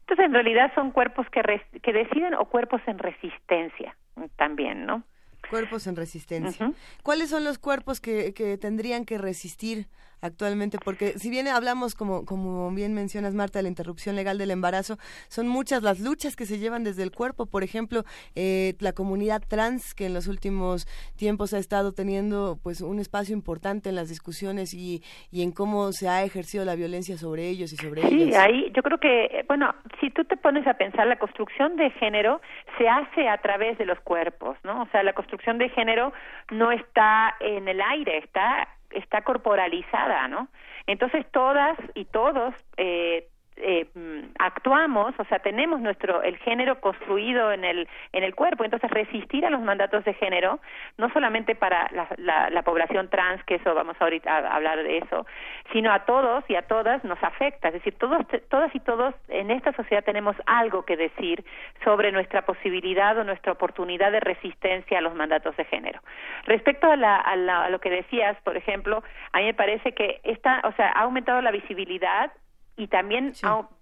Entonces, en realidad son cuerpos que, res- que deciden o cuerpos en resistencia también, ¿no? Cuerpos en resistencia. ¿Cuáles son los cuerpos que, que tendrían que resistir actualmente? Porque si bien hablamos, como, como bien mencionas, Marta, de la interrupción legal del embarazo, son muchas las luchas que se llevan desde el cuerpo. Por ejemplo, eh, la comunidad trans, que en los últimos tiempos ha estado teniendo pues un espacio importante en las discusiones y, y en cómo se ha ejercido la violencia sobre ellos y sobre Sí, ellas. ahí yo creo que, eh, bueno, si tú te pones a pensar, la construcción de género se hace a través de los cuerpos, ¿no? O sea, la construcción de género no está en el aire, está está corporalizada, ¿no? Entonces todas y todos eh, eh, mm, actuamos, o sea, tenemos nuestro el género construido en el en el cuerpo, entonces resistir a los mandatos de género no solamente para la, la, la población trans, que eso vamos ahorita a hablar de eso, sino a todos y a todas nos afecta, es decir, todos todas y todos en esta sociedad tenemos algo que decir sobre nuestra posibilidad o nuestra oportunidad de resistencia a los mandatos de género. Respecto a, la, a, la- a lo que decías, por ejemplo, a mí me parece que esta, o sea, ha aumentado la visibilidad y también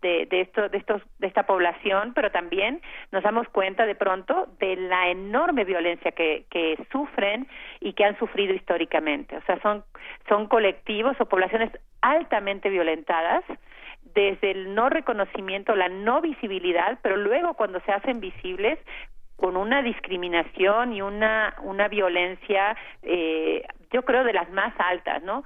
de, de esto de estos de esta población pero también nos damos cuenta de pronto de la enorme violencia que, que sufren y que han sufrido históricamente. O sea son son colectivos o poblaciones altamente violentadas desde el no reconocimiento la no visibilidad pero luego cuando se hacen visibles con una discriminación y una una violencia eh, yo creo de las más altas no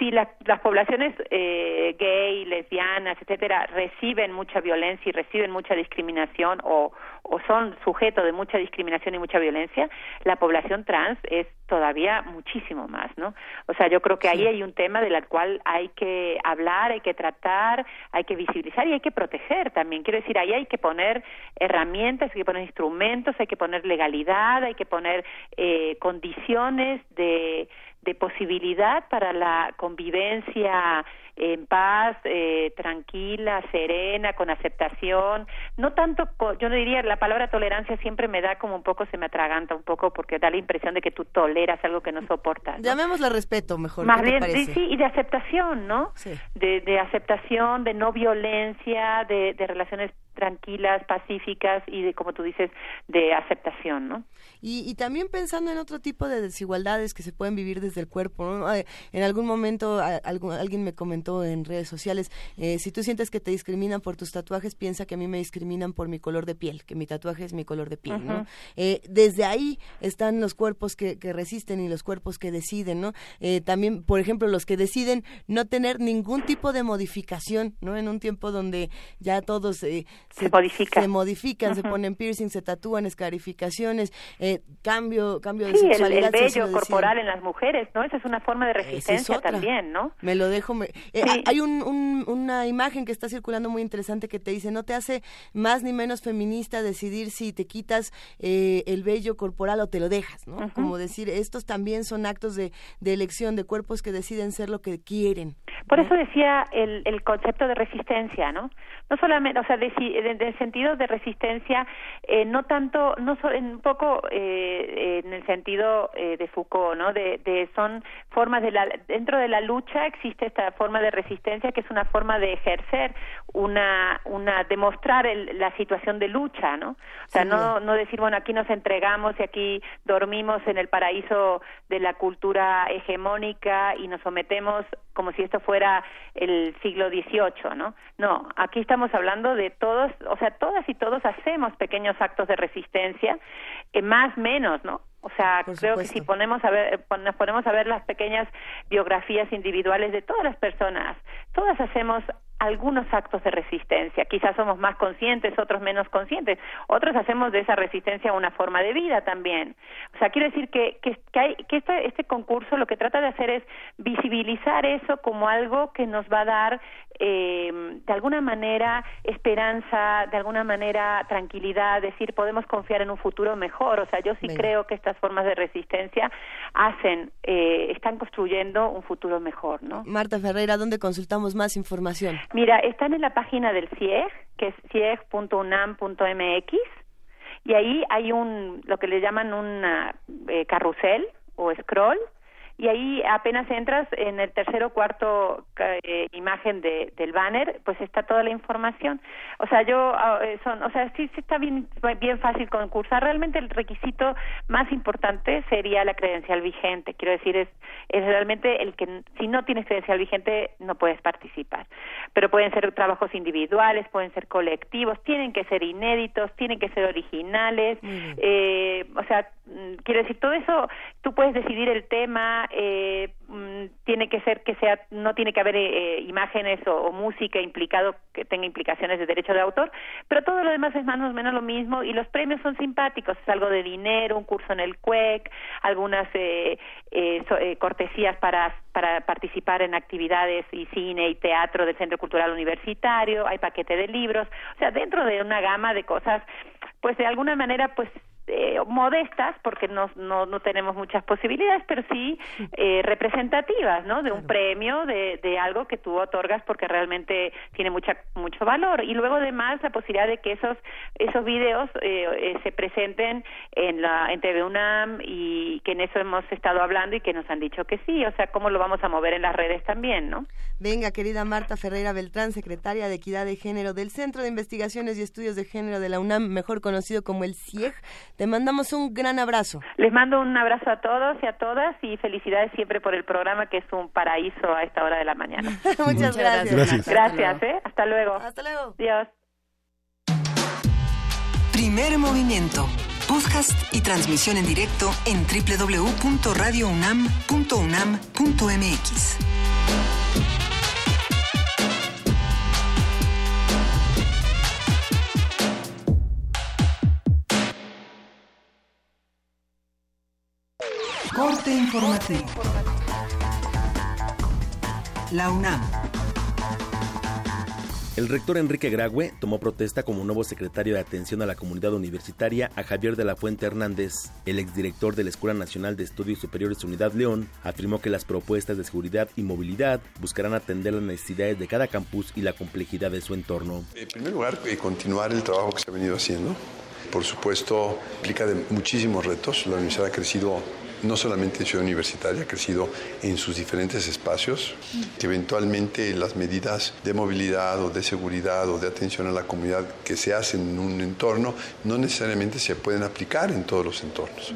si la- las poblaciones eh, gay lesbianas etcétera reciben mucha violencia y reciben mucha discriminación o o son sujetos de mucha discriminación y mucha violencia, la población trans es todavía muchísimo más, ¿no? O sea, yo creo que ahí hay un tema del cual hay que hablar, hay que tratar, hay que visibilizar y hay que proteger también. Quiero decir, ahí hay que poner herramientas, hay que poner instrumentos, hay que poner legalidad, hay que poner eh, condiciones de, de posibilidad para la convivencia en paz, eh, tranquila, serena, con aceptación. No tanto, yo no diría, la palabra tolerancia siempre me da como un poco, se me atraganta un poco porque da la impresión de que tú toleras algo que no soportas. Llamémosle respeto mejor. Más bien, sí, y de aceptación, ¿no? Sí. De, de aceptación, de no violencia, de, de relaciones tranquilas, pacíficas y de, como tú dices, de aceptación, ¿no? Y, y, también pensando en otro tipo de desigualdades que se pueden vivir desde el cuerpo. ¿no? En algún momento algún, alguien me comentó en redes sociales, eh, si tú sientes que te discriminan por tus tatuajes, piensa que a mí me discriminan por mi color de piel, que mi tatuaje es mi color de piel. ¿no? Eh, desde ahí están los cuerpos que, que, resisten y los cuerpos que deciden. ¿no? Eh, también, por ejemplo, los que deciden no tener ningún tipo de modificación ¿no? en un tiempo donde ya todos se, se, modifica. se modifican, se ponen piercing, se tatúan, escarificación eh, cambio, cambio de sí, sexualidad. El, el vello corporal en las mujeres, ¿no? Esa es una forma de resistencia es también, ¿no? Me lo dejo. Me, eh, sí. Hay un, un, una imagen que está circulando muy interesante que te dice, no te hace más ni menos feminista decidir si te quitas eh, el vello corporal o te lo dejas, ¿no? Uh -huh. Como decir, estos también son actos de, de, elección de cuerpos que deciden ser lo que quieren. Por ¿no? eso decía el, el concepto de resistencia, ¿no? No solamente, o sea, de, de, de sentido de resistencia, eh, no tanto, no so, en un poco eh, en el sentido eh, de Foucault, ¿no? De, de, son formas de la dentro de la lucha existe esta forma de resistencia que es una forma de ejercer una una demostrar el, la situación de lucha, ¿no? O sea, sí, no no decir bueno aquí nos entregamos y aquí dormimos en el paraíso de la cultura hegemónica y nos sometemos como si esto fuera el siglo XVIII, ¿no? No, aquí estamos hablando de todos, o sea, todas y todos hacemos pequeños actos de resistencia, eh, más menos, ¿no? O sea, Por creo supuesto. que si ponemos a ver, nos ponemos a ver las pequeñas biografías individuales de todas las personas, todas hacemos algunos actos de resistencia. Quizás somos más conscientes, otros menos conscientes. Otros hacemos de esa resistencia una forma de vida también. O sea, quiero decir que, que, que, hay, que este, este concurso lo que trata de hacer es visibilizar eso como algo que nos va a dar eh, de alguna manera esperanza, de alguna manera tranquilidad, decir podemos confiar en un futuro mejor. O sea, yo sí creo que estas formas de resistencia hacen, eh, están construyendo un futuro mejor, ¿no? Marta Ferreira, ¿dónde consultamos más información? Mira, están en la página del CIEG, que es cieg.unam.mx, y ahí hay un, lo que le llaman un eh, carrusel o scroll, y ahí apenas entras en el tercer o cuarto eh, imagen de, del banner, pues está toda la información. O sea, yo, uh, son, o sea, sí, sí está bien, bien fácil concursar. Realmente el requisito más importante sería la credencial vigente. Quiero decir, es, es realmente el que, si no tienes credencial vigente, no puedes participar. Pero pueden ser trabajos individuales, pueden ser colectivos, tienen que ser inéditos, tienen que ser originales. Eh, o sea, quiero decir, todo eso, tú puedes decidir el tema, eh, tiene que ser que sea no tiene que haber eh, imágenes o, o, música implicado que tenga implicaciones de derecho de autor pero todo lo demás es más o menos lo mismo y los premios son simpáticos es algo de dinero un curso en el CUEC algunas eh, eh, so, eh, cortesías para para participar en actividades y cine y teatro del Centro Cultural Universitario hay paquete de libros o sea dentro de una gama de cosas pues de alguna manera pues eh, modestas porque no, no, no tenemos muchas posibilidades, pero sí eh, representativas, ¿no? De un premio, de, de algo que tú otorgas porque realmente tiene mucha mucho valor. Y luego además la posibilidad de que esos esos videos eh, eh se presenten en la en TV UNAM y que en eso hemos estado hablando y que nos han dicho que sí, o sea, cómo lo vamos a mover en las redes también, ¿no? Venga, querida Marta Ferreira Beltrán, secretaria de Equidad de Género del Centro de Investigaciones y Estudios de Género de la UNAM, mejor conocido como el CIEG. Te mandamos un gran abrazo. Les mando un abrazo a todos y a todas y felicidades siempre por el programa que es un paraíso a esta hora de la mañana. <laughs> Muchas, Muchas gracias. Gracias, gracias ¿eh? Hasta luego. Hasta luego. Dios. Primer movimiento. Podcast y transmisión en directo en www.radiounam.unam.mx. informativo. La UNAM. El rector Enrique Grague tomó protesta como nuevo secretario de Atención a la Comunidad Universitaria a Javier de la Fuente Hernández. El exdirector de la Escuela Nacional de Estudios Superiores Unidad León afirmó que las propuestas de seguridad y movilidad buscarán atender las necesidades de cada campus y la complejidad de su entorno. En primer lugar, eh, continuar el trabajo que se ha venido haciendo. Por supuesto, implica de muchísimos retos. La universidad ha crecido no solamente en Ciudad Universitaria, ha crecido en sus diferentes espacios, que eventualmente las medidas de movilidad o de seguridad o de atención a la comunidad que se hacen en un entorno no necesariamente se pueden aplicar en todos los entornos.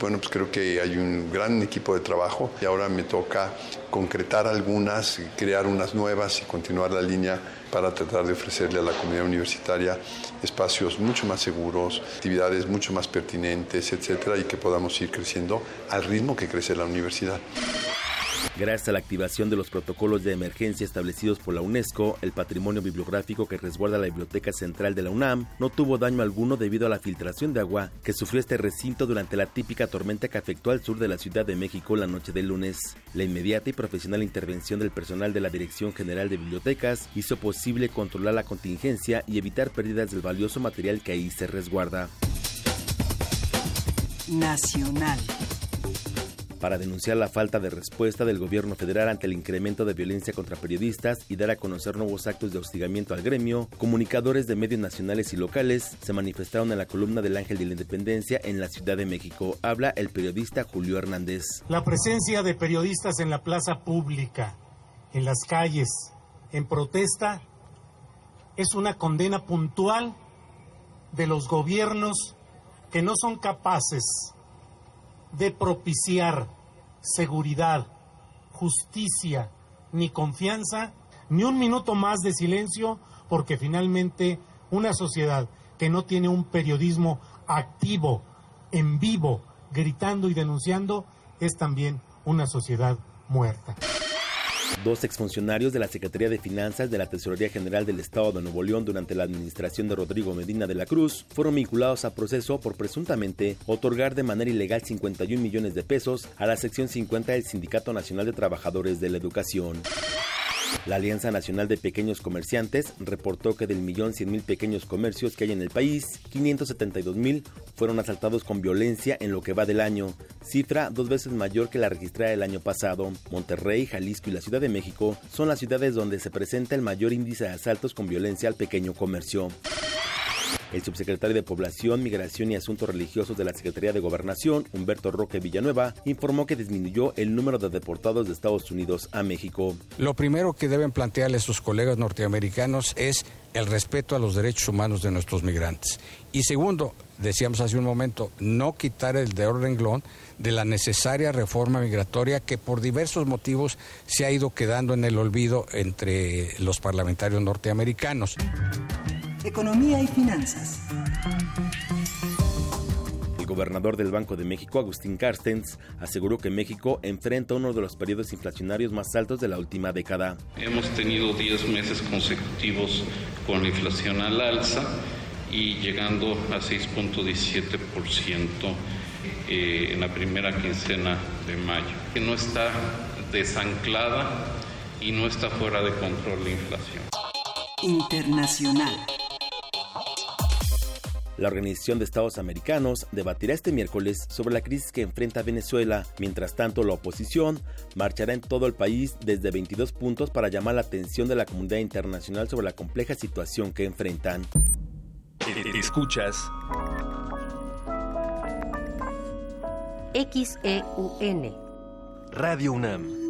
Bueno, pues creo que hay un gran equipo de trabajo y ahora me toca concretar algunas, crear unas nuevas y continuar la línea para tratar de ofrecerle a la comunidad universitaria espacios mucho más seguros, actividades mucho más pertinentes, etcétera, y que podamos ir creciendo al ritmo que crece la universidad. Gracias a la activación de los protocolos de emergencia establecidos por la UNESCO, el patrimonio bibliográfico que resguarda la Biblioteca Central de la UNAM no tuvo daño alguno debido a la filtración de agua que sufrió este recinto durante la típica tormenta que afectó al sur de la Ciudad de México la noche del lunes. La inmediata y profesional intervención del personal de la Dirección General de Bibliotecas hizo posible controlar la contingencia y evitar pérdidas del valioso material que ahí se resguarda. Nacional para denunciar la falta de respuesta del gobierno federal ante el incremento de violencia contra periodistas y dar a conocer nuevos actos de hostigamiento al gremio, comunicadores de medios nacionales y locales se manifestaron en la columna del Ángel de la Independencia en la Ciudad de México. Habla el periodista Julio Hernández. La presencia de periodistas en la plaza pública, en las calles, en protesta, es una condena puntual de los gobiernos que no son capaces de propiciar seguridad, justicia ni confianza, ni un minuto más de silencio, porque finalmente una sociedad que no tiene un periodismo activo, en vivo, gritando y denunciando, es también una sociedad muerta. Dos exfuncionarios de la Secretaría de Finanzas de la Tesorería General del Estado de Nuevo León durante la administración de Rodrigo Medina de la Cruz fueron vinculados a proceso por presuntamente otorgar de manera ilegal 51 millones de pesos a la sección 50 del Sindicato Nacional de Trabajadores de la Educación. La Alianza Nacional de Pequeños Comerciantes reportó que del millón cien mil pequeños comercios que hay en el país, 572 mil fueron asaltados con violencia en lo que va del año, cifra dos veces mayor que la registrada el año pasado. Monterrey, Jalisco y la Ciudad de México son las ciudades donde se presenta el mayor índice de asaltos con violencia al pequeño comercio. El subsecretario de Población, Migración y Asuntos Religiosos de la Secretaría de Gobernación, Humberto Roque Villanueva, informó que disminuyó el número de deportados de Estados Unidos a México. Lo primero que deben plantearle sus colegas norteamericanos es el respeto a los derechos humanos de nuestros migrantes. Y segundo, decíamos hace un momento, no quitar el de renglón de la necesaria reforma migratoria que por diversos motivos se ha ido quedando en el olvido entre los parlamentarios norteamericanos. Economía y finanzas. El gobernador del Banco de México, Agustín Carstens, aseguró que México enfrenta uno de los periodos inflacionarios más altos de la última década. Hemos tenido 10 meses consecutivos con inflación al alza y llegando a 6.17% eh, en la primera quincena de mayo, que no está desanclada y no está fuera de control la inflación. Internacional. La Organización de Estados Americanos debatirá este miércoles sobre la crisis que enfrenta Venezuela. Mientras tanto, la oposición marchará en todo el país desde 22 puntos para llamar la atención de la comunidad internacional sobre la compleja situación que enfrentan. Escuchas XEUN Radio UNAM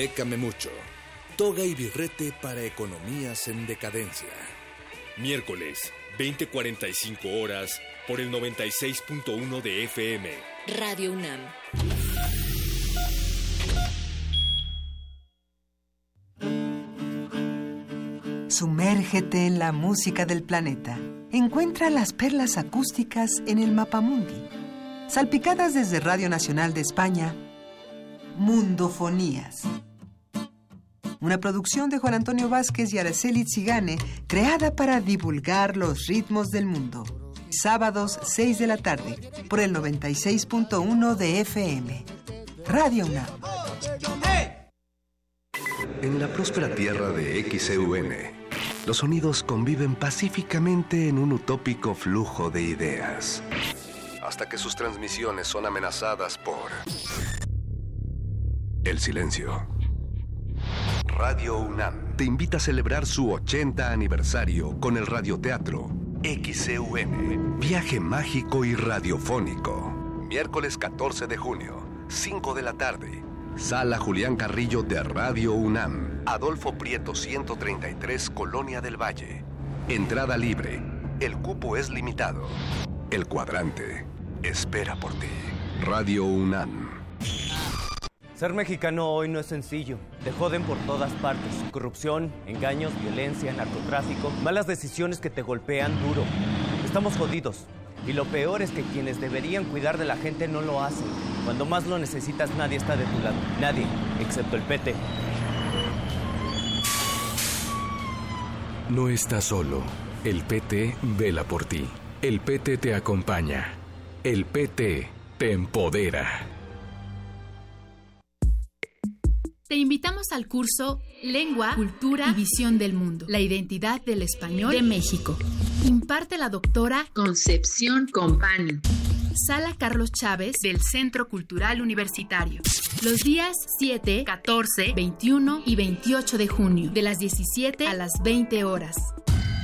Bécame mucho. Toga y birrete para economías en decadencia. Miércoles, 20:45 horas, por el 96.1 de FM. Radio UNAM. Sumérgete en la música del planeta. Encuentra las perlas acústicas en el Mapamundi. Salpicadas desde Radio Nacional de España, Mundofonías. Una producción de Juan Antonio Vázquez y Araceli Zigane, creada para divulgar los ritmos del mundo. Sábados 6 de la tarde, por el 96.1 de FM. Radio UNAM. En la próspera tierra de XEUN, los sonidos conviven pacíficamente en un utópico flujo de ideas. Hasta que sus transmisiones son amenazadas por el silencio. Radio UNAM te invita a celebrar su 80 aniversario con el radioteatro XCUN, Viaje Mágico y Radiofónico. Miércoles 14 de junio, 5 de la tarde. Sala Julián Carrillo de Radio UNAM, Adolfo Prieto 133, Colonia del Valle. Entrada libre. El cupo es limitado. El cuadrante espera por ti. Radio UNAM. Ser mexicano hoy no es sencillo. Te joden por todas partes. Corrupción, engaños, violencia, narcotráfico, malas decisiones que te golpean duro. Estamos jodidos. Y lo peor es que quienes deberían cuidar de la gente no lo hacen. Cuando más lo necesitas nadie está de tu lado. Nadie, excepto el PT. No estás solo. El PT vela por ti. El PT te acompaña. El PT te empodera. Te invitamos al curso Lengua, Cultura y Visión del Mundo, la identidad del español de México. Imparte la doctora Concepción Compani. Sala Carlos Chávez del Centro Cultural Universitario. Los días 7, 14, 21 y 28 de junio, de las 17 a las 20 horas.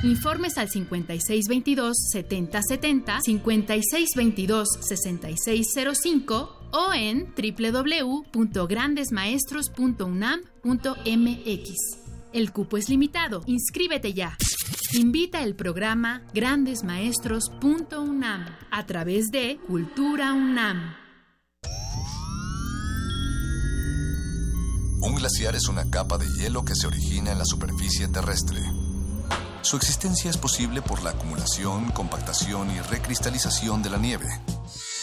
Informes al 5622-7070, 5622-6605 o en www.grandesmaestros.unam.mx. El cupo es limitado. Inscríbete ya. Invita el programa grandesmaestros.unam a través de Cultura UNAM. Un glaciar es una capa de hielo que se origina en la superficie terrestre. Su existencia es posible por la acumulación, compactación y recristalización de la nieve.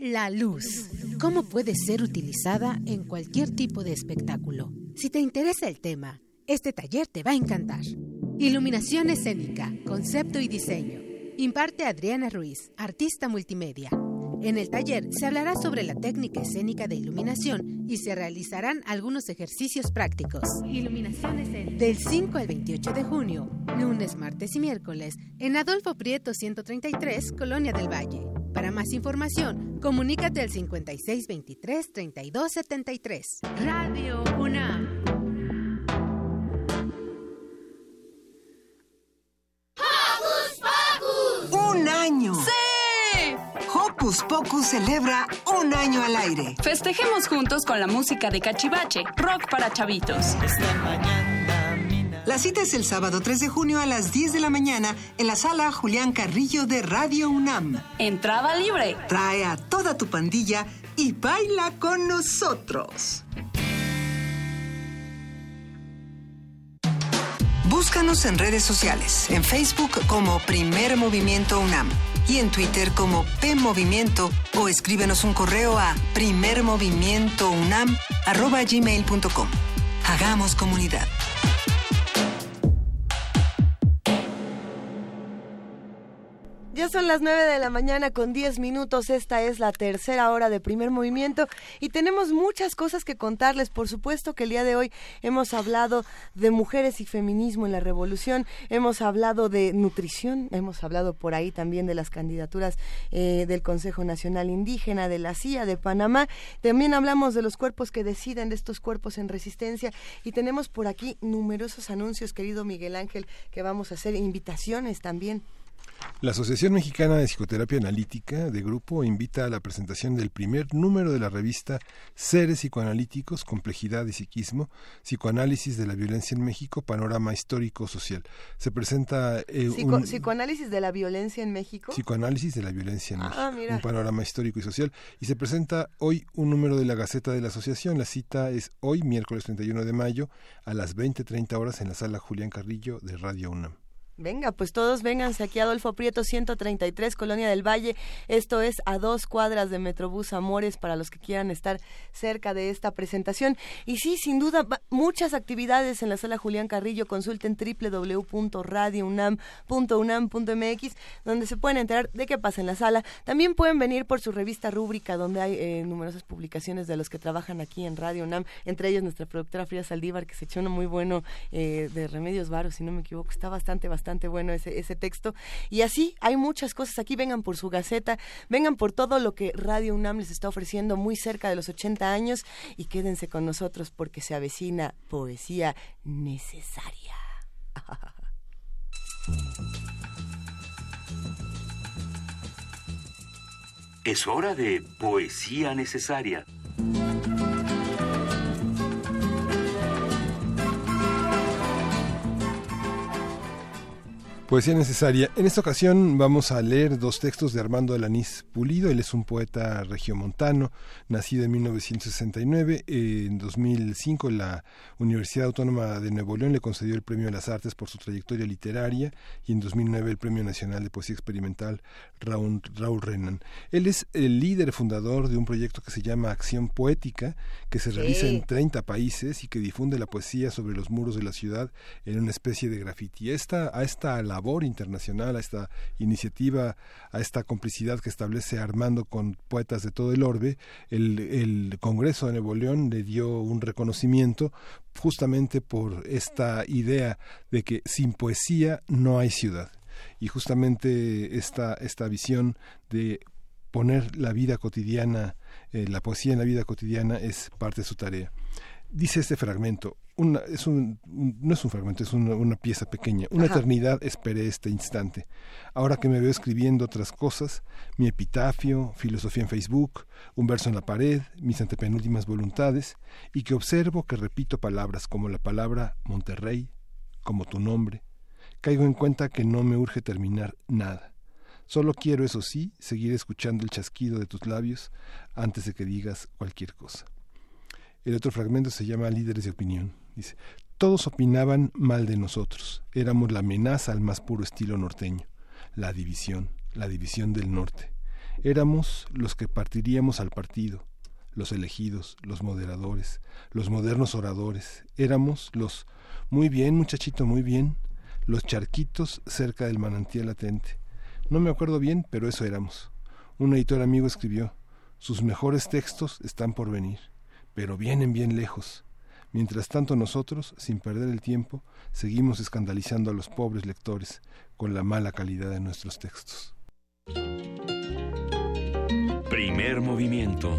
La luz. ¿Cómo puede ser utilizada en cualquier tipo de espectáculo? Si te interesa el tema, este taller te va a encantar. Iluminación escénica, concepto y diseño. Imparte Adriana Ruiz, artista multimedia. En el taller se hablará sobre la técnica escénica de iluminación y se realizarán algunos ejercicios prácticos. Iluminación escénica. Del 5 al 28 de junio, lunes, martes y miércoles, en Adolfo Prieto 133, Colonia del Valle. Para más información, comunícate al 5623-3273. Radio UNAM. ¡Un año! ¡Sí! Hocus Pocus celebra un año al aire. Festejemos juntos con la música de Cachivache, rock para chavitos. La cita es el sábado 3 de junio a las 10 de la mañana en la sala Julián Carrillo de Radio UNAM. Entrada libre. Trae a toda tu pandilla y baila con nosotros. Búscanos en redes sociales, en Facebook como Primer Movimiento UNAM y en Twitter como P Movimiento o escríbenos un correo a primermovimientounam@gmail.com. Hagamos comunidad. Ya son las 9 de la mañana con 10 minutos. Esta es la tercera hora de primer movimiento y tenemos muchas cosas que contarles. Por supuesto que el día de hoy hemos hablado de mujeres y feminismo en la revolución, hemos hablado de nutrición, hemos hablado por ahí también de las candidaturas eh, del Consejo Nacional Indígena, de la CIA, de Panamá. También hablamos de los cuerpos que deciden, de estos cuerpos en resistencia y tenemos por aquí numerosos anuncios, querido Miguel Ángel, que vamos a hacer invitaciones también. La Asociación Mexicana de Psicoterapia Analítica de Grupo invita a la presentación del primer número de la revista Seres Psicoanalíticos, Complejidad y Psiquismo, Psicoanálisis de la Violencia en México, Panorama Histórico Social. Se presenta eh, un, Psicoanálisis de la Violencia en México. Psicoanálisis de la Violencia en ah, México, un panorama histórico y social. Y se presenta hoy un número de la Gaceta de la Asociación. La cita es hoy, miércoles 31 de mayo, a las 20.30 horas en la sala Julián Carrillo de Radio UNAM. Venga, pues todos vénganse aquí a Adolfo Prieto 133, Colonia del Valle. Esto es a dos cuadras de Metrobús Amores para los que quieran estar cerca de esta presentación. Y sí, sin duda, muchas actividades en la sala Julián Carrillo. Consulten www.radiounam.unam.mx donde se pueden enterar de qué pasa en la sala. También pueden venir por su revista Rúbrica, donde hay eh, numerosas publicaciones de los que trabajan aquí en Radio UNAM, entre ellos nuestra productora Frida Saldívar, que se echó uno muy bueno eh, de Remedios Varos, si no me equivoco. Está bastante, bastante bueno ese, ese texto. Y así hay muchas cosas aquí. Vengan por su gaceta, vengan por todo lo que Radio UNAM les está ofreciendo muy cerca de los 80 años y quédense con nosotros porque se avecina poesía necesaria. Es hora de poesía necesaria. Poesía necesaria. En esta ocasión vamos a leer dos textos de Armando Alanís Pulido. Él es un poeta regiomontano, nacido en 1969. En 2005 la Universidad Autónoma de Nuevo León le concedió el Premio de las Artes por su trayectoria literaria y en 2009 el Premio Nacional de Poesía Experimental Raúl, Raúl Renan. Él es el líder fundador de un proyecto que se llama Acción Poética, que se realiza en 30 países y que difunde la poesía sobre los muros de la ciudad en una especie de graffiti. Esta, a esta la labor internacional, a esta iniciativa, a esta complicidad que establece Armando con poetas de todo el orbe, el, el Congreso de Nuevo León le dio un reconocimiento justamente por esta idea de que sin poesía no hay ciudad. Y justamente esta, esta visión de poner la vida cotidiana, eh, la poesía en la vida cotidiana es parte de su tarea. Dice este fragmento, es un, no es un fragmento, es una, pieza pequeña. Una eternidad esperé este instante. Ahora que me veo escribiendo otras cosas, mi epitafio, filosofía en Facebook, un verso en la pared, mis antepenúltimas voluntades, y que observo que repito palabras como la palabra Monterrey, como tu nombre, caigo en cuenta que no me urge terminar nada. Solo quiero, eso sí, seguir escuchando el chasquido de tus labios antes de que digas cualquier cosa. El otro fragmento se llama Líderes de Opinión. Dice, todos opinaban mal de nosotros. Éramos la amenaza al más puro estilo norteño. La división, la división del norte. Éramos los que partiríamos al partido, los elegidos, los moderadores, los modernos oradores. Éramos los muy bien, muchachito, muy bien, los charquitos cerca del manantial latente. No me acuerdo bien, pero eso éramos. Un editor amigo escribió, sus mejores textos están por venir pero vienen bien lejos. Mientras tanto nosotros, sin perder el tiempo, seguimos escandalizando a los pobres lectores con la mala calidad de nuestros textos. Primer movimiento.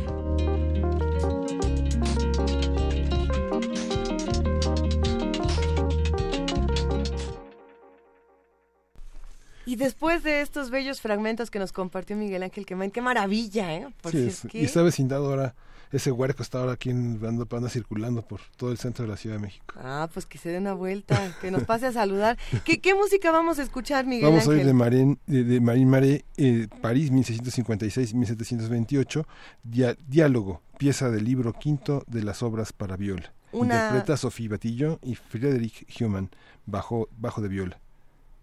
Y después de estos bellos fragmentos que nos compartió Miguel Ángel Quemán, qué maravilla, ¿eh? sí, Y está vecindad ahora ese huerco está ahora aquí anda, anda, circulando por todo el centro de la Ciudad de México. Ah, pues que se dé una vuelta, que nos pase a saludar. ¿Qué, qué música vamos a escuchar, Miguel Vamos a oír de Marín, de, de Maré, eh, París, 1656-1728, Diálogo, pieza del libro quinto de las obras para viola. Interpreta Sofía Batillo y Frederick Human, bajo, bajo de viola.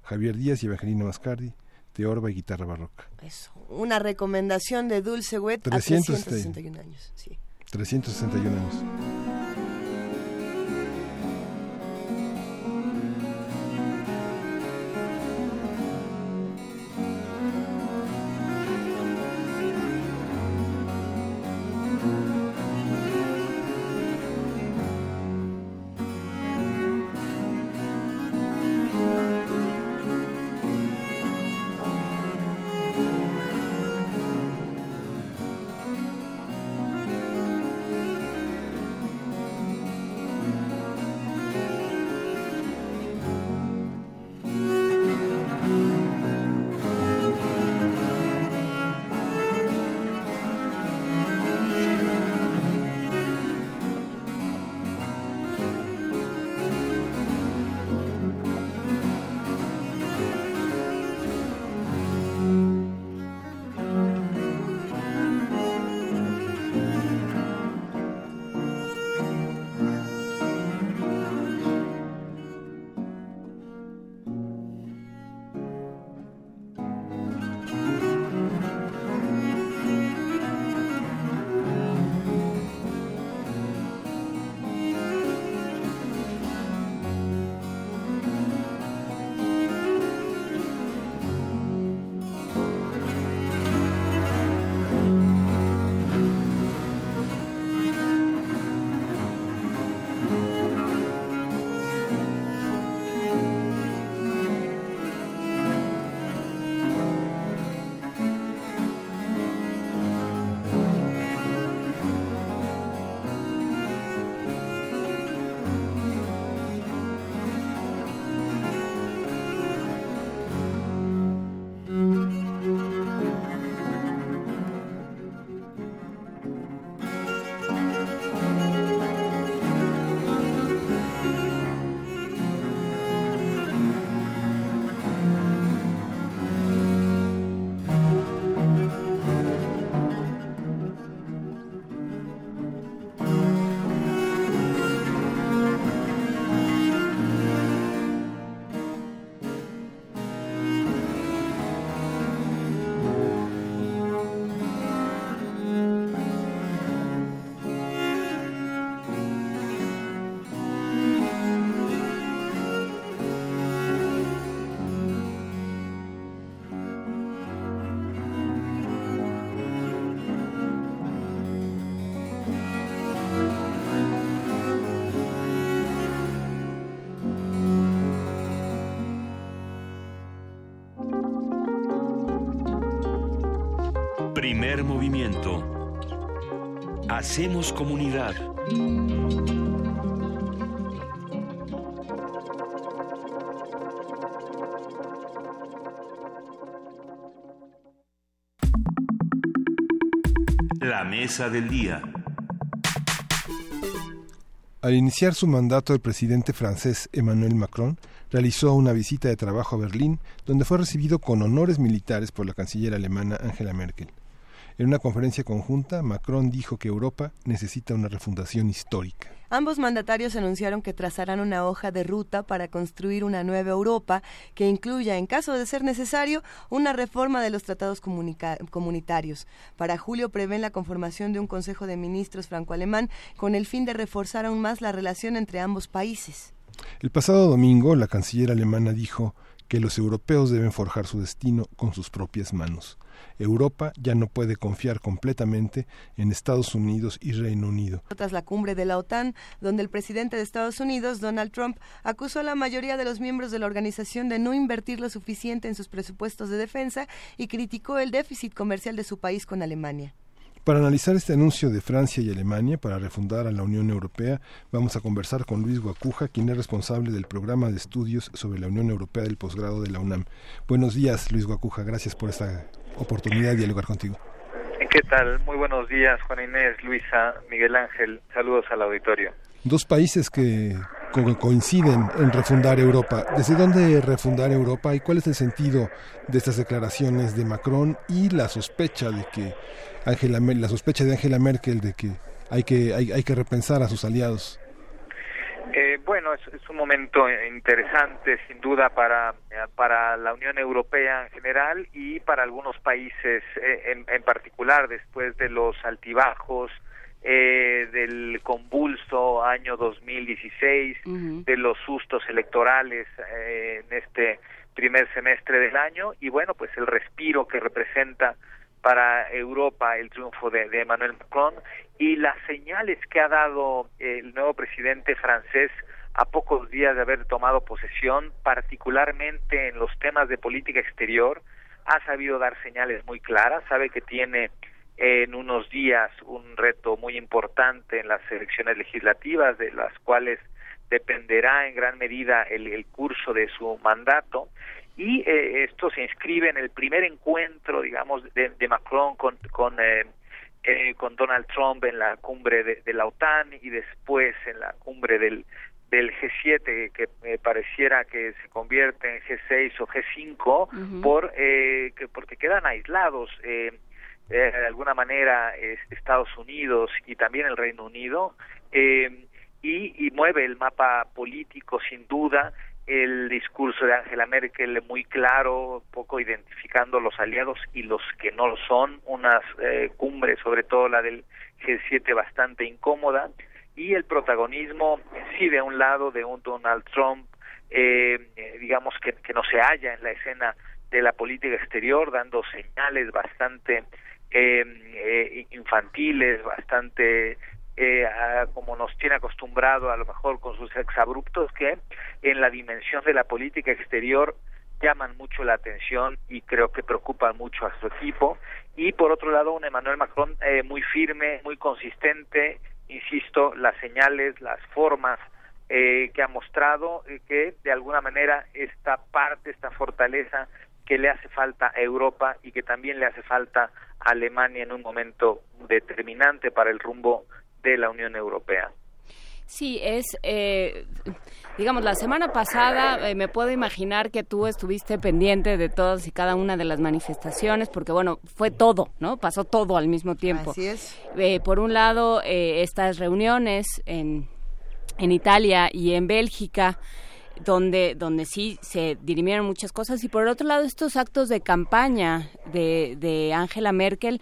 Javier Díaz y Evangelina Mascardi, de orba y guitarra barroca. Eso, una recomendación de Dulce Wet a 361 años. Sí. 361 años. Primer movimiento. Hacemos comunidad. La mesa del día. Al iniciar su mandato, el presidente francés Emmanuel Macron realizó una visita de trabajo a Berlín, donde fue recibido con honores militares por la canciller alemana Angela Merkel. En una conferencia conjunta, Macron dijo que Europa necesita una refundación histórica. Ambos mandatarios anunciaron que trazarán una hoja de ruta para construir una nueva Europa que incluya, en caso de ser necesario, una reforma de los tratados comunitarios. Para julio prevén la conformación de un Consejo de Ministros franco-alemán con el fin de reforzar aún más la relación entre ambos países. El pasado domingo, la canciller alemana dijo que los europeos deben forjar su destino con sus propias manos. Europa ya no puede confiar completamente en Estados Unidos y Reino Unido. Tras la cumbre de la OTAN, donde el presidente de Estados Unidos, Donald Trump, acusó a la mayoría de los miembros de la organización de no invertir lo suficiente en sus presupuestos de defensa y criticó el déficit comercial de su país con Alemania. Para analizar este anuncio de Francia y Alemania para refundar a la Unión Europea, vamos a conversar con Luis Guacuja, quien es responsable del programa de estudios sobre la Unión Europea del posgrado de la UNAM. Buenos días, Luis Guacuja, gracias por esta oportunidad de dialogar contigo. ¿Qué tal? Muy buenos días, Juan Inés, Luisa, Miguel Ángel. Saludos al auditorio. Dos países que coinciden en refundar Europa. ¿Desde dónde refundar Europa y cuál es el sentido de estas declaraciones de Macron y la sospecha de que Angela, la sospecha de Angela Merkel de que hay que, hay, hay que repensar a sus aliados? Eh, bueno, es, un momento interesante, sin duda, para, para la Unión Europea en general y para algunos países eh, en, particular, después de los altibajos eh, del convulso año 2016, de los sustos electorales en este primer semestre del año y, bueno, pues el respiro que representa para Europa el triunfo de, de, Emmanuel Macron. Y las señales que ha dado el nuevo presidente francés a pocos días de haber tomado posesión, particularmente en los temas de política exterior, ha sabido dar señales muy claras, sabe que tiene en unos días un reto muy importante en las elecciones legislativas, de las cuales dependerá en gran medida el, el curso de su mandato, y eh, esto se inscribe en el primer encuentro, digamos, de, Macron con, con, eh, eh, con Donald Trump en la cumbre de, la OTAN y después en la cumbre del, del G7 que me pareciera que se convierte en G6 o G5 por eh, que porque quedan aislados eh, de alguna manera Estados Unidos y también el Reino Unido y, y mueve el mapa político sin duda el discurso de Angela Merkel muy claro, poco identificando los aliados y los que no lo son, unas eh, cumbres, sobre todo la del G7 bastante incómoda, y el protagonismo, sí, de un lado de un Donald Trump, eh, digamos que, que no se halla en la escena de la política exterior, dando señales bastante eh, eh infantiles, bastante eh, como nos tiene acostumbrado a lo mejor con sus exabruptos, que en la dimensión de la política exterior llaman mucho la atención y creo que preocupan mucho a su equipo. Y por otro lado, un Emmanuel Macron eh, muy firme, muy consistente, insisto, las señales, las formas eh, que ha mostrado eh, que de alguna manera esta parte, esta fortaleza que le hace falta a Europa y que también le hace falta a Alemania en un momento determinante para el rumbo de la Unión Europea. Sí, es, eh, digamos, la semana pasada eh, me puedo imaginar que tú estuviste pendiente de todas y cada una de las manifestaciones, porque bueno, fue todo, ¿no? Pasó todo al mismo tiempo. Así es. Eh, por un lado, estas reuniones en, en Italia y en Bélgica, donde, donde sí se dirimieron muchas cosas, y por otro lado, estos actos de campaña de Angela Merkel,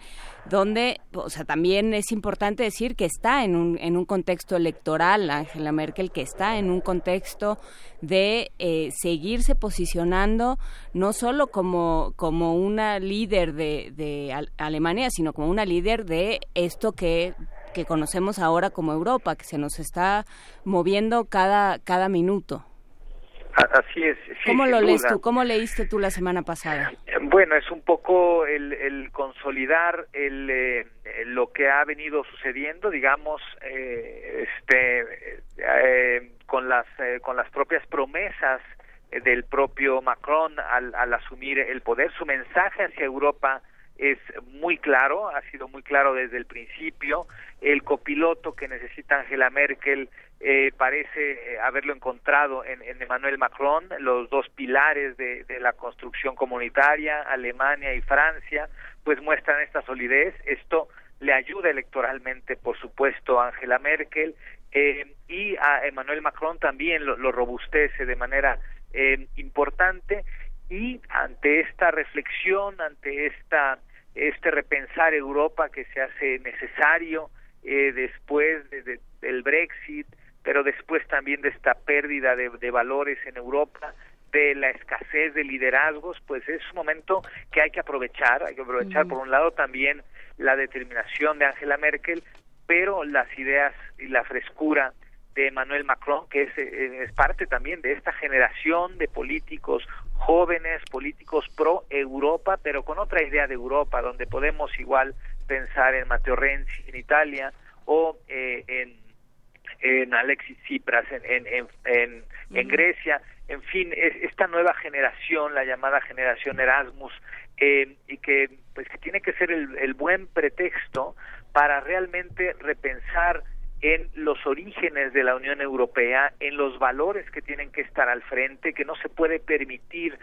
donde, o sea, también es importante decir que está en un, en un contexto electoral, Angela Merkel, que está en un contexto de eh, seguirse posicionando no solo como, como una líder de, de Alemania, sino como una líder de esto que que conocemos ahora como Europa, que se nos está moviendo cada, cada minuto. Así es. ¿Cómo lo lees tú? ¿Cómo leíste tú la semana pasada? Bueno, es un poco el, consolidar el, eh, lo que ha venido sucediendo, digamos, eh, este, eh, con las con las propias promesas del propio Macron al, al asumir el poder. Su mensaje hacia Europa es muy claro, ha sido muy claro desde el principio. El copiloto que necesita Angela Merkel eh, parece eh, haberlo encontrado en, en, Emmanuel Macron, los dos pilares de, la construcción comunitaria, Alemania y Francia, pues muestran esta solidez. Esto le ayuda electoralmente, por supuesto, a Angela Merkel eh, y a Emmanuel Macron también lo, lo robustece de manera eh, importante y ante esta reflexión, ante esta este repensar Europa que se hace necesario eh, después de, del Brexit, pero después también de esta pérdida de, de, valores en Europa, de la escasez de liderazgos, pues es un momento que hay que aprovechar, hay que aprovechar por un lado también la determinación de Angela Merkel, pero las ideas y la frescura de Emmanuel Macron, que es, eh, es parte también de esta generación de políticos jóvenes, políticos pro Europa, pero con otra idea de Europa, donde podemos igual pensar en Matteo Renzi en Italia o eh, en, en Alexis Tsipras en, en, en, en Grecia, en fin, es esta nueva generación, la llamada generación Erasmus, eh, y que pues que tiene que ser el, el buen pretexto para realmente repensar en los orígenes de la Unión Europea, en los valores que tienen que estar al frente, que no se puede permitir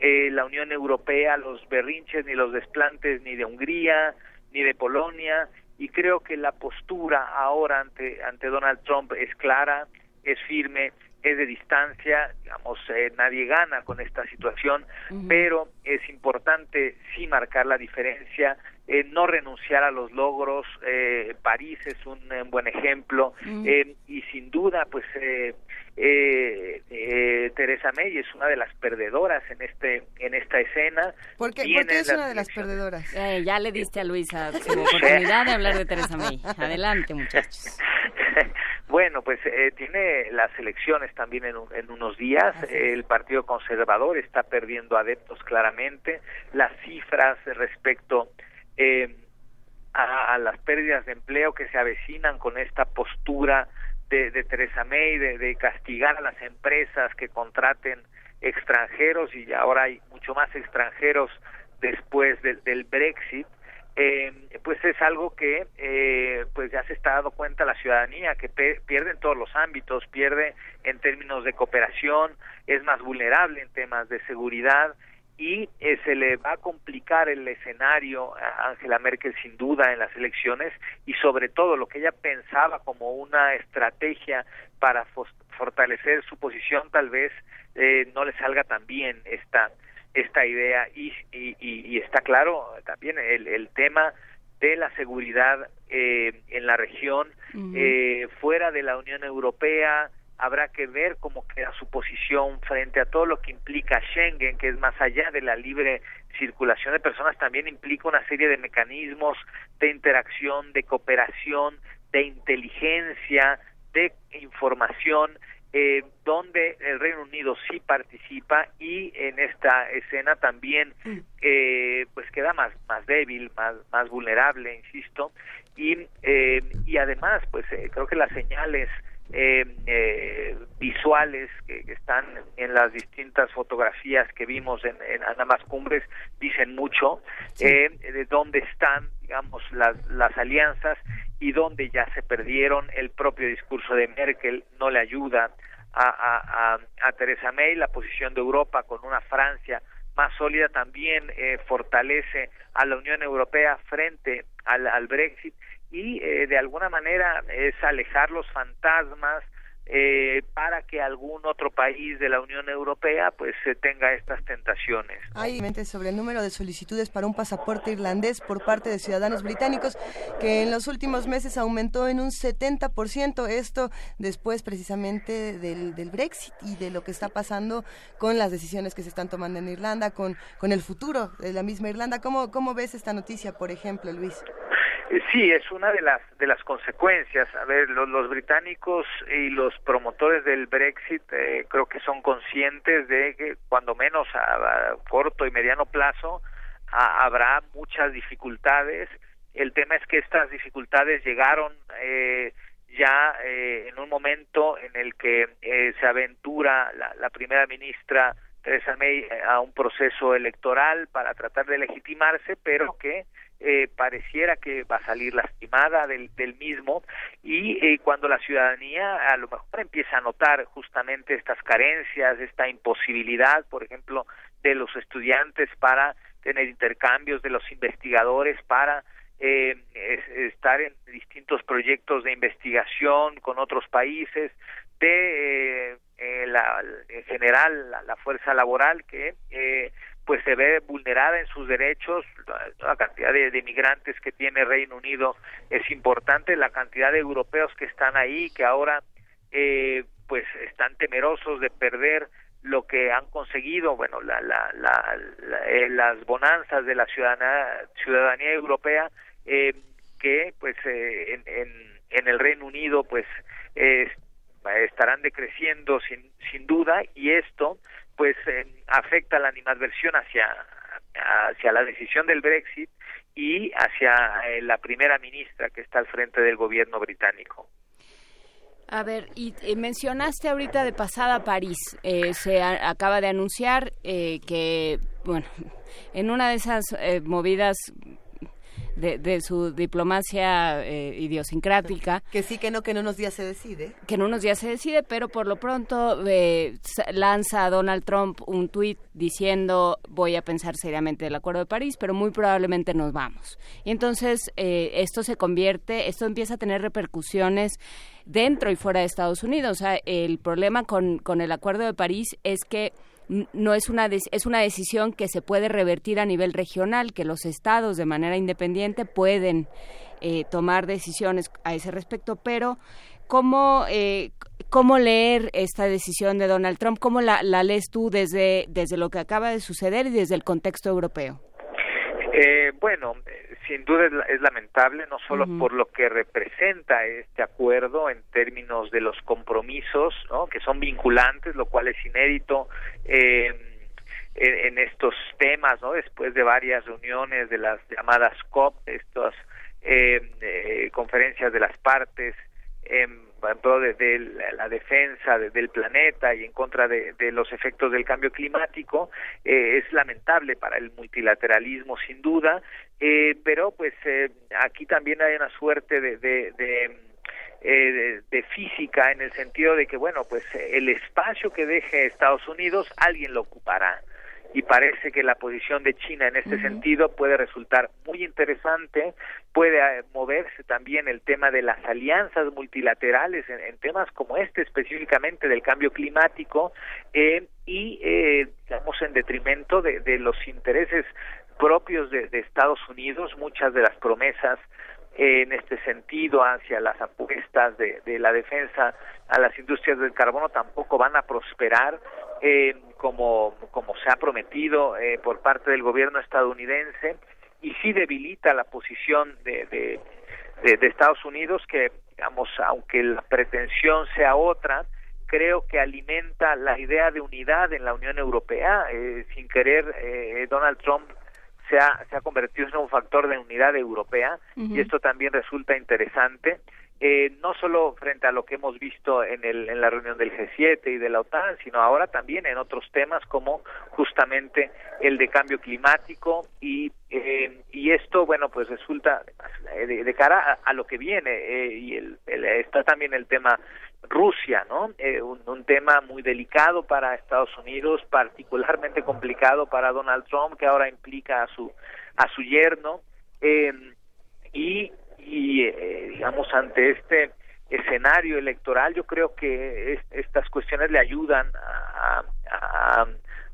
eh, la Unión Europea los berrinches ni los desplantes ni de Hungría ni de Polonia y creo que la postura ahora ante ante Donald Trump es clara, es firme, es de distancia, digamos, eh, nadie gana con esta situación, pero es importante sí marcar la diferencia, eh, no renunciar a los logros, eh, París es un, un buen ejemplo, eh, y sin duda, pues, eh, eh, eh, Teresa May es una de las perdedoras en este en esta escena. ¿Por qué, ¿por qué es una de las perdedoras? Eh, ya le diste a Luisa su <laughs> oportunidad de hablar de Teresa May. Adelante, muchachos. <laughs> Bueno, pues eh, tiene las elecciones también en, un, en unos días. El Partido Conservador está perdiendo adeptos claramente. Las cifras respecto eh, a, a, las pérdidas de empleo que se avecinan con esta postura de, de Teresa May de, de, castigar a las empresas que contraten extranjeros y ahora hay mucho más extranjeros después de, del Brexit eh, pues es algo que eh, pues ya se está dando cuenta la ciudadanía que pierde en todos los ámbitos pierde en términos de cooperación es más vulnerable en temas de seguridad y eh, se le va a complicar el escenario a Angela Merkel sin duda en las elecciones y sobre todo lo que ella pensaba como una estrategia para fortalecer su posición tal vez eh, no le salga tan bien esta esta idea y, y, y está claro también el, el tema de la seguridad eh, en la región uh -huh. eh, fuera de la Unión Europea habrá que ver cómo queda su posición frente a todo lo que implica Schengen, que es más allá de la libre circulación de personas, también implica una serie de mecanismos de interacción, de cooperación, de inteligencia, de información, eh, donde el Reino Unido sí participa y en esta escena también eh, pues queda más más débil, más más vulnerable, insisto, y eh, y además pues creo que las señales eh, eh, visuales que, que, están en las distintas fotografías que vimos en, en ambas cumbres dicen mucho sí. eh, de dónde están digamos las, las alianzas y dónde ya se perdieron. El propio discurso de Merkel no le ayuda a, a, a, a Teresa May. La posición de Europa con una Francia más sólida también eh, fortalece a la Unión Europea frente al, al Brexit y eh, de alguna manera es alejar los fantasmas eh, para que algún otro país de la Unión Europea pues se tenga estas tentaciones. Hay sobre el número de solicitudes para un pasaporte irlandés por parte de ciudadanos británicos que en los últimos meses aumentó en un 70%, esto después precisamente del, del Brexit y de lo que está pasando con las decisiones que se están tomando en Irlanda, con, con el futuro de la misma Irlanda. ¿Cómo, cómo ves esta noticia, por ejemplo, Luis? Eh, sí, es una de las de las consecuencias. A ver, los, británicos y los promotores del Brexit eh, creo que son conscientes de que cuando menos a, corto y mediano plazo habrá muchas dificultades. El tema es que estas dificultades llegaron eh, ya en un momento en el que se aventura la, la primera ministra Theresa May a un proceso electoral para tratar de legitimarse, pero que eh, pareciera que va a salir lastimada del, del mismo. Y eh, cuando la ciudadanía a lo mejor empieza a notar justamente estas carencias, esta imposibilidad, por ejemplo, de los estudiantes para tener intercambios, de los investigadores para eh, estar en distintos proyectos de investigación con otros países, de eh, la, en general la, la, fuerza laboral que eh, pues se ve vulnerada en sus derechos, la, cantidad de, de, migrantes que tiene Reino Unido es importante, la cantidad de europeos que están ahí, que ahora eh, pues están temerosos de perder lo que han conseguido, bueno, la, la, la, eh, las bonanzas de la ciudadanía, ciudadanía europea, eh, que pues eh, en, en, en, el Reino Unido pues estarán decreciendo sin, sin duda y esto pues eh, afecta la animadversión hacia hacia la decisión del Brexit y hacia eh, la primera ministra que está al frente del gobierno británico. A ver, y, mencionaste ahorita de pasada París. Eh, se acaba de anunciar que, bueno, en una de esas movidas de, su diplomacia eh, idiosincrática. Que sí, que no, que en unos días se decide. Que en unos días se decide, pero por lo pronto eh, lanza a Donald Trump un tuit diciendo voy a pensar seriamente el Acuerdo de París, pero muy probablemente nos vamos. Y entonces eh, esto se convierte, esto empieza a tener repercusiones dentro y fuera de Estados Unidos. O sea, el problema con, con el Acuerdo de París es que no es una es una decisión que se puede revertir a nivel regional, que los estados de manera independiente pueden eh, tomar decisiones a ese respecto, pero ¿cómo, eh, cómo leer esta decisión de Donald Trump? ¿Cómo la, la lees tú desde, desde lo que acaba de suceder y desde el contexto europeo? Eh, bueno, sin duda es, lamentable, no solo por lo que representa este acuerdo en términos de los compromisos, ¿no? que son vinculantes, lo cual es inédito eh, en, estos temas, ¿no? después de varias reuniones de las llamadas COP, estas eh, eh, conferencias de las partes, en pro de, la defensa del planeta y en contra de, los efectos del cambio climático eh, es lamentable para el multilateralismo sin duda eh, pero pues eh, aquí también hay una suerte de, de, de, de física en el sentido de que bueno pues el espacio que deje Estados Unidos alguien lo ocupará. Y parece que la posición de China en este sentido puede resultar muy interesante, puede eh, moverse también el tema de las alianzas multilaterales en, temas como este específicamente del cambio climático eh, y eh, digamos en detrimento de, de los intereses propios de, de Estados Unidos, muchas de las promesas en este sentido hacia las apuestas de, de, la defensa a las industrias del carbono tampoco van a prosperar eh, como, como se ha prometido eh, por parte del gobierno estadounidense y sí debilita la posición de, de, Estados Unidos que, digamos, aunque la pretensión sea otra, creo que alimenta la idea de unidad en la Unión Europea. Eh, sin querer, eh, Donald Trump se ha, se ha convertido en un factor de unidad europea y esto también resulta interesante eh, no solo frente a lo que hemos visto en, el, en la reunión del G7 y de la OTAN, sino ahora también en otros temas como justamente el de cambio climático y, eh, y esto, bueno, pues resulta de, cara a, lo que viene eh, y el, está también el tema Rusia, ¿no? Eh, un, un, tema muy delicado para Estados Unidos, particularmente complicado para Donald Trump, que ahora implica a su a su yerno eh, y y eh, digamos ante este escenario electoral yo creo que estas cuestiones le ayudan a, a,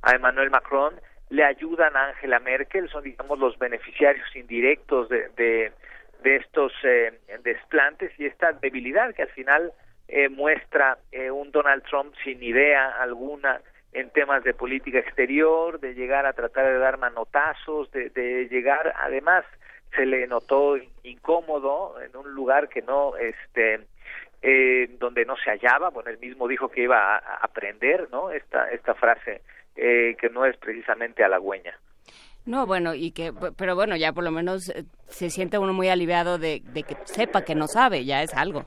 a, Emmanuel Macron le ayudan a Angela Merkel son digamos los beneficiarios indirectos de, de, estos eh, desplantes y esta debilidad que al final eh, muestra eh, un Donald Trump sin idea alguna en temas de política exterior, de llegar a tratar de dar manotazos, de, de llegar además se le notó incómodo en un lugar que no este eh, donde no se hallaba. Bueno él mismo dijo que iba a, aprender no esta esta frase eh, que no es precisamente halagüeña. No, bueno, y que, pero bueno, ya por lo menos eh, se siente uno muy aliviado de, de que sepa que no sabe, ya es algo.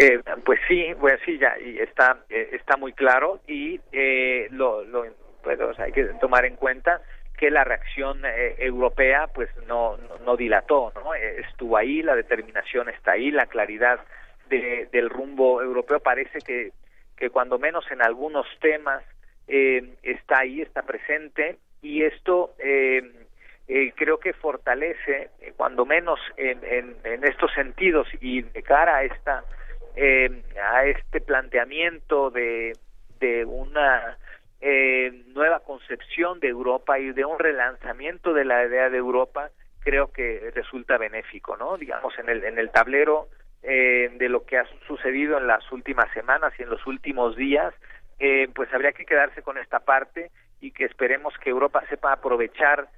Eh, pues sí, pues sí, ya y está eh, está muy claro y eh, lo, lo pues, hay que tomar en cuenta que la reacción eh, europea pues no, no, dilató, ¿no? Eh, estuvo ahí, la determinación está ahí, la claridad de, del rumbo europeo parece que, que cuando menos en algunos temas eh, está ahí, está presente y esto eh, eh, creo que fortalece, eh, cuando menos en, en, en, estos sentidos y de cara a esta a este planteamiento de, de una eh, nueva concepción de Europa y de un relanzamiento de la idea de Europa creo que resulta benéfico no digamos en el en el tablero eh, de lo que ha sucedido en las últimas semanas y en los últimos días eh, pues habría que quedarse con esta parte y que esperemos que Europa sepa aprovechar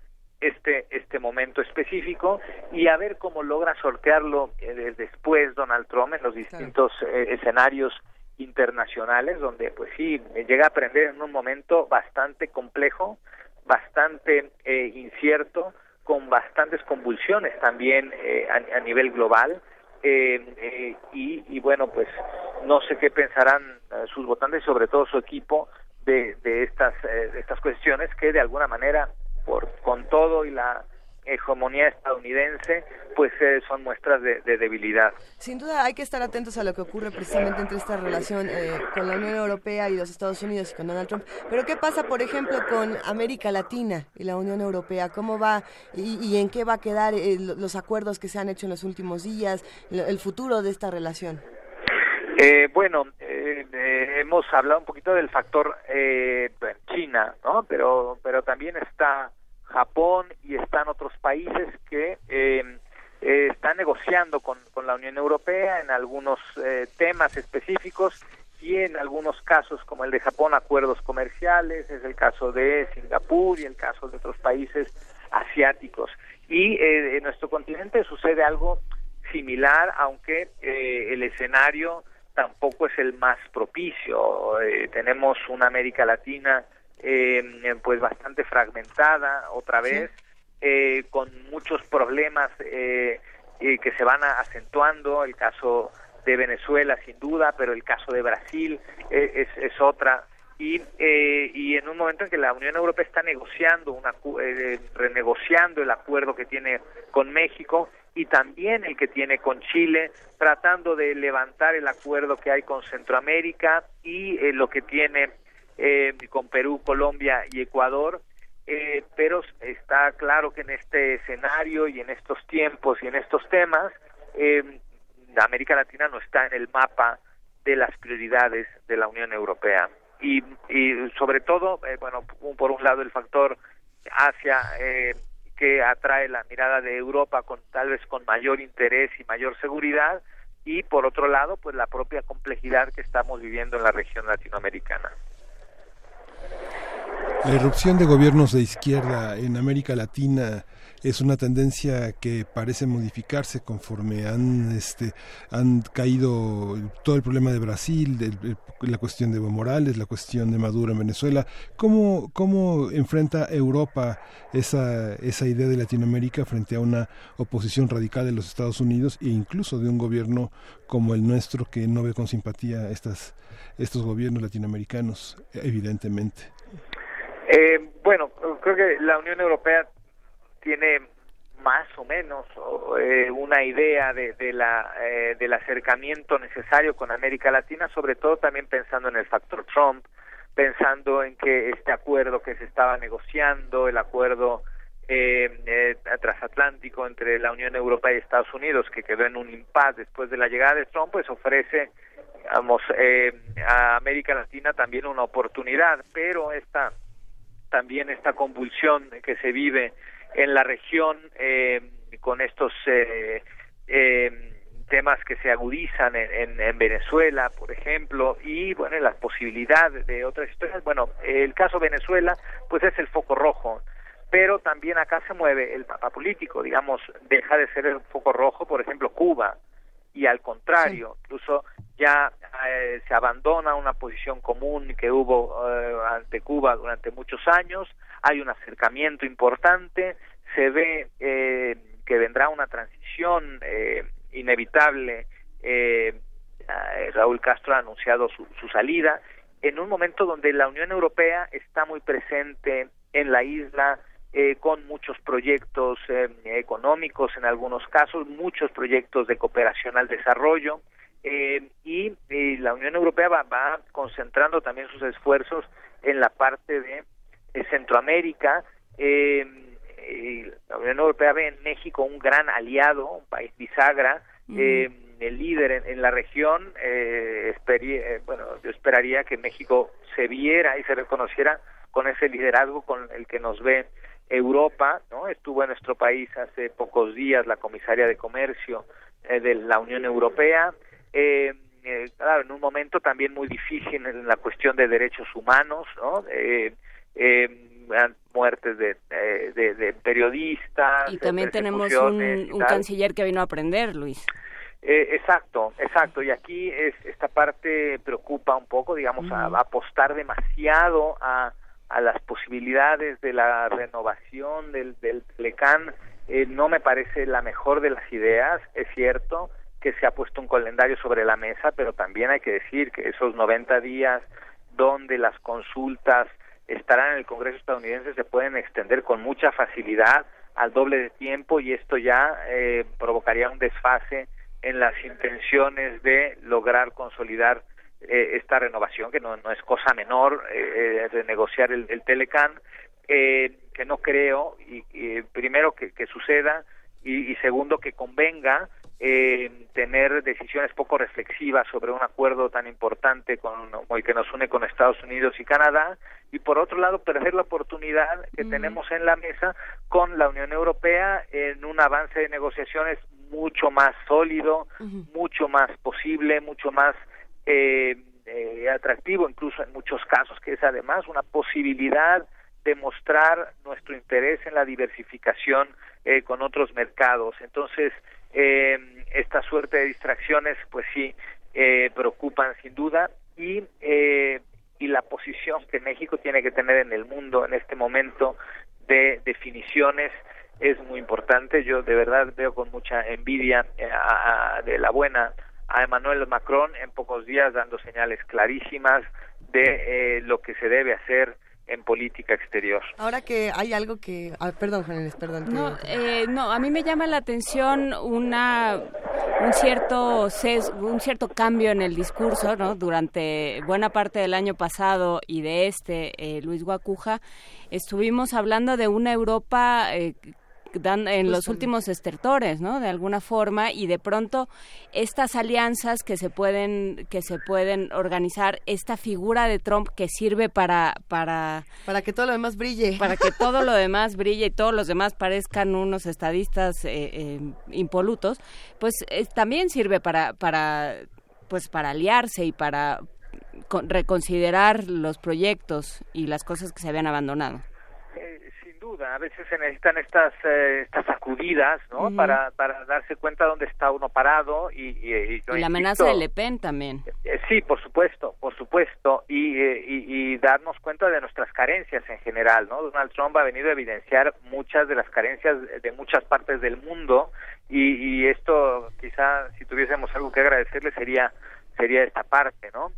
este este momento específico y a ver cómo logra sortearlo eh, después Donald Trump en los distintos eh, escenarios internacionales donde pues sí llega a aprender en un momento bastante complejo bastante eh, incierto con bastantes convulsiones también eh, a, a, nivel global eh, y, y, bueno pues no sé qué pensarán sus votantes sobre todo su equipo de, de estas de estas cuestiones que de alguna manera por con todo y la hegemonía estadounidense, pues eh, son muestras de, de, debilidad. Sin duda hay que estar atentos a lo que ocurre precisamente entre esta relación eh, con la Unión Europea y los Estados Unidos y con Donald Trump. Pero ¿qué pasa, por ejemplo, con América Latina y la Unión Europea? ¿Cómo va y, y en qué va a quedar eh, los acuerdos que se han hecho en los últimos días, el futuro de esta relación? Eh, bueno, eh, eh, hemos hablado un poquito del factor China, ¿no? Pero, pero también está Japón y están otros países que eh, eh, están negociando con, con, la Unión Europea en algunos eh, temas específicos y en algunos casos, como el de Japón, acuerdos comerciales, es el caso de Singapur y el caso de otros países asiáticos. Y eh, en nuestro continente sucede algo similar, aunque eh, el escenario tampoco es el más propicio. Tenemos una América Latina eh, pues bastante fragmentada otra vez, sí. eh, con muchos problemas eh, que se van acentuando, el caso de Venezuela sin duda, pero el caso de Brasil es, es otra. Y, eh, y en un momento en que la Unión Europea está negociando, una, eh, renegociando el acuerdo que tiene con México y también el que tiene con Chile, tratando de levantar el acuerdo que hay con Centroamérica y eh, lo que tiene eh, con Perú, Colombia y Ecuador, eh, pero está claro que en este escenario y en estos tiempos y en estos temas, eh, América Latina no está en el mapa de las prioridades de la Unión Europea. Y, sobre todo, eh, bueno, por un lado el factor Asia eh, que atrae la mirada de Europa con tal vez con mayor interés y mayor seguridad y por otro lado pues la propia complejidad que estamos viviendo en la región latinoamericana. La irrupción de gobiernos de izquierda en América Latina es una tendencia que parece modificarse conforme han este han caído todo el problema de Brasil, la cuestión de Evo Morales, la cuestión de Maduro en Venezuela. ¿Cómo, cómo enfrenta Europa esa, esa idea de Latinoamérica frente a una oposición radical de los Estados Unidos e incluso de un gobierno como el nuestro que no ve con simpatía estas, estos gobiernos latinoamericanos, evidentemente? Eh, bueno, creo que la Unión Europea tiene más o menos eh, una idea de, de la eh, del acercamiento necesario con América Latina, sobre todo también pensando en el factor Trump, pensando en que este acuerdo que se estaba negociando, el acuerdo eh, eh, transatlántico entre la Unión Europea y Estados Unidos, que quedó en un impasse después de la llegada de Trump, pues ofrece digamos, eh, a América Latina también una oportunidad, pero esta también esta convulsión que se vive en la región eh, con estos eh, eh, temas que se agudizan en, en, en, Venezuela, por ejemplo, y bueno, las posibilidades de otras historias. Bueno, el caso Venezuela, pues es el foco rojo pero también acá se mueve el mapa político, digamos, deja de ser el foco rojo, por ejemplo, Cuba, y al contrario, incluso ya eh, se abandona una posición común que hubo eh, ante Cuba durante muchos años, hay un acercamiento importante, se ve eh, que vendrá una transición inevitable, Raúl Castro ha anunciado su, su salida, en un momento donde la Unión Europea está muy presente en la isla, eh, con muchos proyectos eh, económicos en algunos casos, muchos proyectos de cooperación al desarrollo eh, y, la Unión Europea va, va, concentrando también sus esfuerzos en la parte de, Centroamérica. la Unión Europea ve en México un gran aliado, un país bisagra, el líder en, la región. bueno, yo esperaría que México se viera y se reconociera con ese liderazgo con el que nos ve Europa, ¿no? Estuvo en nuestro país hace pocos días la comisaria de comercio eh, de la Unión Europea. Eh, eh, claro, en un momento también muy difícil en la cuestión de derechos humanos, ¿no? Eh, muertes de, de, periodistas. Y también tenemos un, canciller que vino a aprender, Luis. exacto, exacto. Y aquí es, esta parte preocupa un poco, digamos, a, apostar demasiado a, a las posibilidades de la renovación del, del Telecán eh, no me parece la mejor de las ideas, es cierto que se ha puesto un calendario sobre la mesa, pero también hay que decir que esos 90 días donde las consultas estarán en el Congreso estadounidense se pueden extender con mucha facilidad al doble de tiempo y esto ya eh, provocaría un desfase en las intenciones de lograr consolidar eh, esta renovación, que no, no es cosa menor eh, de negociar el, el Telecan, eh, que no creo, y, primero que, que suceda, y, segundo que convenga tener decisiones poco reflexivas sobre un acuerdo tan importante con, como el que nos une con Estados Unidos y Canadá, y por otro lado perder la oportunidad que tenemos en la mesa con la Unión Europea en un avance de negociaciones mucho más sólido, mucho más posible, mucho más eh, eh, atractivo incluso en muchos casos, que es además una posibilidad de mostrar nuestro interés en la diversificación eh, con otros mercados. Entonces, eh, esta suerte de distracciones, pues sí, eh, preocupan sin duda y, eh, y la posición que México tiene que tener en el mundo en este momento de definiciones es muy importante. Yo de verdad veo con mucha envidia de la buena a Emmanuel Macron en pocos días dando señales clarísimas de eh, lo que se debe hacer en política exterior. Ahora que hay algo que... Ah, perdón, perdón. No, eh, no, a mí me llama la atención una un cierto un cierto cambio en el discurso, ¿no? Durante buena parte del año pasado y de este, eh, Luis Guacuja, estuvimos hablando de una Europa eh, dan en los últimos estertores, ¿no? De alguna forma y de pronto estas alianzas que se pueden que se pueden organizar, esta figura de Trump que sirve para para para que todo lo demás brille, para que todo lo <laughs> demás brille y todos los demás parezcan unos estadistas eh, eh, impolutos, pues también sirve para para pues para aliarse y para reconsiderar los proyectos y las cosas que se habían abandonado a veces se necesitan estas eh, estas sacudidas, ¿no? para, para darse cuenta dónde está uno parado y... Y, la amenaza de Le Pen también. Eh, sí, por supuesto, por supuesto, y, eh, y, darnos cuenta de nuestras carencias en general, ¿no? Donald Trump ha venido a evidenciar muchas de las carencias de muchas partes del mundo y, esto quizá si tuviésemos algo que agradecerle sería sería esta parte, ¿no?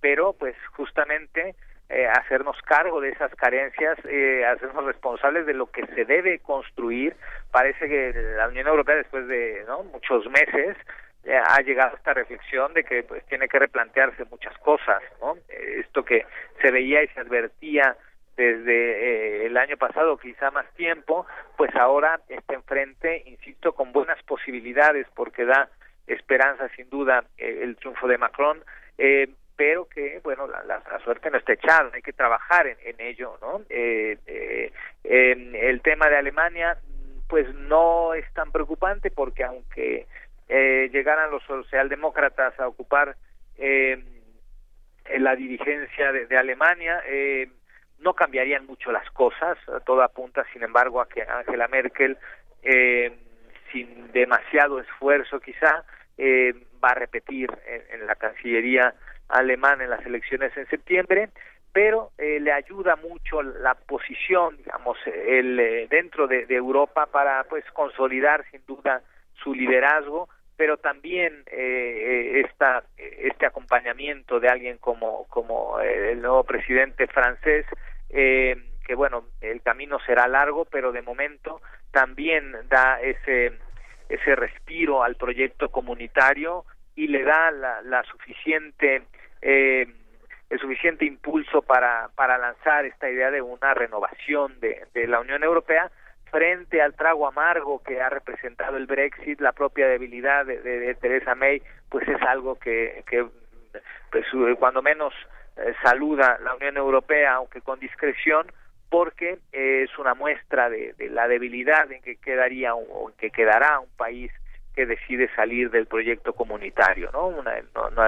pero pues justamente eh, hacernos cargo de esas carencias, eh, hacernos responsables de lo que se debe construir. Parece que la Unión Europea, después de ¿no? muchos meses, eh, ha llegado a esta reflexión de que pues tiene que replantearse muchas cosas, ¿no? Eh, esto que se veía y se advertía desde el año pasado, quizá más tiempo, pues ahora está enfrente, insisto, con buenas posibilidades, porque da esperanza sin duda el triunfo de Macron, eh, pero que, bueno, la, la, suerte no está echada, hay que trabajar en, en ello, ¿no? Eh, eh, el tema de Alemania, pues no es tan preocupante porque aunque eh, llegaran los socialdemócratas a ocupar eh, la dirigencia de, de Alemania, eh, no cambiarían mucho las cosas, todo apunta sin embargo a que Angela Merkel sin demasiado esfuerzo quizá va a repetir en, la Cancillería alemana en las elecciones en septiembre pero eh, le ayuda mucho la posición digamos el eh, dentro de, de, Europa para pues consolidar sin duda su liderazgo pero también eh, esta, este acompañamiento de alguien como como el nuevo presidente francés eh, que bueno el camino será largo pero de momento también da ese ese respiro al proyecto comunitario y le da la, la suficiente eh, el suficiente impulso para, para lanzar esta idea de una renovación de, de la Unión Europea frente al trago amargo que ha representado el Brexit, la propia debilidad de, de, de Theresa May, pues es algo que, que pues, cuando menos eh, saluda la Unión Europea, aunque con discreción, porque es una muestra de, la debilidad en que quedaría o en que quedará un país que decide salir del proyecto comunitario, ¿no? Una,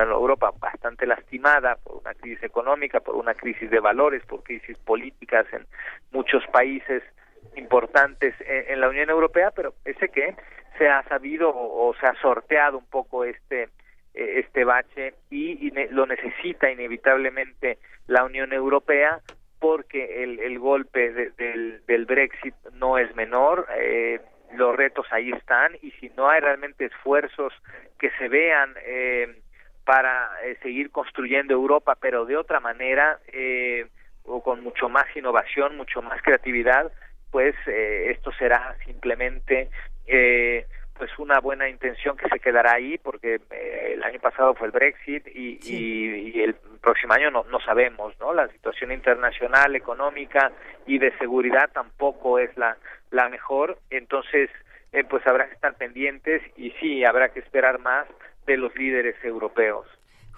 Europa bastante lastimada por una crisis económica, por una crisis de valores, por crisis políticas en muchos países importantes en, la Unión Europea, pero ese que se ha sabido o, se ha sorteado un poco este eh, este bache y, lo necesita inevitablemente la Unión Europea porque el, el golpe del, del Brexit no es menor, eh, los retos ahí están y si no hay realmente esfuerzos que se vean eh, para eh, seguir construyendo Europa, pero de otra manera eh, o con mucho más innovación, mucho más creatividad, pues eh, esto será simplemente eh, pues una buena intención que se quedará ahí porque eh, el año pasado fue el Brexit y, y, el próximo año no, no sabemos, ¿no? La situación internacional, económica y de seguridad tampoco es la, la mejor, entonces eh, pues habrá que estar pendientes y sí, habrá que esperar más de los líderes europeos.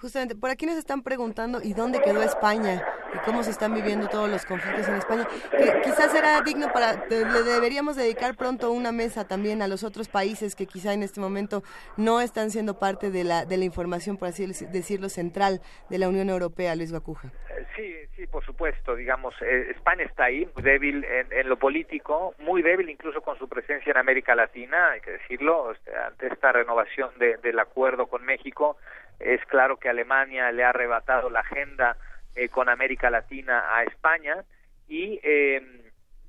Justamente, por aquí nos están preguntando y dónde quedó España y cómo se están viviendo todos los conflictos en España. Que quizás será digno para, le deberíamos dedicar pronto una mesa también a los otros países que quizá en este momento no están siendo parte de la, de la información, por así decirlo, central de la Unión Europea, Luis Guacuja. Sí, sí, por supuesto, digamos, eh, España está ahí, débil en, lo político, muy débil incluso con su presencia en América Latina, hay que decirlo, este, ante esta renovación del acuerdo con México, es claro que Alemania le ha arrebatado la agenda eh, con América Latina a España y, eh,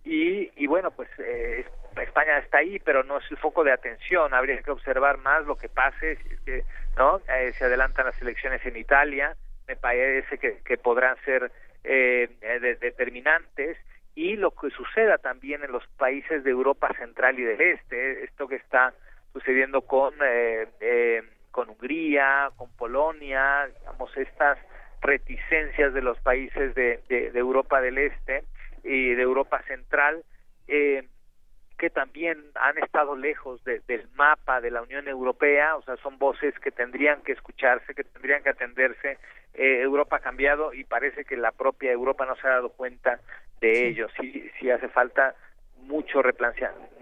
y, y, bueno, pues eh, España está ahí, pero no es el foco de atención. Habría que observar más lo que pase, no eh, se adelantan las elecciones en Italia, me parece que, que podrán ser eh, determinantes. Y lo que suceda también en los países de Europa Central y del Este, esto que está sucediendo con eh, eh, con Hungría, con Polonia, digamos, estas reticencias de los países de, de, Europa del Este y de Europa Central, eh, que también han estado lejos del mapa de la Unión Europea, o sea, son voces que tendrían que escucharse, que tendrían que atenderse. Eh, Europa ha cambiado y parece que la propia Europa no se ha dado cuenta de ello. Sí, sí hace falta mucho,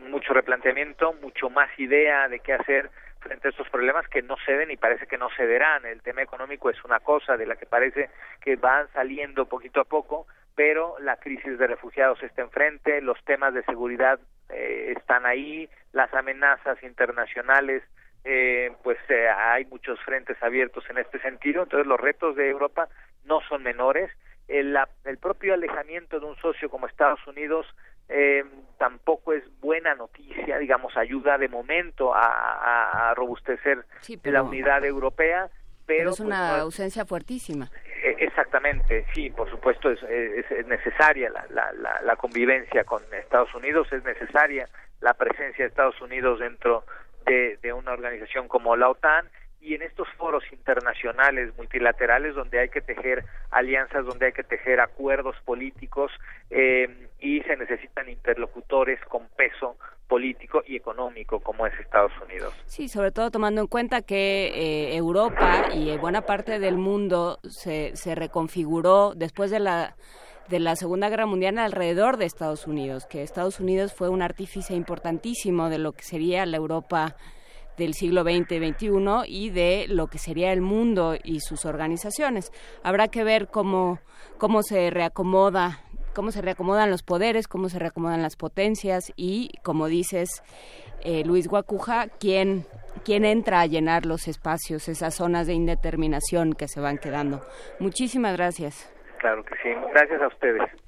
mucho replanteamiento, mucho más idea de qué hacer frente a estos problemas que no ceden y parece que no cederán. El tema económico es una cosa de la que parece que van saliendo poquito a poco, pero la crisis de refugiados está enfrente, los temas de seguridad eh, están ahí, las amenazas internacionales, eh, pues eh, hay muchos frentes abiertos en este sentido, entonces los retos de Europa no son menores. El, el propio alejamiento de un socio como Estados Unidos eh, tampoco es buena noticia, digamos, ayuda de momento a, a robustecer la unidad europea, pero, es pues, una ausencia fuertísima. Eh, exactamente, sí, por supuesto es, es, necesaria la, la, la, convivencia con Estados Unidos, es necesaria la presencia de Estados Unidos dentro de, de una organización como la OTAN y en estos foros internacionales multilaterales donde hay que tejer alianzas, donde hay que tejer acuerdos políticos eh, y se necesitan interlocutores con peso político y económico como es Estados Unidos. Sí, sobre todo tomando en cuenta que eh, Europa y buena parte del mundo se, se reconfiguró después de la de la Segunda Guerra Mundial alrededor de Estados Unidos, que Estados Unidos fue un artífice importantísimo de lo que sería la Europa del siglo XX, XXI y de lo que sería el mundo y sus organizaciones. Habrá que ver cómo, cómo se reacomoda cómo se reacomodan los poderes, cómo se reacomodan las potencias y, como dices, eh, Luis Guacuja, quién, quién entra a llenar los espacios, esas zonas de indeterminación que se van quedando. Muchísimas gracias. Claro que sí. Gracias a ustedes.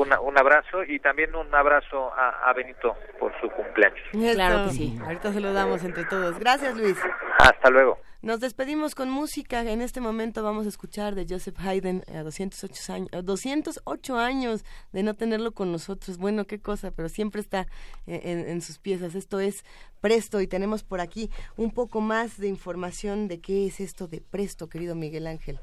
Un abrazo y también un abrazo a, Benito por su cumpleaños. Claro que sí. Ahorita se lo damos entre todos. Gracias, Luis. Hasta luego. Nos despedimos con música. En este momento vamos a escuchar de Joseph Haydn a 208 años, 208 años de no tenerlo con nosotros. Bueno, qué cosa, pero siempre está en, en sus piezas. Esto es Presto y tenemos por aquí un poco más de información de qué es esto de Presto, querido Miguel Ángel.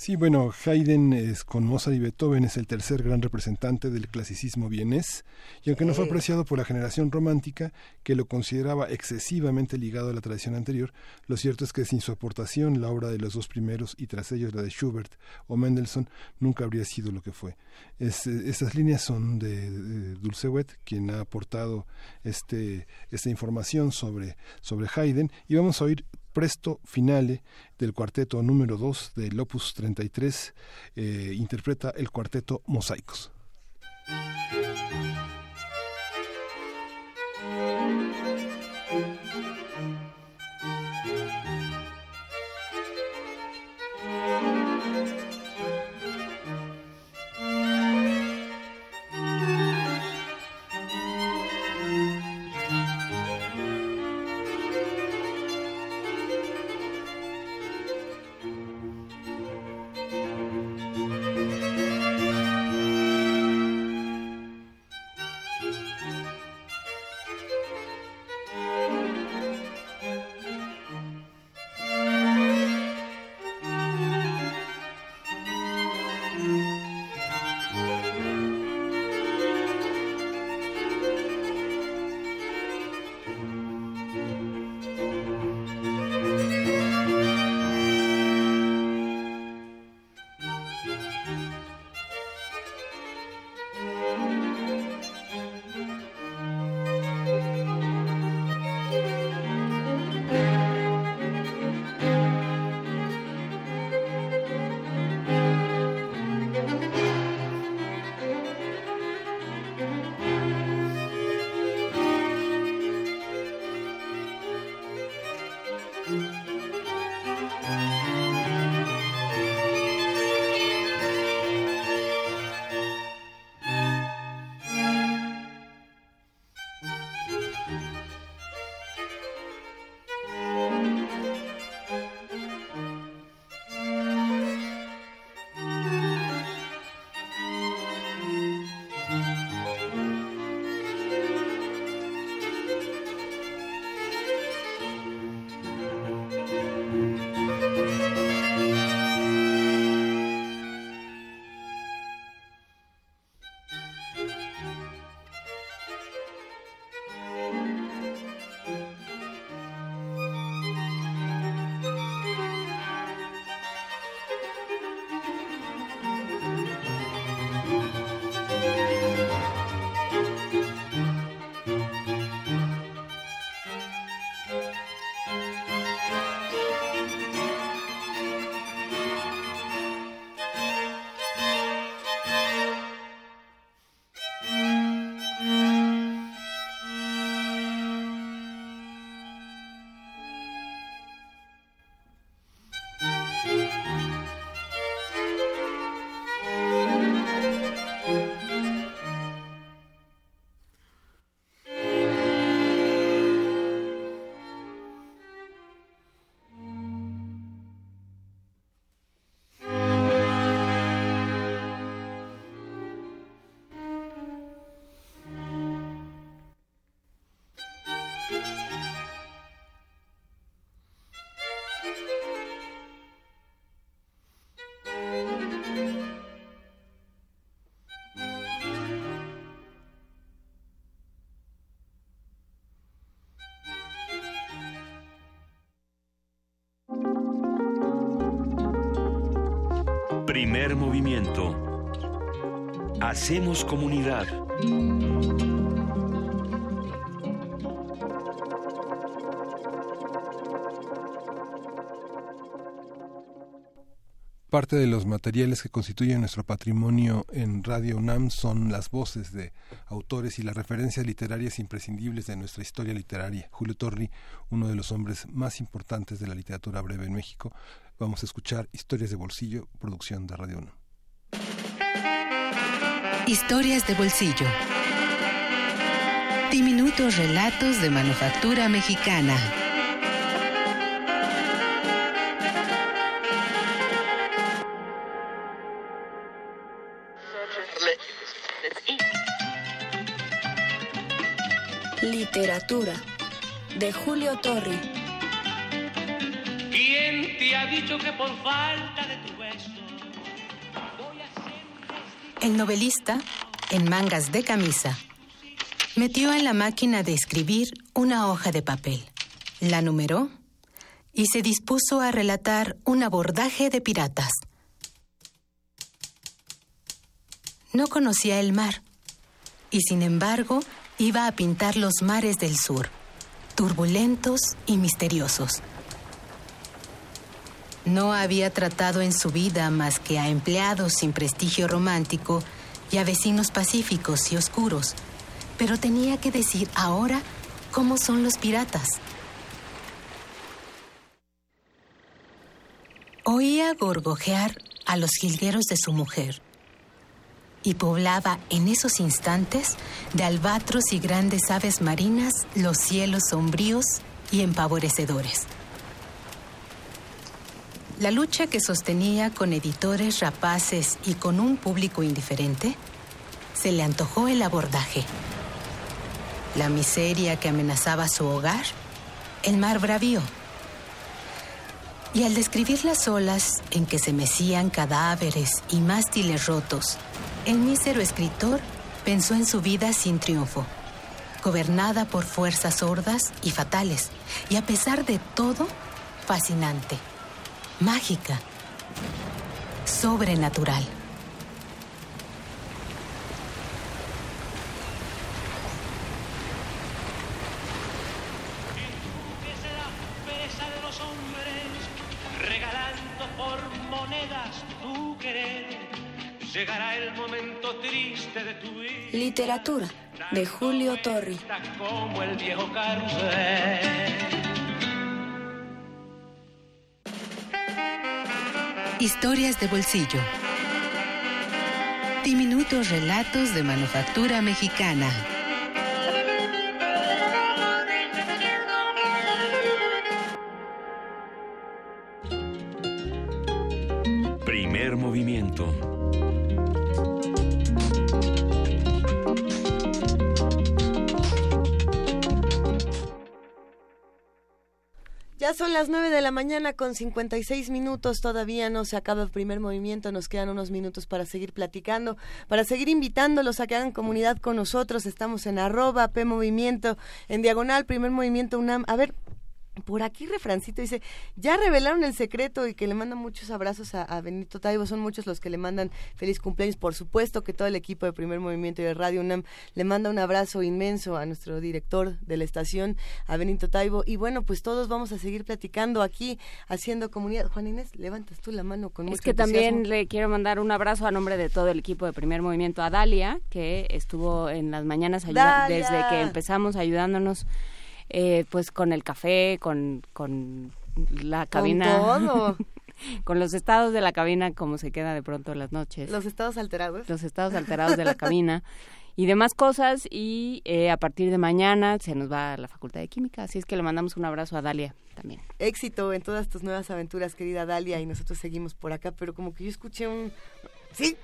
Sí, bueno, Haydn es, con Mozart y Beethoven es el tercer gran representante del clasicismo vienés, y aunque no fue apreciado por la generación romántica, que lo consideraba excesivamente ligado a la tradición anterior, lo cierto es que sin su aportación la obra de los dos primeros y tras ellos la de Schubert o Mendelssohn nunca habría sido lo que fue. Es, estas líneas son de, de Dulcewet, quien ha aportado este, esta información sobre, sobre Haydn, y vamos a oír Presto Finale del cuarteto número 2 del Opus 33 eh, interpreta el cuarteto Mosaicos. Primer movimiento. Hacemos comunidad. Parte de los materiales que constituyen nuestro patrimonio en Radio UNAM son las voces de autores y las referencias literarias imprescindibles de nuestra historia literaria. Julio Torri, uno de los hombres más importantes de la literatura breve en México. Vamos a escuchar Historias de Bolsillo, producción de Radio UNAM. Historias de Bolsillo. Diminutos relatos de manufactura mexicana. Literatura de Julio Torri. ¿Quién te ha dicho que por falta de tu beso El novelista, en mangas de camisa, metió en la máquina de escribir una hoja de papel, la numeró y se dispuso a relatar un abordaje de piratas. No conocía el mar y sin embargo iba a pintar los mares del sur, turbulentos y misteriosos. No había tratado en su vida más que a empleados sin prestigio romántico y a vecinos pacíficos y oscuros, pero tenía que decir ahora cómo son los piratas. Oía gorgojear a los jilgueros de su mujer y poblaba en esos instantes de albatros y grandes aves marinas los cielos sombríos y empavorecedores. La lucha que sostenía con editores rapaces y con un público indiferente, se le antojó el abordaje. La miseria que amenazaba su hogar, el mar bravío. Y al describir las olas en que se mecían cadáveres y mástiles rotos, el mísero escritor pensó en su vida sin triunfo, gobernada por fuerzas sordas y fatales, y a pesar de todo, fascinante, mágica, sobrenatural. que será pereza de los hombres regalando por monedas tu querer? Llegará el momento triste de tu vida Literatura de Julio Torri. como el viejo. Historias de bolsillo. Diminutos relatos de manufactura mexicana. Las 9 de la mañana con 56 minutos, todavía no se acaba el primer movimiento, nos quedan unos minutos para seguir platicando, para seguir invitándolos a que hagan comunidad con nosotros, estamos en arroba P Movimiento, en diagonal, primer movimiento UNAM. A ver, por aquí refrancito dice, ya revelaron el secreto y que le mandan muchos abrazos a, a Benito Taibo, son muchos los que le mandan feliz cumpleaños, por supuesto que todo el equipo de Primer Movimiento y de Radio UNAM le manda un abrazo inmenso a nuestro director de la estación, a Benito Taibo, y bueno, pues todos vamos a seguir platicando aquí, haciendo comunidad. Juan Inés, levantas tú la mano con Es mucho que también le quiero mandar un abrazo a nombre de todo el equipo de Primer Movimiento a Dalia, que estuvo en las mañanas ayuda- ¡Dalia! desde que empezamos ayudándonos eh, pues con el café, con, con la cabina. todo. <laughs> con los estados de la cabina, como se queda de pronto las noches. Los estados alterados. Los estados alterados de la cabina y demás cosas. Y eh, a partir de mañana se nos va a la Facultad de Química, así es que le mandamos un abrazo a Dalia también. Éxito en todas tus nuevas aventuras, querida Dalia, y nosotros seguimos por acá, pero como que yo escuché un... ¿Sí?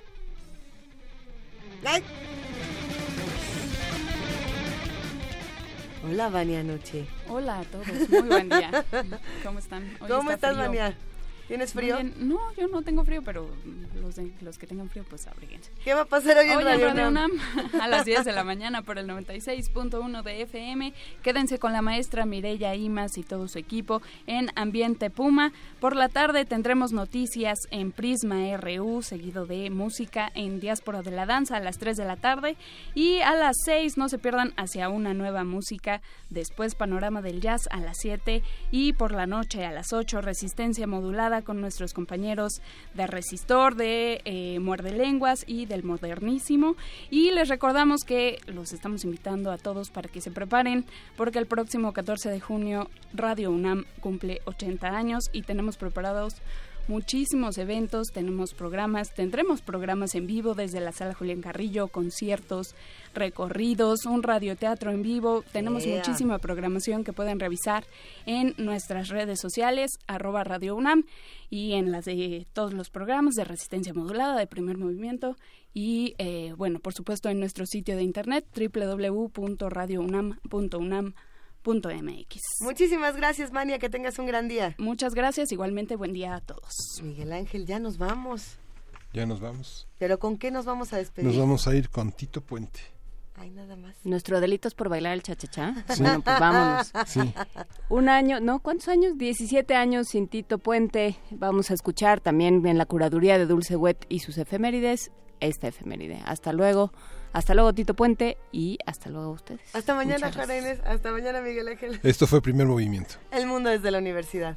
¡Ay! Hola, Vania Noche. Hola a todos, muy buen día. <laughs> ¿Cómo están? Hoy ¿Cómo está estás, frío. Vania? ¿Tienes frío? bien. No, yo no tengo frío, pero los, de- los que tengan frío, pues abríguense. ¿Qué va a pasar hoy en Radio Radio UNAM? UNAM a las 10 de la <laughs> mañana por el 96.1 de FM. Quédense con la maestra Mireya Imas y todo su equipo en Ambiente Puma. Por la tarde tendremos noticias en Prisma RU, seguido de música en Diáspora de la Danza a las 3 de la tarde. Y a las 6 no se pierdan hacia una nueva música. Después Panorama del Jazz a las 7 y por la noche a las 8 Resistencia Modulada con nuestros compañeros de Resistor, de eh, Muerde Lenguas y del Modernísimo. Y les recordamos que los estamos invitando a todos para que se preparen porque el próximo 14 de junio Radio UNAM cumple 80 años y tenemos preparados muchísimos eventos, tenemos programas, tendremos programas en vivo desde la sala Julián Carrillo, conciertos, recorridos, un radioteatro en vivo, tenemos muchísima programación que pueden revisar en nuestras redes sociales, arroba Radio UNAM y en las de todos los programas de resistencia modulada, de primer movimiento y eh, bueno, por supuesto en nuestro sitio de internet www.radiounam.unam MX. Muchísimas gracias, Mania, que tengas un gran día. Muchas gracias, igualmente buen día a todos. Miguel Ángel, ya nos vamos. Ya nos vamos. ¿Pero con qué nos vamos a despedir? Nos vamos a ir con Tito Puente. Ay, nada más. ¿Nuestro delito es por bailar el chachachá? <laughs> Bueno, pues vámonos. Sí. Un año, ¿no? ¿Cuántos años? 17 años sin Tito Puente. Vamos a escuchar también en la curaduría de Dulce Wet y sus efemérides esta efeméride. Hasta luego. Hasta luego, Tito Puente, y hasta luego ustedes. Hasta mañana, Juana Hasta mañana, Miguel Ángel. Esto fue Primer Movimiento. El mundo desde la universidad.